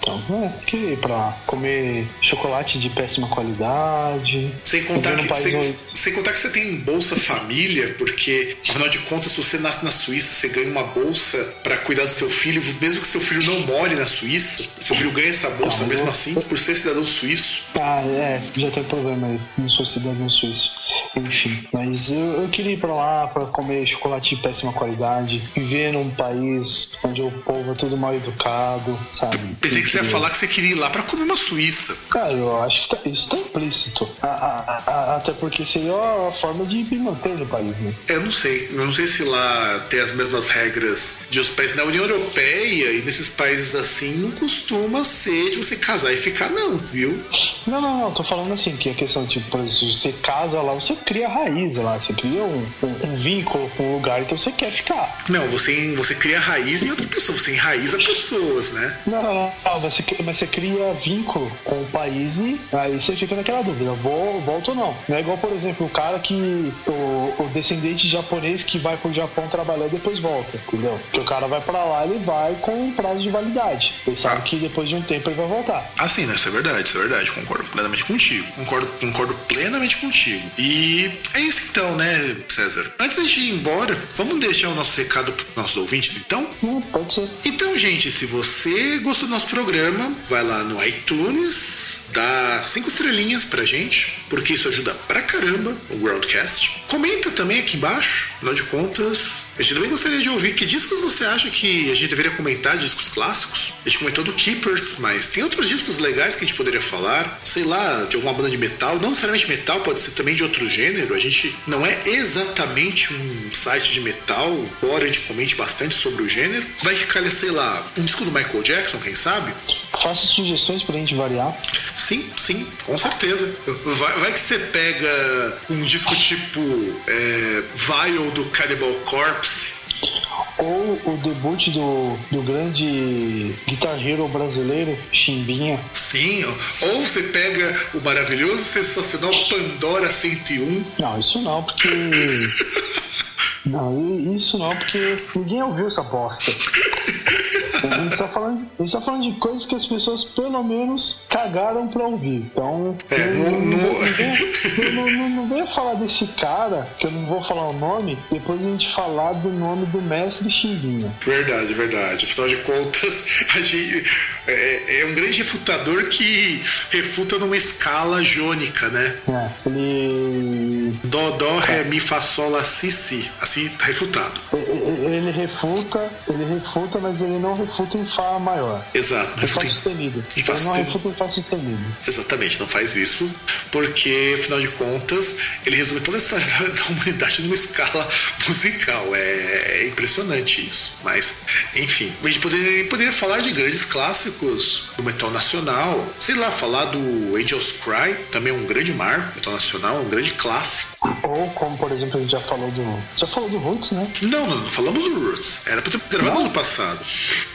Speaker 2: Então, é, que pra comer chocolate de péssima qualidade.
Speaker 1: Sem contar, que, sem, sem, contar que você tem Bolsa Família, porque, afinal de contas, se você nasce na Suíça, você ganha uma bolsa para cuidar do seu filho, mesmo que seu filho não more na Suíça, seu filho ganha essa bolsa mesmo eu... assim, por ser cidadão suíço.
Speaker 2: Ah, é, já tem problema aí, não sou cidadão suíço. Enfim, mas eu, eu queria ir pra lá pra comer chocolate de péssima qualidade, viver num país onde o povo é tudo mal educado, sabe?
Speaker 1: Pensei que você ia falar que você queria ir lá pra comer uma Suíça.
Speaker 2: Cara, eu acho que tá- isso tá implícito. A- a- a- até porque seria a forma de me manter no país, né?
Speaker 1: Eu não sei. Eu não sei se lá tem as mesmas regras de os países na União Europeia e nesses países assim não costuma ser de você casar e ficar, não, viu?
Speaker 2: Não, não, não, tô falando assim, que a questão, tipo, por exemplo, você casa lá, você cria raiz lá, você cria um, um- um vínculo com o lugar, então você quer ficar.
Speaker 1: Não, você, você cria raiz em outra pessoa, você enraiza pessoas, né?
Speaker 2: Não, não, não, você, mas você cria vínculo com o país e aí você fica naquela dúvida, vou, volto ou não. Não é igual, por exemplo, o cara que, o, o descendente japonês que vai pro Japão trabalhar e depois volta, entendeu? Porque o cara vai pra lá, ele vai com um prazo de validade. Ele sabe
Speaker 1: Ah.
Speaker 2: que depois de um tempo ele vai voltar.
Speaker 1: Ah, sim, né? Isso é verdade, isso é verdade. Concordo plenamente contigo. Concordo, concordo plenamente contigo. E é isso então, né, César? Antes gente ir embora, vamos deixar o nosso recado para nossos ouvintes, então?
Speaker 2: Hum, pode ser.
Speaker 1: Então, gente, se você gostou do nosso programa, vai lá no iTunes, dá cinco estrelinhas pra gente, porque isso ajuda pra caramba o Worldcast. Comenta também aqui embaixo, afinal de contas, gente também gostaria de ouvir que discos você acha que a gente deveria comentar, discos clássicos. A gente comentou do Keepers, mas tem outros discos legais que a gente poderia falar, sei lá, de alguma banda de metal, não necessariamente metal, pode ser também de outro gênero. A gente não é exatamente um site de metal, embora a gente comente bastante sobre o gênero. Vai que calha, sei lá, um disco do Michael Jackson, quem sabe?
Speaker 2: Faça sugestões pra gente variar.
Speaker 1: Sim, sim, com certeza. Vai, vai que você pega um disco tipo é, Vile do Cannibal Corpse.
Speaker 2: Ou o debut do, do grande guitar hero brasileiro, Chimbinha.
Speaker 1: Sim, ou você pega o maravilhoso, sensacional Pandora 101.
Speaker 2: Não, isso não, porque. Não, isso não, porque ninguém ouviu essa bosta. A gente tá falando, de- a gente tá falando de coisas que as pessoas pelo menos cagaram pra ouvir. Então.
Speaker 1: É,
Speaker 2: não, não, não, não, venha falar desse cara, que eu não vou falar o nome, depois a gente falar do nome do mestre Chimbinha.
Speaker 1: Verdade, verdade. Afinal de contas, a gente é, é um grande refutador que refuta numa escala jônica, né?
Speaker 2: É, ele.
Speaker 1: Dó, dó, ré, mi, fá, sol, lá, si, si. Assim, tá refutado.
Speaker 2: Ele refuta, ele refuta, mas ele não refuta em Fá maior.
Speaker 1: Exato.
Speaker 2: Em Fá sustenido.
Speaker 1: em Fá
Speaker 2: Ele não
Speaker 1: sustenido.
Speaker 2: refuta em Fá sustenido.
Speaker 1: Exatamente, não faz isso, porque, afinal de contas, ele resume toda a história da, da humanidade numa escala musical. É, é impressionante isso. Mas, enfim, a gente poderia, poderia falar de grandes clássicos do metal nacional. Sei lá, falar do Angels Cry, também é um grande marco metal nacional, um grande clássico.
Speaker 2: Ou como, por exemplo, a gente já falou do. Já falou do Roots, né?
Speaker 1: Não, não, não falamos do Roots. Era pra ter gravado no ano passado.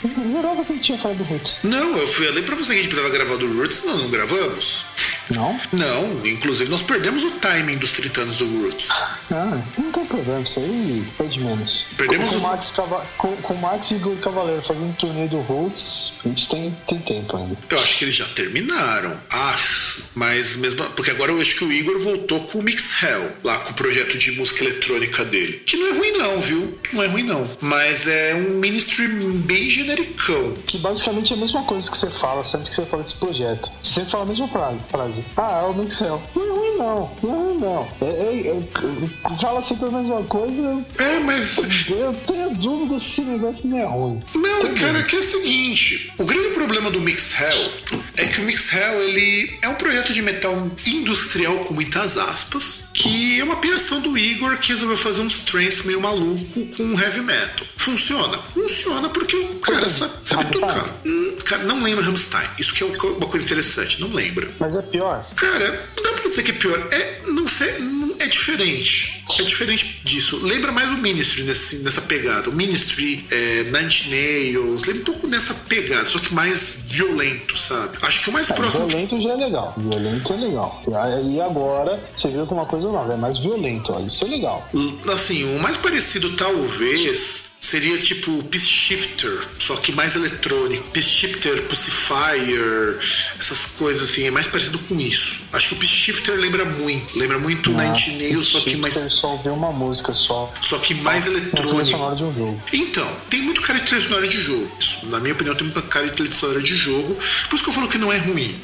Speaker 2: Eu jurava que a gente tinha falado do Roots.
Speaker 1: Não, eu fui ali pra você que a gente precisava gravar do Roots, não, não gravamos.
Speaker 2: Não?
Speaker 1: Não, inclusive nós perdemos o timing dos 30 anos do Roots.
Speaker 2: Ah, não tem problema, isso aí foi de menos.
Speaker 1: Perdemos
Speaker 2: com,
Speaker 1: o-
Speaker 2: com, Max com, com Max e Igor Cavaleiro fazendo um turnê do Roots, a gente tem, tem tempo ainda.
Speaker 1: Eu acho que eles já terminaram, acho. Mas mesmo. Porque agora eu acho que o Igor voltou com o Mix Hell, lá com o projeto de música eletrônica dele. Que não é ruim, não, viu? Não é ruim, não. Mas é um ministry bem genericão.
Speaker 2: Que basicamente é a mesma coisa que você fala sempre que você fala desse projeto. Você sempre fala a mesma frase. Frase. Ah, é o Mixel. Não é ruim não, não é ruim não. É, é, é, fala sempre a mesma coisa.
Speaker 1: É, mas.
Speaker 2: Eu tenho dúvida se esse negócio não é ruim.
Speaker 1: Não, cara, que é o seguinte: o grande problema do Mix Hell é que o Mix Hell ele é um projeto de metal industrial com muitas aspas, que é uma piração do Igor que resolveu fazer uns trance meio maluco com heavy metal. Funciona? Funciona porque o cara sabe, sabe
Speaker 2: Rammstein?
Speaker 1: tocar. Hum, cara, não lembra Rammstein. Isso que é uma coisa interessante, não lembra.
Speaker 2: Mas é pior.
Speaker 1: Cara, não dá pra dizer que é pior. É, não sei, é diferente. É diferente disso. Lembra mais o Ministry nesse, nessa pegada. O Ministry, é, Nine Nails, lembra um pouco nessa pegada, só que mais violento, sabe? Acho que o mais próximo.
Speaker 2: Violento já é legal. Violento é legal. E agora você viu com uma coisa nova, é mais violento. Ó. Isso é legal.
Speaker 1: Assim, o mais parecido talvez seria tipo Peace Shifter, só que mais eletrônico. Peace Shifter, Pussifier, essas coisas assim, é mais parecido com isso. Acho que o Peace Shifter lembra muito, lembra muito Nine Inch Nails, só que mais
Speaker 2: só ouviu uma música só.
Speaker 1: só que mais
Speaker 2: Uma trilha
Speaker 1: eletrônico.
Speaker 2: sonora de um jogo.
Speaker 1: Então, tem muito cara de trilha sonora de jogo. Isso, na minha opinião, tem muita cara de trilha sonora de jogo. Por isso que eu falo que não é ruim.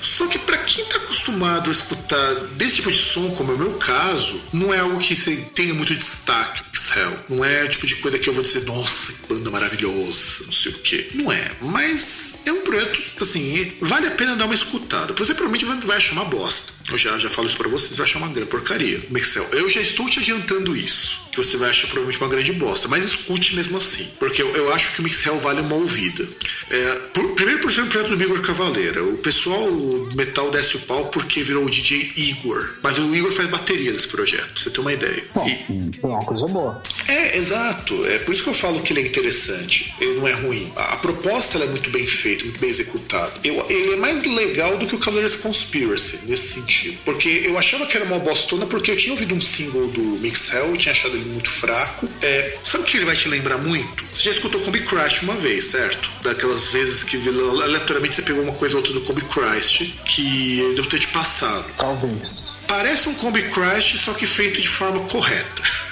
Speaker 1: Só que para quem tá acostumado a escutar desse tipo de som, como é o meu caso, não é algo que tenha muito destaque. Hell. Não é o tipo de coisa que eu vou dizer, nossa, que banda maravilhosa, não sei o quê. Não é. Mas é um projeto, assim, vale a pena dar uma escutada. Você provavelmente vai achar uma bosta. Eu já, já falo isso pra vocês, vai achar uma grande porcaria. Mixel, eu já estou te adiantando isso. Que você vai achar provavelmente uma grande bosta. Mas escute mesmo assim. Porque eu, eu acho que o Mixel vale uma ouvida. É, por, primeiro por ser um projeto do Igor Cavaleira. O pessoal o metal desce o pau porque virou o DJ Igor. Mas o Igor faz bateria nesse projeto, pra você ter uma ideia.
Speaker 2: Bom, e... é uma coisa boa.
Speaker 1: É, exato. É por isso que eu falo que ele é interessante. Ele não é ruim. A, a proposta é muito bem feita, muito bem executada. Eu, ele é mais legal do que o Cavaleiros Conspiracy, nesse sentido. Porque eu achava que era uma bostona porque eu tinha ouvido um single do Mix Hell e tinha achado ele muito fraco. É, sabe o que ele vai te lembrar muito? Você já escutou Combi Crash uma vez, certo? Daquelas vezes que aleatoriamente você pegou uma coisa ou outra do Combi Crash que eu devo ter te passado.
Speaker 2: Talvez.
Speaker 1: Parece um Combi Crash, só que feito de forma correta.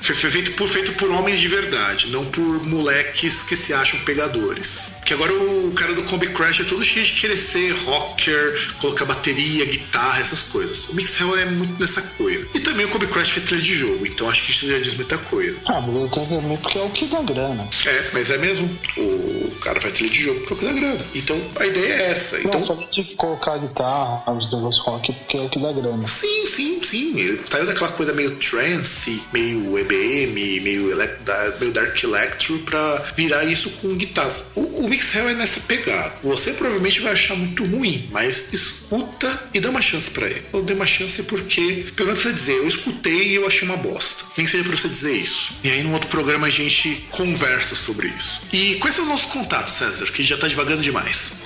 Speaker 1: Foi feito por, feito por homens de verdade, não por moleques que se acham pegadores. Porque agora o cara do Combi Crash é todo cheio de querer ser rocker, colocar bateria, guitarra, essas coisas. O Mix Hell é muito nessa coisa. E também o Combi Crash fez trilha de jogo, então acho que isso já diz muita coisa.
Speaker 2: Ah, também porque é o que dá grana.
Speaker 1: É, mas é mesmo. O cara faz trilha de jogo porque é o que dá grana. Então a ideia é essa. Então...
Speaker 2: Não, só de colocar guitarra, os negócios rock, porque é o que dá grana.
Speaker 1: Sim, sim, sim. Ele saiu daquela coisa meio trance, meio EBM, meio, meio Dark Electro pra virar isso com guitarras. O, o Mix é nessa pegada. Você provavelmente vai achar muito ruim, mas escuta e dá uma chance para ele. Eu dei uma chance porque, pelo menos você dizer, eu escutei e eu achei uma bosta. Nem que seja pra você dizer isso. E aí, num outro programa, a gente conversa sobre isso. E quais são os nossos contatos, César? Que já tá devagando demais.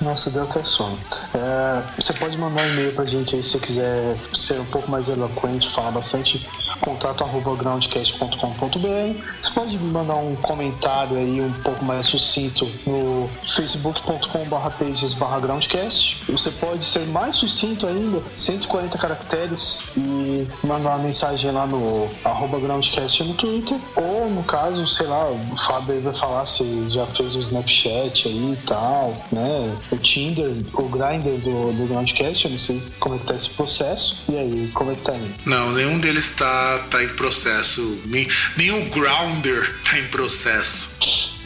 Speaker 2: Nossa, deu até sono. É, você pode mandar um e-mail pra gente aí se você quiser ser um pouco mais eloquente, falar bastante contato arroba groundcast.com.br. Você pode mandar um comentário aí um pouco mais sucinto no facebook.com.br pages groundcast. Você pode ser mais sucinto ainda, 140 caracteres, e mandar uma mensagem lá no arroba groundcast no Twitter. Ou no caso, sei lá, o Fábio vai falar se já fez o Snapchat aí e tal, né? O Tinder, o Grindr do, do Groundcast, eu não sei como é que tá esse processo. E aí, como é que tá aí?
Speaker 1: Não, nenhum deles tá, tá em processo. Nem, o Grounder tá em processo.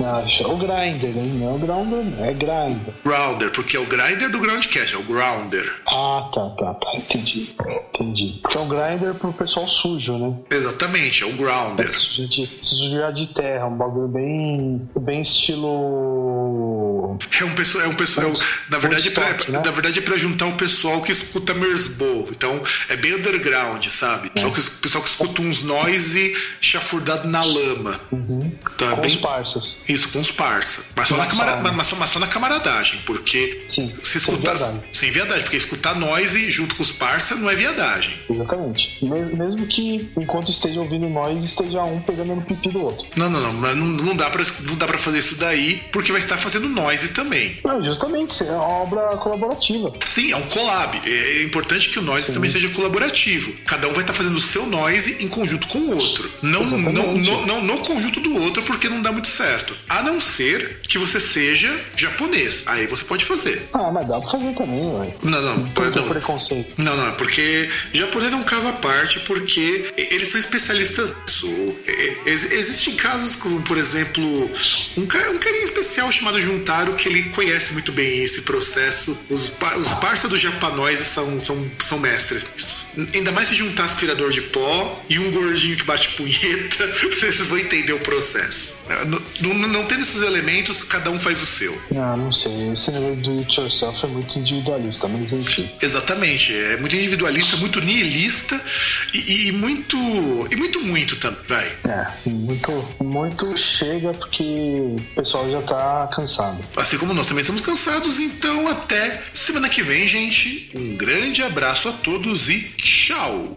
Speaker 2: Acha. O Grinder, hein? Não é o Grounder, é Grinder.
Speaker 1: Grounder, porque é o Grinder do Groundcast, é o Grounder.
Speaker 2: Ah, tá, tá, tá. Entendi. Entendi. Porque é o Grinder pro pessoal sujo, né?
Speaker 1: Exatamente, é o Grounder.
Speaker 2: Sujo de, sujo de terra, um bagulho bem, bem estilo.
Speaker 1: É um pessoal, é um pessoal. É na verdade, é pra, né? na verdade é pra juntar o pessoal que escuta Mersbow. Então é bem underground, sabe? É. Pessoal, que, pessoal que escuta uns noise chafurdado na lama.
Speaker 2: Uhum.
Speaker 1: Então, é
Speaker 2: Com
Speaker 1: bem...
Speaker 2: os parças.
Speaker 1: Isso, com os parça. Mas só, na camara... mas, só, mas só na camaradagem, porque
Speaker 2: Sim,
Speaker 1: se escutar. Sem viadagem. sem viadagem, porque escutar noise junto com os parça não é viadagem.
Speaker 2: Exatamente. Mesmo que enquanto esteja ouvindo noise, esteja um pegando no pipi do outro.
Speaker 1: Não, não, não. Não, não, dá pra, não dá pra fazer isso daí, porque vai estar fazendo noise também.
Speaker 2: Não, justamente, é uma obra colaborativa.
Speaker 1: Sim, é um collab. É importante que o noise Sim. também seja colaborativo. Cada um vai estar fazendo o seu noise em conjunto com o outro. Não, não, não, não no conjunto do outro, porque não dá muito certo. A não ser que você seja japonês. Aí você pode fazer.
Speaker 2: Ah, mas dá pra fazer também, ué.
Speaker 1: Não, não.
Speaker 2: Por
Speaker 1: não,
Speaker 2: preconceito.
Speaker 1: Não, não, é porque japonês é um caso à parte, porque eles são especialistas nisso. Existem casos como, por exemplo, um, cara, um carinha especial chamado Juntaro, que ele conhece muito bem esse processo. Os, os parça do são, são, são mestres nisso. Ainda mais se juntar aspirador de pó e um gordinho que bate punheta, vocês vão entender o processo. Não, não, não tendo esses elementos, cada um faz o seu.
Speaker 2: Ah, não sei. Esse negócio do it yourself é muito individualista, mas enfim.
Speaker 1: Exatamente. É muito individualista, muito nihilista e, e muito. E muito, muito também.
Speaker 2: É, muito, muito chega porque o pessoal já tá cansado.
Speaker 1: Assim como nós também estamos cansados, então até semana que vem, gente. Um grande abraço a todos e tchau!